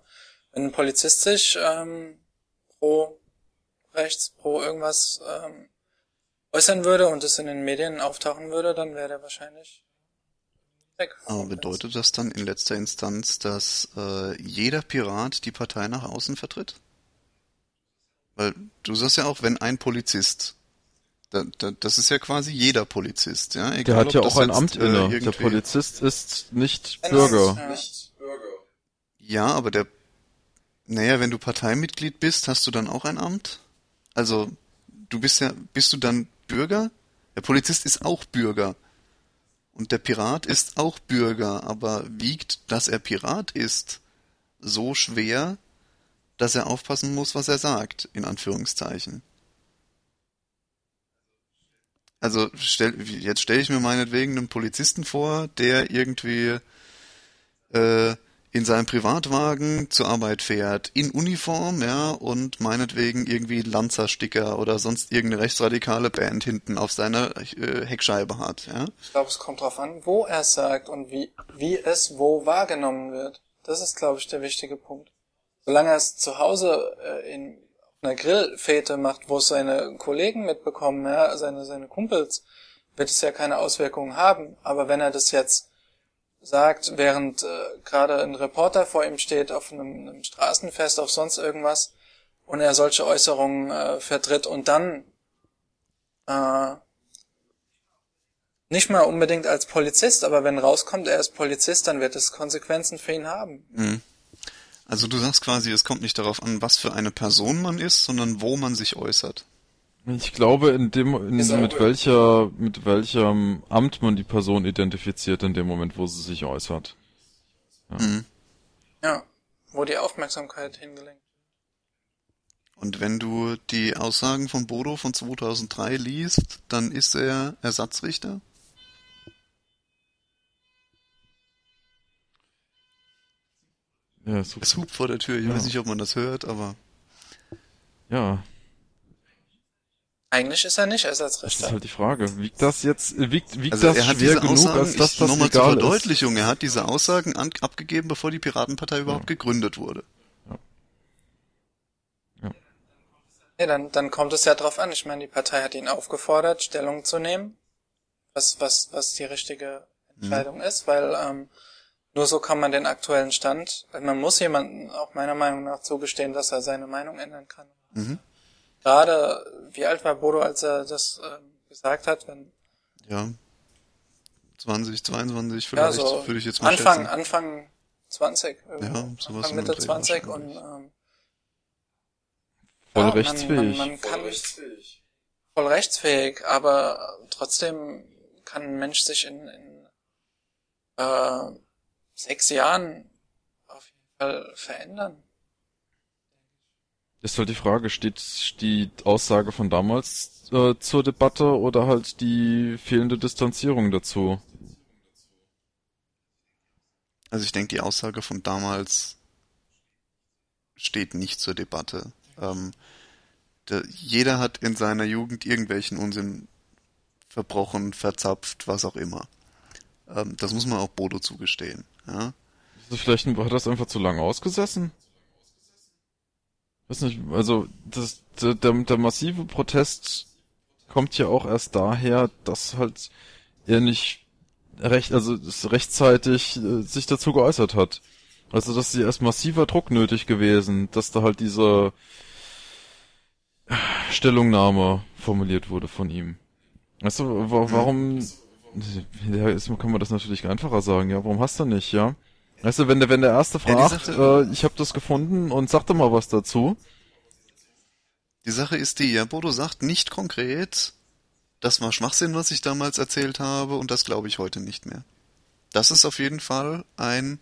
wenn ein Polizist sich ähm, pro rechts, pro irgendwas ähm, äußern würde und es in den Medien auftauchen würde, dann wäre der wahrscheinlich weg. Aber bedeutet das dann in letzter Instanz, dass äh, jeder Pirat die Partei nach außen vertritt? Weil du sagst ja auch, wenn ein Polizist, da, da, das ist ja quasi jeder Polizist, ja. Egal, Der hat ob ja auch ein Amt äh, inne. Der irgendwie- Polizist ist nicht. Bürger. Ja. Ja, aber der, naja, wenn du Parteimitglied bist, hast du dann auch ein Amt? Also, du bist ja, bist du dann Bürger? Der Polizist ist auch Bürger. Und der Pirat ist auch Bürger, aber wiegt, dass er Pirat ist, so schwer, dass er aufpassen muss, was er sagt, in Anführungszeichen. Also stell, jetzt stelle ich mir meinetwegen einen Polizisten vor, der irgendwie äh, in seinem Privatwagen zur Arbeit fährt, in Uniform, ja, und meinetwegen irgendwie Lanzersticker oder sonst irgendeine rechtsradikale Band hinten auf seiner äh, Heckscheibe hat, ja. Ich glaube, es kommt drauf an, wo er sagt und wie, wie es wo wahrgenommen wird. Das ist, glaube ich, der wichtige Punkt. Solange er es zu Hause äh, in einer Grillfete macht, wo es seine Kollegen mitbekommen, ja, seine, seine Kumpels, wird es ja keine Auswirkungen haben. Aber wenn er das jetzt sagt, während äh, gerade ein Reporter vor ihm steht auf einem, einem Straßenfest, auf sonst irgendwas, und er solche Äußerungen äh, vertritt und dann äh, nicht mal unbedingt als Polizist, aber wenn rauskommt, er ist Polizist, dann wird es Konsequenzen für ihn haben. Mhm. Also du sagst quasi, es kommt nicht darauf an, was für eine Person man ist, sondern wo man sich äußert. Ich glaube, in dem, in, mit welcher, mit welchem Amt man die Person identifiziert in dem Moment, wo sie sich äußert. Ja, mhm. ja wo die Aufmerksamkeit hingelenkt. Und wenn du die Aussagen von Bodo von 2003 liest, dann ist er Ersatzrichter? Ja, super. Es hupt vor der Tür. Ich ja. weiß nicht, ob man das hört, aber. Ja. Eigentlich ist er nicht Ersatzrichter. Das ist halt die Frage. Wiegt das jetzt, wiegt, wiegt also das er hat schwer genug, Aussagen, als dass das nochmal zur Verdeutlichung, ist. er hat diese Aussagen an, abgegeben, bevor die Piratenpartei überhaupt ja. gegründet wurde. Ja. ja. Nee, dann, dann kommt es ja drauf an. Ich meine, die Partei hat ihn aufgefordert, Stellung zu nehmen, was, was, was die richtige Entscheidung mhm. ist, weil ähm, nur so kann man den aktuellen Stand, man muss jemanden auch meiner Meinung nach zugestehen, dass er seine Meinung ändern kann. Mhm. Gerade, wie alt war Bodo, als er das äh, gesagt hat, wenn... Ja, 20, 22 vielleicht, ja, so würde ich jetzt mal Anfang, schätzen. Anfang 20. Irgendwo. Ja, sowas Anfang Mitte 20 und ähm, voll ja, rechtsfähig. Man, man, kann voll rechtsfähig. Voll rechtsfähig, aber trotzdem kann ein Mensch sich in, in äh, sechs Jahren auf jeden Fall verändern. Ist halt die Frage, steht die Aussage von damals äh, zur Debatte oder halt die fehlende Distanzierung dazu? Also ich denke, die Aussage von damals steht nicht zur Debatte. Ähm, der, jeder hat in seiner Jugend irgendwelchen Unsinn verbrochen, verzapft, was auch immer. Ähm, das muss man auch Bodo zugestehen. Ja? Vielleicht hat das einfach zu lange ausgesessen? Weiß nicht, also das, der, der, massive Protest kommt ja auch erst daher, dass halt er nicht recht, also rechtzeitig äh, sich dazu geäußert hat. Also dass sie erst massiver Druck nötig gewesen, dass da halt diese Stellungnahme formuliert wurde von ihm. Weißt du, warum ja, ist, kann man das natürlich einfacher sagen, ja, warum hast du nicht, ja? Weißt du, wenn der, wenn der Erste fragt, ja, äh, ich habe das gefunden und sag doch mal was dazu. Die Sache ist die, ja, Bodo sagt nicht konkret, das war Schwachsinn, was ich damals erzählt habe und das glaube ich heute nicht mehr. Das ist auf jeden Fall ein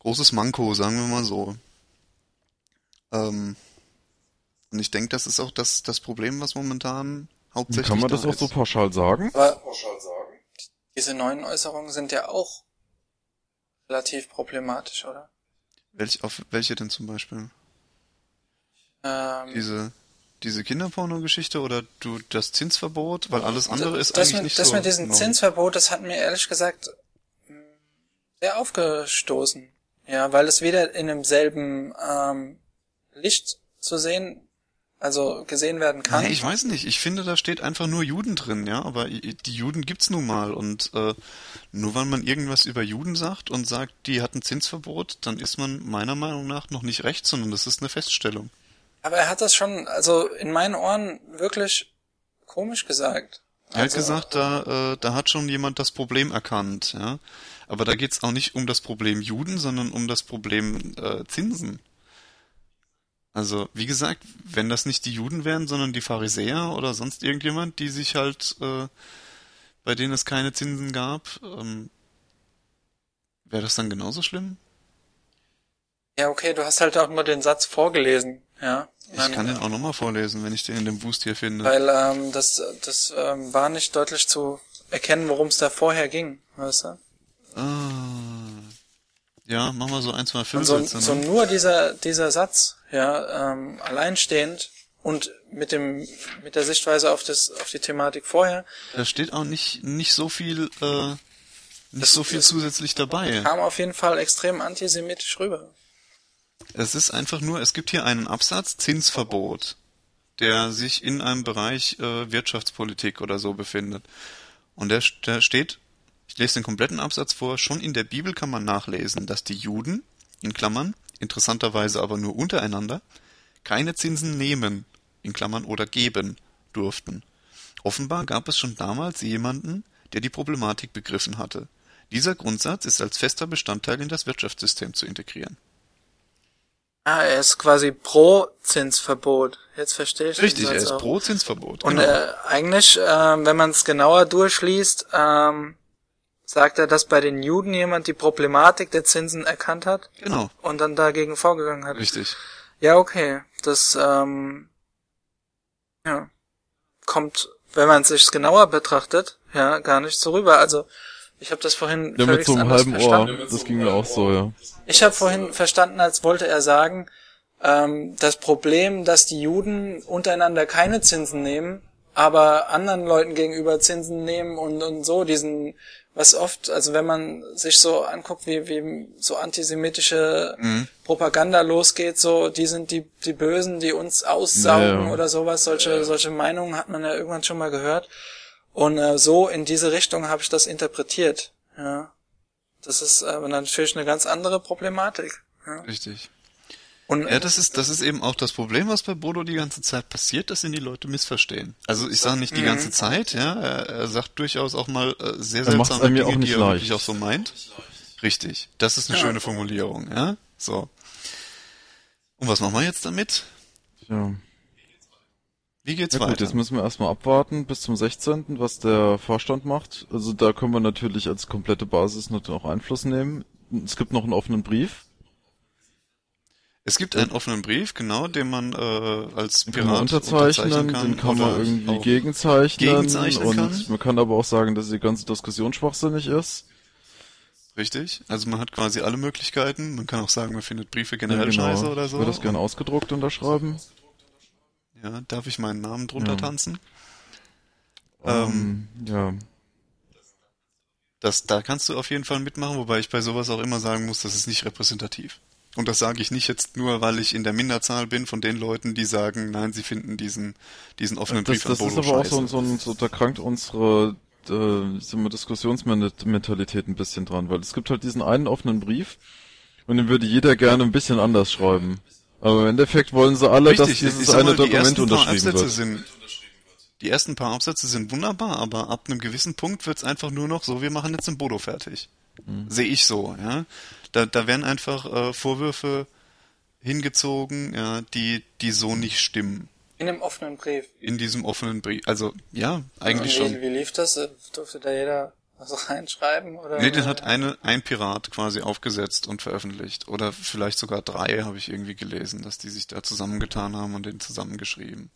großes Manko, sagen wir mal so. Ähm, und ich denke, das ist auch das, das Problem, was momentan hauptsächlich Kann man das da auch so pauschal sagen? Aber pauschal sagen diese neuen Äußerungen sind ja auch relativ problematisch, oder? Welch, auf welche denn zum Beispiel? Ähm, diese, diese Kinderporno-Geschichte oder du das Zinsverbot, weil alles andere ist eigentlich mit, nicht das so. Das mit diesem Zinsverbot, das hat mir ehrlich gesagt hm, sehr aufgestoßen. Ja, weil es wieder in demselben ähm, Licht zu sehen also gesehen werden kann. Nee, ich weiß nicht. Ich finde, da steht einfach nur Juden drin, ja. Aber die Juden gibt's nun mal und äh, nur weil man irgendwas über Juden sagt und sagt, die hatten Zinsverbot, dann ist man meiner Meinung nach noch nicht recht, sondern das ist eine Feststellung. Aber er hat das schon, also in meinen Ohren wirklich komisch gesagt. Er hat also, gesagt, da, äh, da hat schon jemand das Problem erkannt, ja. Aber da geht's auch nicht um das Problem Juden, sondern um das Problem äh, Zinsen. Also, wie gesagt, wenn das nicht die Juden wären, sondern die Pharisäer oder sonst irgendjemand, die sich halt, äh, bei denen es keine Zinsen gab, ähm, wäre das dann genauso schlimm? Ja, okay, du hast halt auch nur den Satz vorgelesen, ja. Ich kann den auch nochmal vorlesen, wenn ich den in dem Boost hier finde. Weil ähm, das, das ähm, war nicht deutlich zu erkennen, worum es da vorher ging, weißt du? Ah. Ja, mach mal so ein, zwei Filmsätze. So, ne? so nur dieser, dieser Satz, ja, ähm, alleinstehend und mit dem, mit der Sichtweise auf das, auf die Thematik vorher. Da steht auch nicht, nicht so viel, äh, nicht das, so viel zusätzlich dabei. Kam auf jeden Fall extrem antisemitisch rüber. Es ist einfach nur, es gibt hier einen Absatz, Zinsverbot, der sich in einem Bereich äh, Wirtschaftspolitik oder so befindet. Und der, der steht, ich lese den kompletten Absatz vor, schon in der Bibel kann man nachlesen, dass die Juden, in Klammern, interessanterweise aber nur untereinander, keine Zinsen nehmen, in Klammern oder geben durften. Offenbar gab es schon damals jemanden, der die Problematik begriffen hatte. Dieser Grundsatz ist als fester Bestandteil in das Wirtschaftssystem zu integrieren. Ah, er ist quasi pro Zinsverbot. Jetzt verstehe ich Richtig, er ist auch. pro Zinsverbot. Und genau. äh, eigentlich, äh, wenn man es genauer durchliest, ähm, sagt er, dass bei den Juden jemand die Problematik der Zinsen erkannt hat. Genau. Und dann dagegen vorgegangen hat. Richtig. Ja, okay. Das ähm, ja, kommt, wenn man es sich genauer betrachtet, ja, gar nicht so rüber. Also ich habe das vorhin ja, mit so einem halben verstanden. Ohr. Das ging mir auch so, ja. Ich habe vorhin verstanden, als wollte er sagen, ähm, das Problem, dass die Juden untereinander keine Zinsen nehmen, aber anderen Leuten gegenüber Zinsen nehmen und, und so diesen, was oft, also wenn man sich so anguckt, wie, wie so antisemitische mhm. Propaganda losgeht, so, die sind die, die Bösen, die uns aussaugen ja, oder sowas, solche, solche Meinungen hat man ja irgendwann schon mal gehört. Und äh, so in diese Richtung habe ich das interpretiert. Ja. Das ist aber natürlich eine ganz andere Problematik. Ja. Richtig. Und, ja, das ist, das ist eben auch das Problem, was bei Bodo die ganze Zeit passiert, dass ihn die Leute missverstehen. Also ich sage nicht die ganze mhm. Zeit, ja, er, er sagt durchaus auch mal äh, sehr seltsame Dinge, auch die er leicht. wirklich auch so meint. Richtig, das ist eine ja. schöne Formulierung, ja. So. Und was machen wir jetzt damit? Ja. Wie geht's ja, weiter? Gut, jetzt müssen wir erstmal abwarten bis zum 16., was der Vorstand macht. Also da können wir natürlich als komplette Basis natürlich auch Einfluss nehmen. Es gibt noch einen offenen Brief. Es gibt einen offenen Brief, genau, den man äh, als Pirat man unterzeichnen, unterzeichnen kann. Den kann man irgendwie gegenzeichnen. gegenzeichnen und kann. man kann aber auch sagen, dass die ganze Diskussion schwachsinnig ist. Richtig. Also man hat quasi alle Möglichkeiten. Man kann auch sagen, man findet Briefe generell ja, genau. scheiße oder so. Ich würde das gerne ausgedruckt unterschreiben. Ja, darf ich meinen Namen drunter ja. tanzen? Ähm, ähm, ja. Das, da kannst du auf jeden Fall mitmachen, wobei ich bei sowas auch immer sagen muss, das ist nicht repräsentativ. Und das sage ich nicht jetzt nur, weil ich in der Minderzahl bin von den Leuten, die sagen, nein, sie finden diesen, diesen offenen Brief das, an Bodo Das ist aber scheiße. auch so, so, so, da krankt unsere äh, sind wir Diskussionsmentalität ein bisschen dran, weil es gibt halt diesen einen offenen Brief und den würde jeder gerne ein bisschen anders schreiben. Aber im Endeffekt wollen sie alle, Richtig, dass dieses eine mal, Dokument unterschrieben wird. Sind, die ersten paar Absätze sind wunderbar, aber ab einem gewissen Punkt wird's einfach nur noch so, wir machen jetzt den Bodo fertig. Mhm. Sehe ich so, ja. Da, da werden einfach äh, Vorwürfe hingezogen, ja, die, die so nicht stimmen. In dem offenen Brief. In diesem offenen Brief. Also, ja, eigentlich wie, schon. Wie lief das? Durfte da jeder was reinschreiben? Oder? Nee, den hat eine, ein Pirat quasi aufgesetzt und veröffentlicht. Oder vielleicht sogar drei, habe ich irgendwie gelesen, dass die sich da zusammengetan haben und den zusammengeschrieben.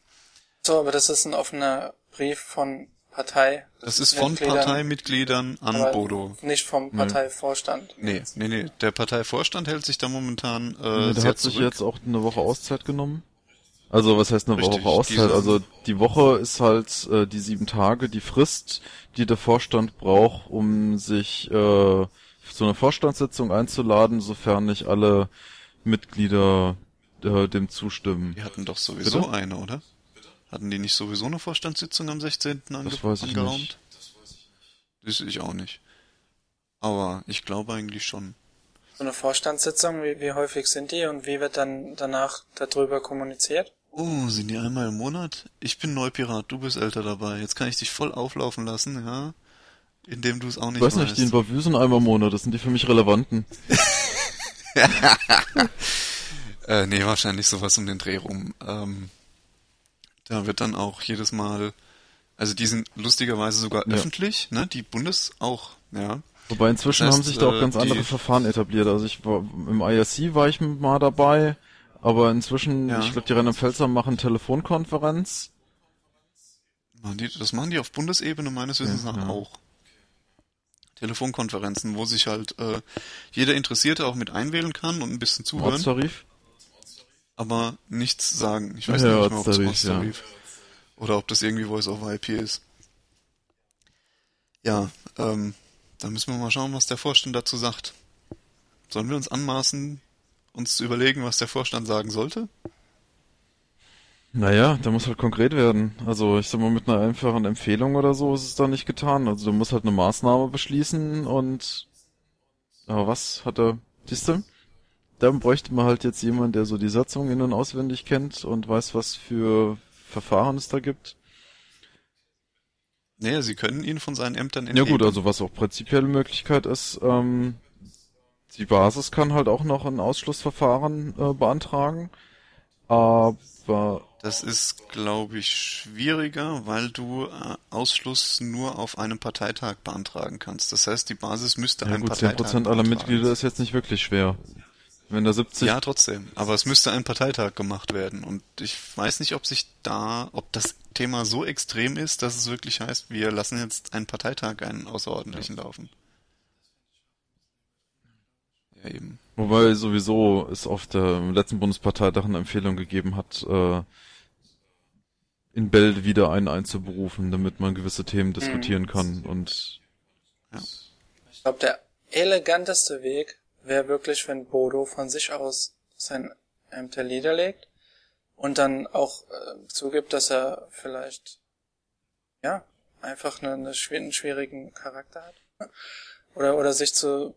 So, aber das ist ein offener Brief von Partei. Das ist von Parteimitgliedern an Bodo. Nicht vom Parteivorstand. Nee, nee, nee. Der Parteivorstand hält sich da momentan äh, nee, der sehr hat sich jetzt auch eine Woche Auszeit genommen. Also was heißt eine Richtig, Woche Auszeit? Also die Woche ist halt äh, die sieben Tage, die Frist, die der Vorstand braucht, um sich äh, zu einer Vorstandssitzung einzuladen, sofern nicht alle Mitglieder äh, dem zustimmen. Die hatten doch sowieso Bitte? eine, oder? Hatten die nicht sowieso eine Vorstandssitzung am 16. Ange das weiß ich angeraumt? Nicht. Das weiß ich nicht. Das ich auch nicht. Aber ich glaube eigentlich schon. So eine Vorstandssitzung, wie, wie häufig sind die und wie wird dann danach darüber kommuniziert? Oh, sind die einmal im Monat? Ich bin Neupirat, du bist älter dabei. Jetzt kann ich dich voll auflaufen lassen, ja? Indem du es auch nicht weißt. Ich weiß nicht, die in sind einmal im Monat, das sind die für mich relevanten. äh, nee, wahrscheinlich sowas um den Dreh rum. Ähm, da wird dann auch jedes Mal, also die sind lustigerweise sogar ja. öffentlich, ne? Die Bundes auch, ja. Wobei inzwischen das heißt, haben sich da auch ganz äh, andere Verfahren etabliert. Also ich war im IRC war ich mal dabei, aber inzwischen, ja. ich glaube, die Rheinland-Pfälzer machen Telefonkonferenz. Das machen die auf Bundesebene meines Wissens ja, nach ja. auch. Telefonkonferenzen, wo sich halt äh, jeder Interessierte auch mit einwählen kann und ein bisschen zuhören. Ortstarif? Aber nichts sagen. Ich weiß ja, nicht mehr, ob das Ortstarif ja. oder ob das irgendwie Voice over IP ist. Ja, ähm, da müssen wir mal schauen, was der Vorstand dazu sagt. Sollen wir uns anmaßen, uns zu überlegen, was der Vorstand sagen sollte? Naja, da muss halt konkret werden. Also ich sag mal, mit einer einfachen Empfehlung oder so ist es da nicht getan. Also du musst halt eine Maßnahme beschließen und aber was hat er, siehste? Da bräuchte man halt jetzt jemand, der so die Satzung in- und auswendig kennt und weiß, was für Verfahren es da gibt. Naja, sie können ihn von seinen Ämtern entheben. Ja gut, also was auch prinzipielle Möglichkeit ist, ähm, die Basis kann halt auch noch ein Ausschlussverfahren äh, beantragen, aber das ist, glaube ich, schwieriger, weil du äh, Ausschluss nur auf einem Parteitag beantragen kannst. Das heißt, die Basis müsste ja, einen gut, Parteitag 10% aller Mitglieder ist jetzt nicht wirklich schwer. Wenn da 70... Ja, trotzdem. Aber es müsste ein Parteitag gemacht werden. Und ich weiß nicht, ob sich da, ob das Thema so extrem ist, dass es wirklich heißt, wir lassen jetzt einen Parteitag, einen außerordentlichen ja. laufen. Ja, eben. Wobei sowieso es auf der letzten Bundesparteitag eine Empfehlung gegeben hat, äh, in Bälde wieder einen einzuberufen, damit man gewisse Themen diskutieren mhm. kann und ja. Ich glaube, der eleganteste Weg wäre wirklich, wenn Bodo von sich aus sein Ämter niederlegt und dann auch äh, zugibt, dass er vielleicht ja einfach eine, eine, einen schwierigen Charakter hat oder oder sich zu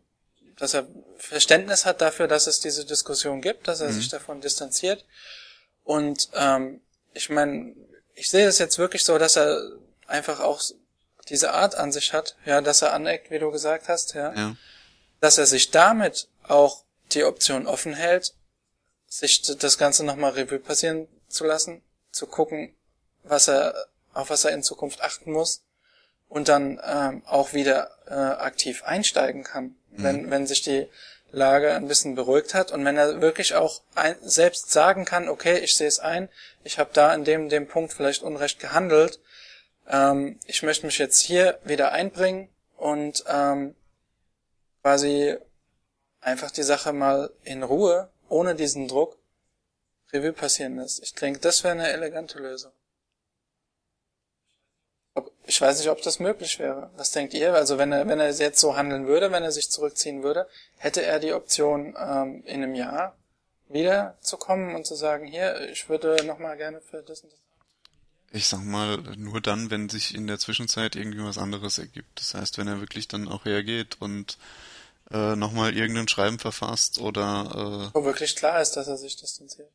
dass er Verständnis hat dafür, dass es diese Diskussion gibt, dass er mhm. sich davon distanziert und ähm, ich meine ich sehe es jetzt wirklich so, dass er einfach auch diese Art an sich hat, ja, dass er aneckt, wie du gesagt hast, ja, ja. Dass er sich damit auch die Option offen hält, sich das Ganze nochmal Revue passieren zu lassen, zu gucken, was er, auf was er in Zukunft achten muss und dann ähm, auch wieder äh, aktiv einsteigen kann, mhm. wenn, wenn sich die Lage ein bisschen beruhigt hat und wenn er wirklich auch ein, selbst sagen kann, okay, ich sehe es ein, ich habe da in dem dem Punkt vielleicht unrecht gehandelt, ähm, ich möchte mich jetzt hier wieder einbringen und ähm, quasi einfach die Sache mal in Ruhe, ohne diesen Druck, Revue passieren lässt. Ich denke, das wäre eine elegante Lösung. Ich weiß nicht, ob das möglich wäre. Was denkt ihr? Also wenn er, wenn er jetzt so handeln würde, wenn er sich zurückziehen würde, hätte er die Option, ähm, in einem Jahr wieder zu kommen und zu sagen, hier, ich würde nochmal gerne für das und das. Ich sag mal, nur dann, wenn sich in der Zwischenzeit irgendwie was anderes ergibt. Das heißt, wenn er wirklich dann auch hergeht und äh, nochmal irgendein Schreiben verfasst oder äh, wo wirklich klar ist, dass er sich distanziert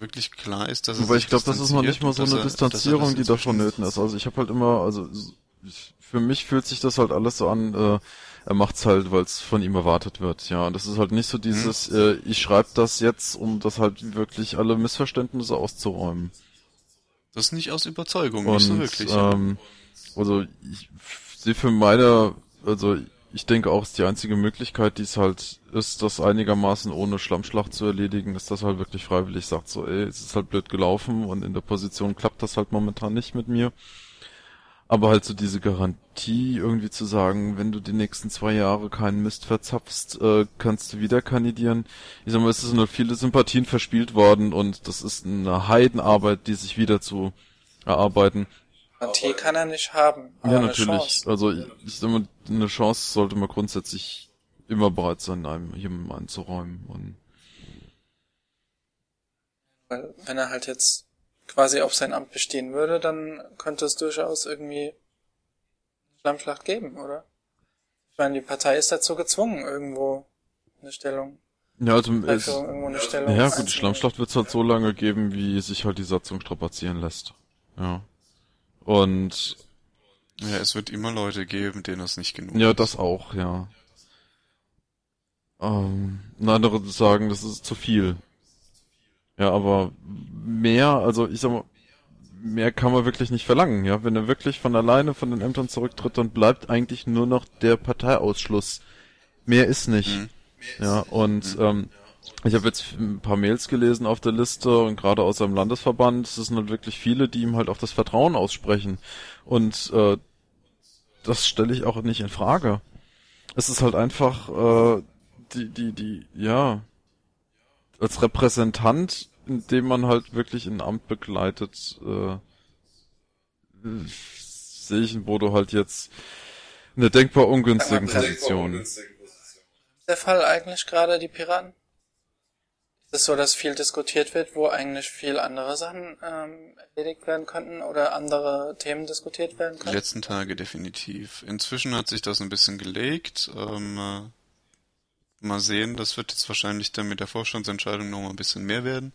wirklich klar ist, dass es Aber ich glaube, das ist noch nicht mal so eine er, Distanzierung, die da vonnöten ist. Also ich habe halt immer, also für mich fühlt sich das halt alles so an, äh, er macht's halt, weil es von ihm erwartet wird, ja. Und das ist halt nicht so dieses, hm. äh, ich schreibe das jetzt, um das halt wirklich alle Missverständnisse auszuräumen. Das ist nicht aus Überzeugung, Und, nicht so wirklich. Ähm, also ich sehe für meine, also ich denke auch, ist die einzige Möglichkeit, die es halt ist, das einigermaßen ohne Schlammschlacht zu erledigen, ist das halt wirklich freiwillig sagt, so, ey, es ist halt blöd gelaufen und in der Position klappt das halt momentan nicht mit mir. Aber halt so diese Garantie irgendwie zu sagen, wenn du die nächsten zwei Jahre keinen Mist verzapfst, äh, kannst du wieder kandidieren. Ich sag mal, es sind nur viele Sympathien verspielt worden und das ist eine Heidenarbeit, die sich wieder zu erarbeiten. Garantie kann er nicht haben. ja, natürlich. Also ich, ich sag mal, eine Chance sollte man grundsätzlich immer bereit sein, einem jemandem einzuräumen. Und Weil wenn er halt jetzt quasi auf sein Amt bestehen würde, dann könnte es durchaus irgendwie Schlammschlacht geben, oder? Ich meine, die Partei ist dazu gezwungen, irgendwo eine Stellung. Ja, also es, ja gut, die Schlammschlacht wird es halt so lange geben, wie sich halt die Satzung strapazieren lässt. Ja. Und ja, es wird immer Leute geben, denen das nicht genug Ja, ist. das auch, ja. Ähm, andere sagen, das ist zu viel. Ja, aber mehr, also ich sag mal, mehr kann man wirklich nicht verlangen, ja. Wenn er wirklich von alleine von den Ämtern zurücktritt, dann bleibt eigentlich nur noch der Parteiausschluss. Mehr ist nicht. Mhm. Ja, und mhm. ähm, ich habe jetzt ein paar Mails gelesen auf der Liste und gerade aus seinem Landesverband, es sind halt wirklich viele, die ihm halt auch das Vertrauen aussprechen. Und äh, das stelle ich auch nicht in Frage. es ist halt einfach äh, die, die, die, ja, als Repräsentant, indem man halt wirklich ein Amt begleitet, äh, sehe ich in Bodo halt jetzt eine denkbar ungünstigen Position. Der Fall eigentlich gerade die Piraten? Ist es so, dass viel diskutiert wird, wo eigentlich viel andere Sachen ähm, erledigt werden könnten oder andere Themen diskutiert werden können? Die letzten Tage definitiv. Inzwischen hat sich das ein bisschen gelegt. Ähm, äh, mal sehen, das wird jetzt wahrscheinlich dann mit der Vorstandsentscheidung noch mal ein bisschen mehr werden.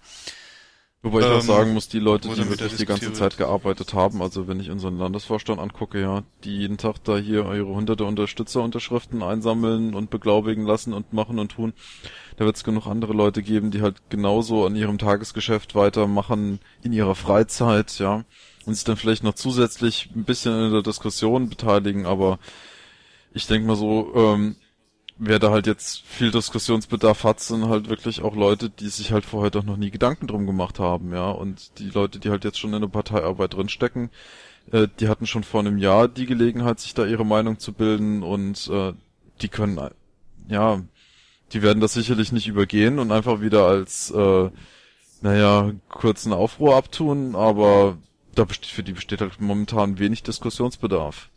Wobei ich ähm, auch sagen muss, die Leute, die wirklich die ganze Zeit gearbeitet haben, also wenn ich unseren Landesvorstand angucke, ja, die jeden Tag da hier ihre hunderte Unterstützerunterschriften einsammeln und beglaubigen lassen und machen und tun, da wird es genug andere Leute geben, die halt genauso an ihrem Tagesgeschäft weitermachen in ihrer Freizeit, ja, und sich dann vielleicht noch zusätzlich ein bisschen in der Diskussion beteiligen, aber ich denke mal so, ähm, wer da halt jetzt viel Diskussionsbedarf hat, sind halt wirklich auch Leute, die sich halt vorher doch noch nie Gedanken drum gemacht haben, ja. Und die Leute, die halt jetzt schon in der Parteiarbeit drinstecken, äh, die hatten schon vor einem Jahr die Gelegenheit, sich da ihre Meinung zu bilden und äh, die können, ja, die werden das sicherlich nicht übergehen und einfach wieder als, äh, naja, kurzen Aufruhr abtun, aber da besteht, für die besteht halt momentan wenig Diskussionsbedarf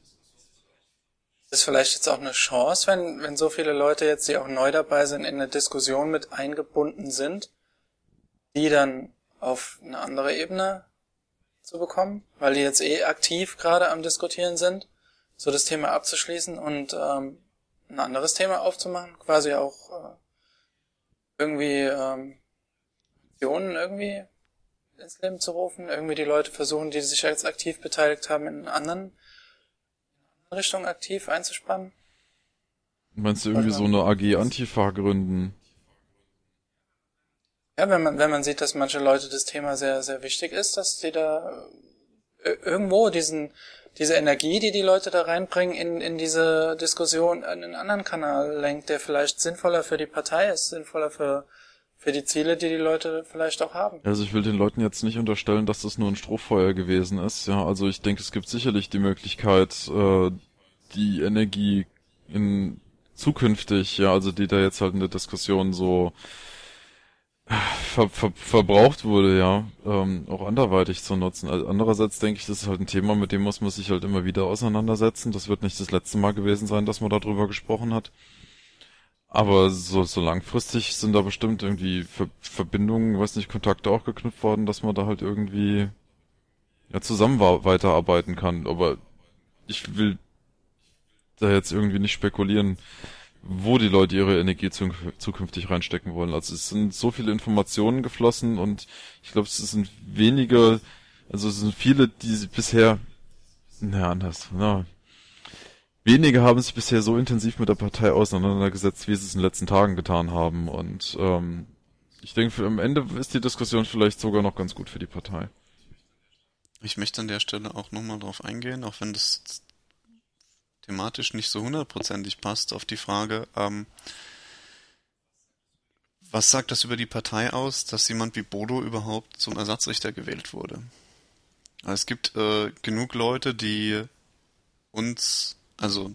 ist vielleicht jetzt auch eine Chance, wenn, wenn so viele Leute jetzt, die auch neu dabei sind, in eine Diskussion mit eingebunden sind, die dann auf eine andere Ebene zu bekommen, weil die jetzt eh aktiv gerade am Diskutieren sind, so das Thema abzuschließen und ähm, ein anderes Thema aufzumachen, quasi auch äh, irgendwie ähm, Aktionen irgendwie ins Leben zu rufen, irgendwie die Leute versuchen, die sich jetzt aktiv beteiligt haben, in anderen Richtung aktiv einzuspannen? Meinst du irgendwie so eine AG Antifa gründen? Ja, wenn man, wenn man sieht, dass manche Leute das Thema sehr, sehr wichtig ist, dass die da äh, irgendwo diesen, diese Energie, die die Leute da reinbringen, in, in diese Diskussion in einen anderen Kanal lenkt, der vielleicht sinnvoller für die Partei ist, sinnvoller für, für die Ziele, die die Leute vielleicht auch haben. Also ich will den Leuten jetzt nicht unterstellen, dass das nur ein Strohfeuer gewesen ist. Ja, also ich denke, es gibt sicherlich die Möglichkeit, äh, die Energie in zukünftig, ja, also die da jetzt halt in der Diskussion so ver, ver, verbraucht wurde, ja, ähm, auch anderweitig zu nutzen. Also andererseits denke ich, das ist halt ein Thema, mit dem muss man sich halt immer wieder auseinandersetzen. Das wird nicht das letzte Mal gewesen sein, dass man darüber gesprochen hat. Aber so, so langfristig sind da bestimmt irgendwie Ver Verbindungen, weiß nicht, Kontakte auch geknüpft worden, dass man da halt irgendwie ja, zusammen weiterarbeiten kann. Aber ich will da jetzt irgendwie nicht spekulieren, wo die Leute ihre Energie zukünftig reinstecken wollen. Also es sind so viele Informationen geflossen und ich glaube, es sind wenige, also es sind viele, die bisher, naja, anders, na, wenige haben sich bisher so intensiv mit der Partei auseinandergesetzt, wie sie es in den letzten Tagen getan haben. Und ähm, ich denke, am Ende ist die Diskussion vielleicht sogar noch ganz gut für die Partei. Ich möchte an der Stelle auch nochmal drauf eingehen, auch wenn das thematisch nicht so hundertprozentig passt, auf die Frage, ähm, was sagt das über die Partei aus, dass jemand wie Bodo überhaupt zum Ersatzrichter gewählt wurde? Es gibt äh, genug Leute, die uns also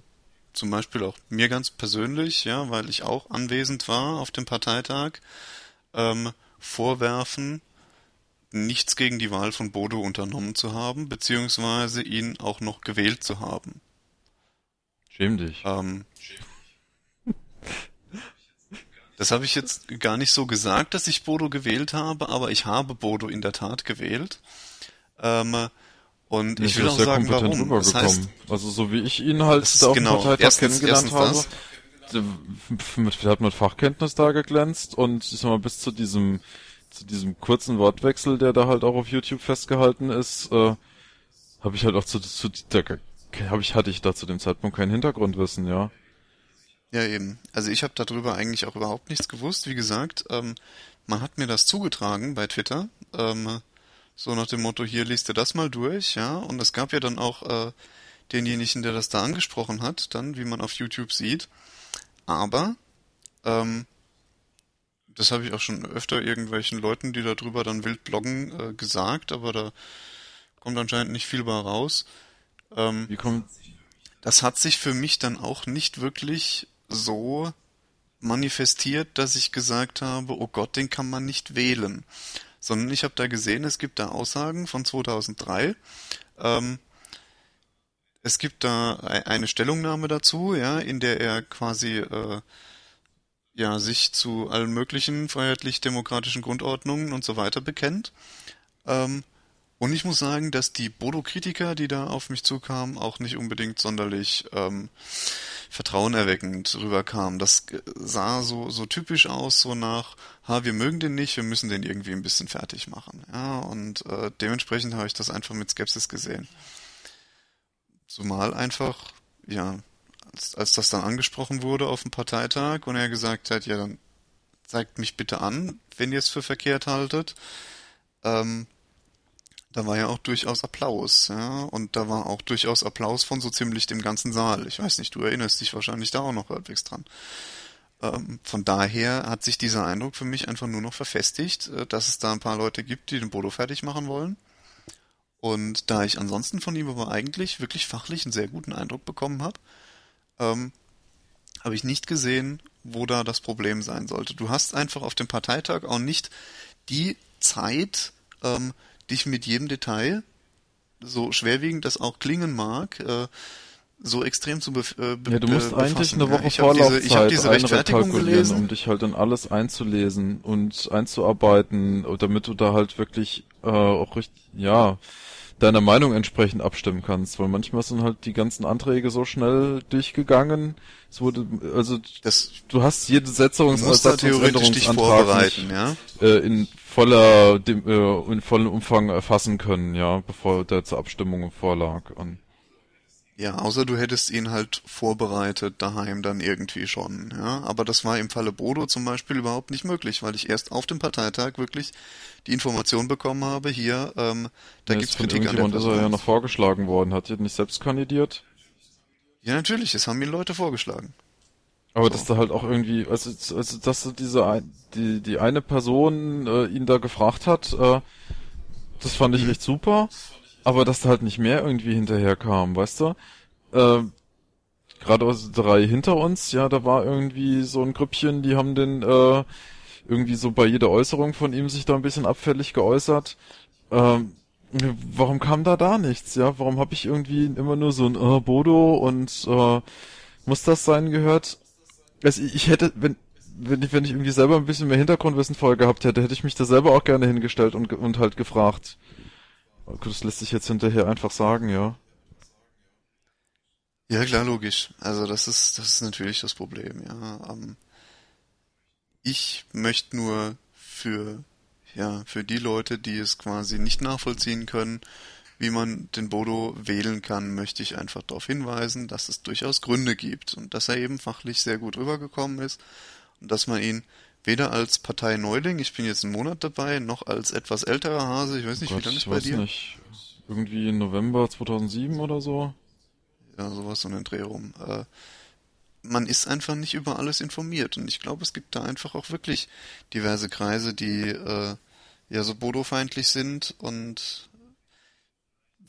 zum Beispiel auch mir ganz persönlich, ja, weil ich auch anwesend war auf dem Parteitag, ähm, vorwerfen, nichts gegen die Wahl von Bodo unternommen zu haben, beziehungsweise ihn auch noch gewählt zu haben. Schäm dich. Ähm, das habe ich jetzt gar nicht so gesagt, dass ich Bodo gewählt habe, aber ich habe Bodo in der Tat gewählt. Ähm, und ich will auch sagen, warum. Das heißt, also so wie ich ihn halt da auf dem genau, Parteitag erstens, kennengelernt erstens habe, mit, hat mit Fachkenntnis da geglänzt und ich sag mal, bis zu diesem, zu diesem kurzen Wortwechsel, der da halt auch auf YouTube festgehalten ist, äh, habe ich halt auch zu, zu da, hab ich, hatte ich da zu dem Zeitpunkt kein Hintergrundwissen, ja. Ja, eben. Also ich habe darüber eigentlich auch überhaupt nichts gewusst. Wie gesagt, ähm, man hat mir das zugetragen bei Twitter. Ähm, so nach dem Motto, hier liest ihr das mal durch, ja. Und es gab ja dann auch äh, denjenigen, der das da angesprochen hat, dann, wie man auf YouTube sieht. Aber, ähm, das habe ich auch schon öfter irgendwelchen Leuten, die darüber dann wild bloggen, äh, gesagt, aber da kommt anscheinend nicht viel bei raus. Ähm, wie kommt das hat sich für mich dann auch nicht wirklich so manifestiert, dass ich gesagt habe, oh Gott, den kann man nicht wählen. Sondern ich habe da gesehen, es gibt da Aussagen von 2003. Ähm, es gibt da eine Stellungnahme dazu, ja, in der er quasi äh, ja sich zu allen möglichen freiheitlich-demokratischen Grundordnungen und so weiter bekennt. Ähm, und ich muss sagen, dass die Bodo-Kritiker, die da auf mich zukamen, auch nicht unbedingt sonderlich ähm, vertrauenerweckend rüberkamen. Das sah so, so typisch aus, so nach, ha, wir mögen den nicht, wir müssen den irgendwie ein bisschen fertig machen. Ja, und äh, dementsprechend habe ich das einfach mit Skepsis gesehen. Zumal einfach, ja, als, als das dann angesprochen wurde auf dem Parteitag und er gesagt hat, ja, dann zeigt mich bitte an, wenn ihr es für verkehrt haltet. Ähm, da war ja auch durchaus Applaus, ja, und da war auch durchaus Applaus von so ziemlich dem ganzen Saal. Ich weiß nicht, du erinnerst dich wahrscheinlich da auch noch halbwegs dran. Ähm, von daher hat sich dieser Eindruck für mich einfach nur noch verfestigt, äh, dass es da ein paar Leute gibt, die den Bodo fertig machen wollen. Und da ich ansonsten von ihm aber eigentlich wirklich fachlich einen sehr guten Eindruck bekommen habe, ähm, habe ich nicht gesehen, wo da das Problem sein sollte. Du hast einfach auf dem Parteitag auch nicht die Zeit, ähm, dich mit jedem Detail, so schwerwiegend das auch klingen mag, äh, so extrem zu be äh, be Ja, du musst eigentlich eine Woche ja, ich Vorlaufzeit diese, ich diese Rechtfertigung gelesen, um dich halt in alles einzulesen und einzuarbeiten, damit du da halt wirklich äh, auch richtig, ja, deiner Meinung entsprechend abstimmen kannst, weil manchmal sind halt die ganzen Anträge so schnell durchgegangen. Es wurde, also das, du hast jede Setzungs- und Satzungsänderungsantrag ja? äh, in voller, äh, in vollem Umfang erfassen können, ja, bevor der zur Abstimmung vorlag. Und ja, außer du hättest ihn halt vorbereitet daheim dann irgendwie schon, ja. Aber das war im Falle Bodo zum Beispiel überhaupt nicht möglich, weil ich erst auf dem Parteitag wirklich die Information bekommen habe, hier, ähm, da ja, gibt's Kritik an der ist er ja noch vorgeschlagen worden. Hat er nicht selbst kandidiert? Ja, natürlich, es haben ihn Leute vorgeschlagen. Aber so. dass da halt auch irgendwie, also, also dass diese die, die eine Person äh, ihn da gefragt hat, äh, das fand ich mhm. echt super aber dass da halt nicht mehr irgendwie hinterherkam, weißt du? Äh, Gerade aus der Reihe hinter uns, ja, da war irgendwie so ein Grüppchen, die haben den äh, irgendwie so bei jeder Äußerung von ihm sich da ein bisschen abfällig geäußert. Ähm, warum kam da da nichts, ja? Warum habe ich irgendwie immer nur so ein äh, Bodo und äh, muss das sein gehört? Also ich hätte, wenn wenn ich, wenn ich irgendwie selber ein bisschen mehr Hintergrundwissen vorher gehabt hätte, hätte ich mich da selber auch gerne hingestellt und, und halt gefragt, das lässt sich jetzt hinterher einfach sagen, ja. Ja, klar, logisch. Also das ist, das ist natürlich das Problem, ja. Ähm, ich möchte nur für, ja, für die Leute, die es quasi nicht nachvollziehen können, wie man den Bodo wählen kann, möchte ich einfach darauf hinweisen, dass es durchaus Gründe gibt und dass er eben fachlich sehr gut rübergekommen ist und dass man ihn weder als Partei Neuling, ich bin jetzt einen Monat dabei, noch als etwas älterer Hase, ich weiß nicht, oh Gott, wie lange ist bei dir? Nicht. Irgendwie November 2007 oder so? Ja, sowas so einen Dreh rum. Äh, man ist einfach nicht über alles informiert und ich glaube, es gibt da einfach auch wirklich diverse Kreise, die äh, ja so bodofeindlich sind und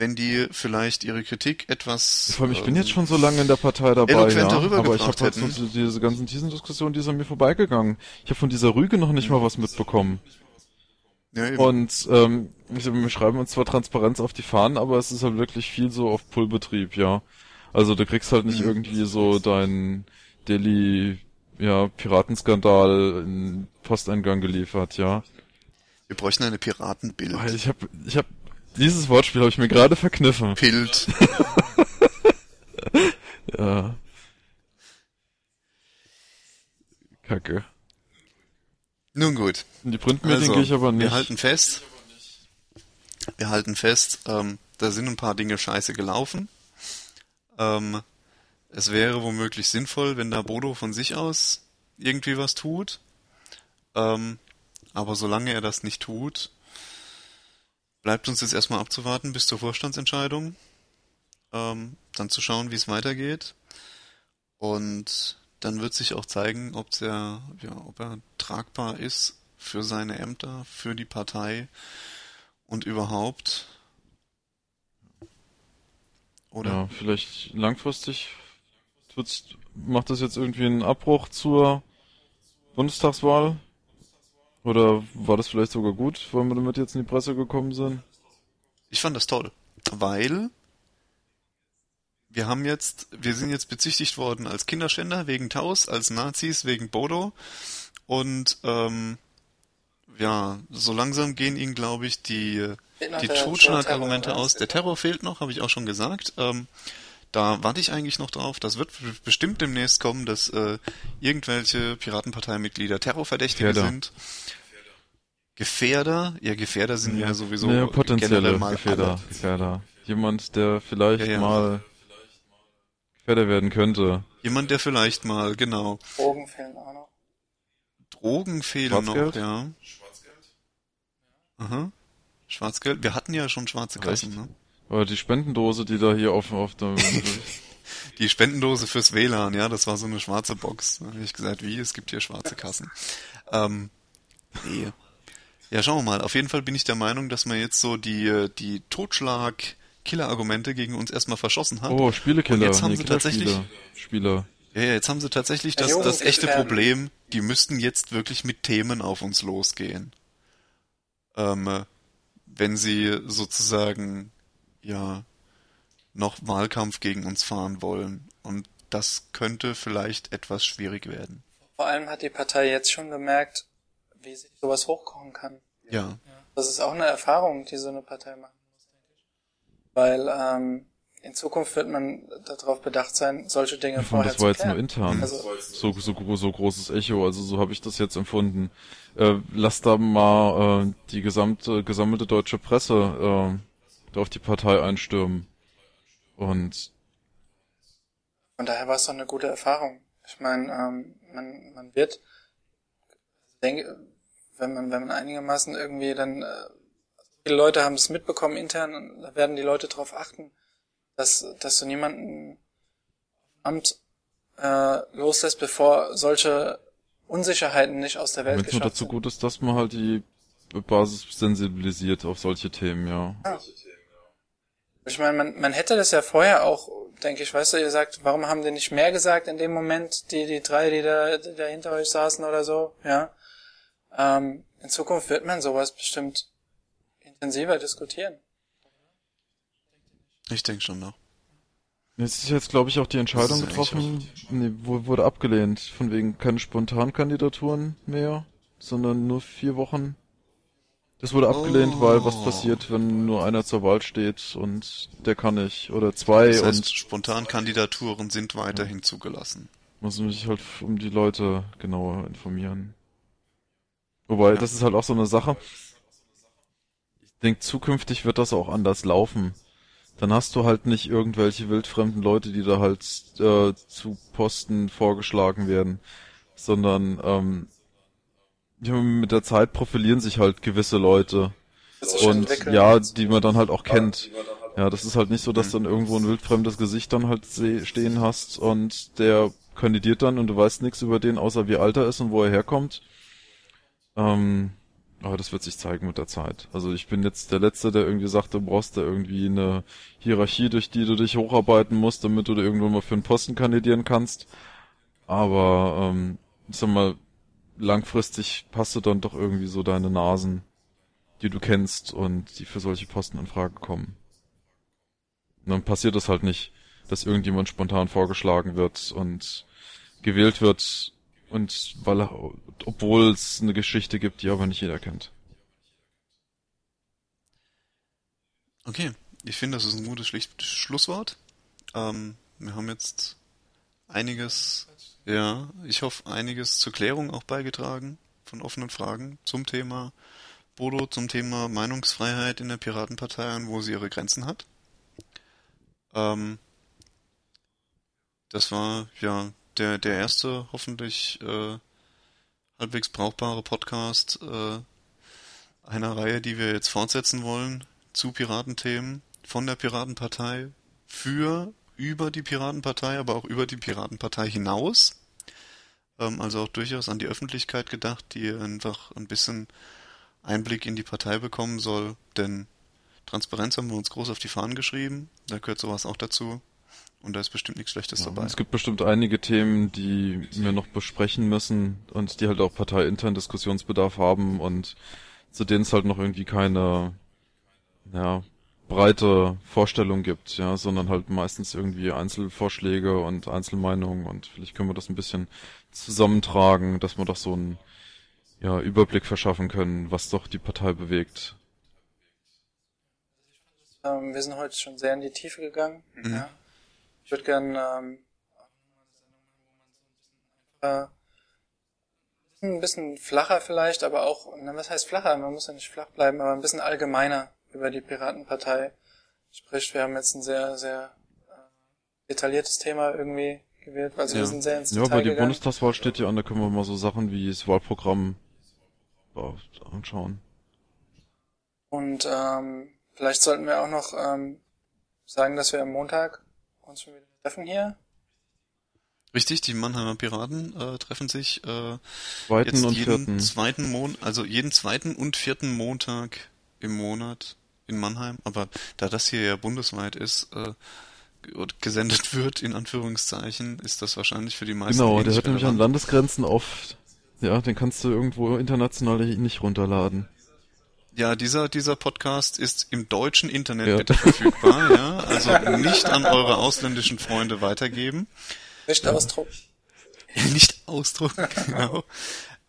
wenn die vielleicht ihre Kritik etwas. Vor allem, ich bin jetzt schon so lange in der Partei dabei, ja, aber ich habe halt so diese ganzen Diskussionen, die sind mir vorbeigegangen. Ich habe von dieser Rüge noch nicht mal was mitbekommen. Ja, eben. Und ähm, wir schreiben uns zwar Transparenz auf die Fahnen, aber es ist halt wirklich viel so auf Pullbetrieb, ja. Also du kriegst halt nicht mhm. irgendwie so dein Delhi, ja, Piratenskandal in Posteingang geliefert, ja. Wir bräuchten eine Piratenbild. Ich habe ich hab dieses Wortspiel habe ich mir gerade verkniffen. Pilt. ja. Kacke. Nun gut. In die Printmedien also, gehe ich aber nicht. Wir halten fest. Wir halten fest, ähm, da sind ein paar Dinge scheiße gelaufen. Ähm, es wäre womöglich sinnvoll, wenn da Bodo von sich aus irgendwie was tut. Ähm, aber solange er das nicht tut, bleibt uns jetzt erstmal abzuwarten bis zur Vorstandsentscheidung, ähm, dann zu schauen, wie es weitergeht. Und dann wird sich auch zeigen, ob er, ja, ob er tragbar ist für seine Ämter, für die Partei und überhaupt. Oder? Ja, vielleicht langfristig macht das jetzt irgendwie einen Abbruch zur Bundestagswahl? Oder war das vielleicht sogar gut, weil wir damit jetzt in die Presse gekommen sind? Ich fand das toll, weil wir haben jetzt, wir sind jetzt bezichtigt worden als Kinderschänder wegen Taus, als Nazis wegen Bodo und ähm, ja, so langsam gehen ihnen, glaube ich, die, die Totschlagargumente aus. Der Terror fehlt noch, habe ich auch schon gesagt. Ähm, da warte ich eigentlich noch drauf. Das wird bestimmt demnächst kommen, dass äh, irgendwelche Piratenparteimitglieder Terrorverdächtige Gefährder. sind. Gefährder? Ja, Gefährder sind ja, ja sowieso ja, potenzielle mal Gefährder. Gefährder. Jemand, der vielleicht ja, ja. mal Gefährder werden könnte. Jemand, der vielleicht mal, genau. Drogen fehlen auch noch. Drogen fehlen noch, ja. Schwarzgeld? Aha. Schwarzgeld. Wir hatten ja schon schwarze Kassen, ne? Oder die Spendendose, die da hier auf, auf der... die Spendendose fürs WLAN, ja, das war so eine schwarze Box. Da habe ich gesagt, wie, es gibt hier schwarze Kassen. Ähm, nee. Ja, schauen wir mal. Auf jeden Fall bin ich der Meinung, dass man jetzt so die, die Totschlag Killer-Argumente gegen uns erstmal verschossen hat. Oh, Spielekiller. Und jetzt haben nee, sie tatsächlich Spieler. Ja, ja, jetzt haben sie tatsächlich das, das echte Problem, die müssten jetzt wirklich mit Themen auf uns losgehen. Ähm, wenn sie sozusagen ja noch Wahlkampf gegen uns fahren wollen. Und das könnte vielleicht etwas schwierig werden. Vor allem hat die Partei jetzt schon gemerkt, wie sich sowas hochkochen kann. Ja. Das ist auch eine Erfahrung, die so eine Partei macht. Weil ähm, in Zukunft wird man darauf bedacht sein, solche Dinge ja, vorher Das war jetzt nur intern. Also, so, so, so großes Echo, also so habe ich das jetzt empfunden. Äh, lass da mal äh, die gesamte gesammelte deutsche Presse äh, auf die Partei einstürmen. Und von daher war es doch eine gute Erfahrung. Ich meine, ähm, man, man wird, denke, wenn man, wenn man einigermaßen irgendwie dann äh, viele Leute haben es mitbekommen intern, da werden die Leute darauf achten, dass, dass du niemanden Amt äh, loslässt, bevor solche Unsicherheiten nicht aus der Welt Wenn es nur dazu gut ist, dass man halt die Basis sensibilisiert auf solche Themen, ja. ja. Ich meine, man, man hätte das ja vorher auch, denke ich, weißt du, ihr sagt, warum haben die nicht mehr gesagt in dem Moment, die, die drei, die da, die da hinter euch saßen oder so, ja. Ähm, in Zukunft wird man sowas bestimmt intensiver diskutieren. Ich denke schon noch. Jetzt ist jetzt, glaube ich, auch die Entscheidung getroffen, nee, wurde abgelehnt, von wegen keine Spontankandidaturen mehr, sondern nur vier Wochen. Das wurde abgelehnt, oh. weil was oh. passiert, wenn nur einer zur Wahl steht und der kann nicht, oder zwei das heißt, und... Spontankandidaturen sind weiterhin ja. zugelassen. Muss mich halt um die Leute genauer informieren. Wobei, ja. das ist halt auch so eine Sache, denke, zukünftig wird das auch anders laufen. Dann hast du halt nicht irgendwelche wildfremden Leute, die da halt äh, zu Posten vorgeschlagen werden, sondern ähm, mit der Zeit profilieren sich halt gewisse Leute. Und ja, die man dann halt auch kennt. Ja, das ist halt nicht so, dass dann irgendwo ein wildfremdes Gesicht dann halt stehen hast und der kandidiert dann und du weißt nichts über den, außer wie alt er ist und wo er herkommt. Ähm, aber das wird sich zeigen mit der Zeit. Also ich bin jetzt der Letzte, der irgendwie sagt, du brauchst da irgendwie eine Hierarchie, durch die du dich hocharbeiten musst, damit du da irgendwann mal für einen Posten kandidieren kannst. Aber ähm, ich sag mal, langfristig passt du dann doch irgendwie so deine Nasen, die du kennst und die für solche Posten in Frage kommen. Und dann passiert das halt nicht, dass irgendjemand spontan vorgeschlagen wird und gewählt wird und weil obwohl es eine Geschichte gibt, die aber nicht jeder kennt. Okay, ich finde, das ist ein gutes Schlusswort. Ähm, wir haben jetzt einiges, ja, ich hoffe, einiges zur Klärung auch beigetragen von offenen Fragen zum Thema Bodo, zum Thema Meinungsfreiheit in der Piratenpartei und wo sie ihre Grenzen hat. Ähm, das war ja der, der erste hoffentlich äh, halbwegs brauchbare Podcast äh, einer Reihe, die wir jetzt fortsetzen wollen zu Piratenthemen von der Piratenpartei für über die Piratenpartei, aber auch über die Piratenpartei hinaus. Ähm, also auch durchaus an die Öffentlichkeit gedacht, die einfach ein bisschen Einblick in die Partei bekommen soll, denn Transparenz haben wir uns groß auf die Fahnen geschrieben, da gehört sowas auch dazu. Und da ist bestimmt nichts Schlechtes ja, dabei. Es gibt bestimmt einige Themen, die wir noch besprechen müssen und die halt auch parteiintern Diskussionsbedarf haben und zu denen es halt noch irgendwie keine ja, breite Vorstellung gibt, ja, sondern halt meistens irgendwie Einzelvorschläge und Einzelmeinungen und vielleicht können wir das ein bisschen zusammentragen, dass wir doch so einen ja, Überblick verschaffen können, was doch die Partei bewegt. Ähm, wir sind heute schon sehr in die Tiefe gegangen. Mhm. Ja. Ich würde gerne ähm, äh, ein bisschen flacher vielleicht, aber auch, na, was heißt flacher? Man muss ja nicht flach bleiben, aber ein bisschen allgemeiner über die Piratenpartei. Sprich, wir haben jetzt ein sehr, sehr äh, detailliertes Thema irgendwie gewählt, weil also ja. wir sind sehr ins Ja, aber die gegangen. Bundestagswahl steht ja an, da können wir mal so Sachen wie das Wahlprogramm anschauen. Und ähm, vielleicht sollten wir auch noch ähm, sagen, dass wir am Montag uns schon wieder treffen hier. Richtig, die Mannheimer Piraten äh, treffen sich äh, zweiten jetzt und jeden vierten. zweiten Mon also jeden zweiten und vierten Montag im Monat in Mannheim. Aber da das hier ja bundesweit ist, äh, gesendet wird, in Anführungszeichen, ist das wahrscheinlich für die meisten. Genau, der hört nämlich an Landesgrenzen auf. Ja, den kannst du irgendwo international nicht runterladen. Ja, dieser, dieser Podcast ist im deutschen Internet ja. bitte verfügbar, ja. Also nicht an eure ausländischen Freunde weitergeben. Nicht ja. ausdrucken. nicht ausdrucken, genau.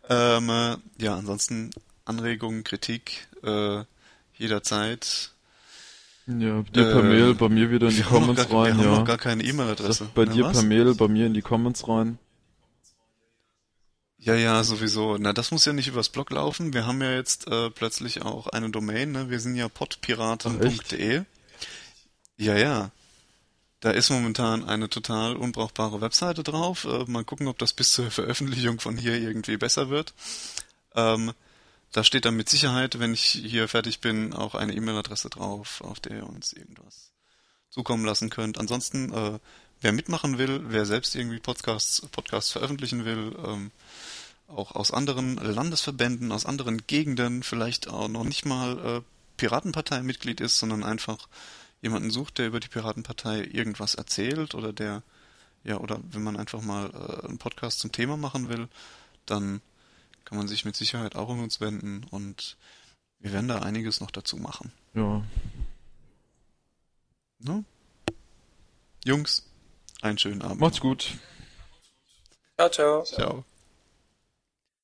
Ähm, äh, ja, ansonsten Anregungen, Kritik, äh, jederzeit. Ja, dir per äh, Mail, bei mir wieder in die Comments gar, rein, wir ja. haben noch gar keine E-Mail-Adresse. Bei Na, dir was? per Mail, bei mir in die Comments rein. Ja, ja, sowieso. Na, das muss ja nicht übers Blog laufen. Wir haben ja jetzt äh, plötzlich auch eine Domain, ne? Wir sind ja podpiraten.de. Ja, ja. Da ist momentan eine total unbrauchbare Webseite drauf. Äh, mal gucken, ob das bis zur Veröffentlichung von hier irgendwie besser wird. Ähm, da steht dann mit Sicherheit, wenn ich hier fertig bin, auch eine E-Mail-Adresse drauf, auf der ihr uns irgendwas zukommen lassen könnt. Ansonsten, äh, wer mitmachen will, wer selbst irgendwie Podcasts, Podcasts veröffentlichen will, ähm, auch aus anderen Landesverbänden, aus anderen Gegenden, vielleicht auch noch nicht mal äh, Piratenpartei-Mitglied ist, sondern einfach jemanden sucht, der über die Piratenpartei irgendwas erzählt oder der, ja, oder wenn man einfach mal äh, einen Podcast zum Thema machen will, dann kann man sich mit Sicherheit auch an uns wenden und wir werden da einiges noch dazu machen. Ja. Ne? Jungs, einen schönen Abend. Macht's gut. Ciao, ciao. Ciao.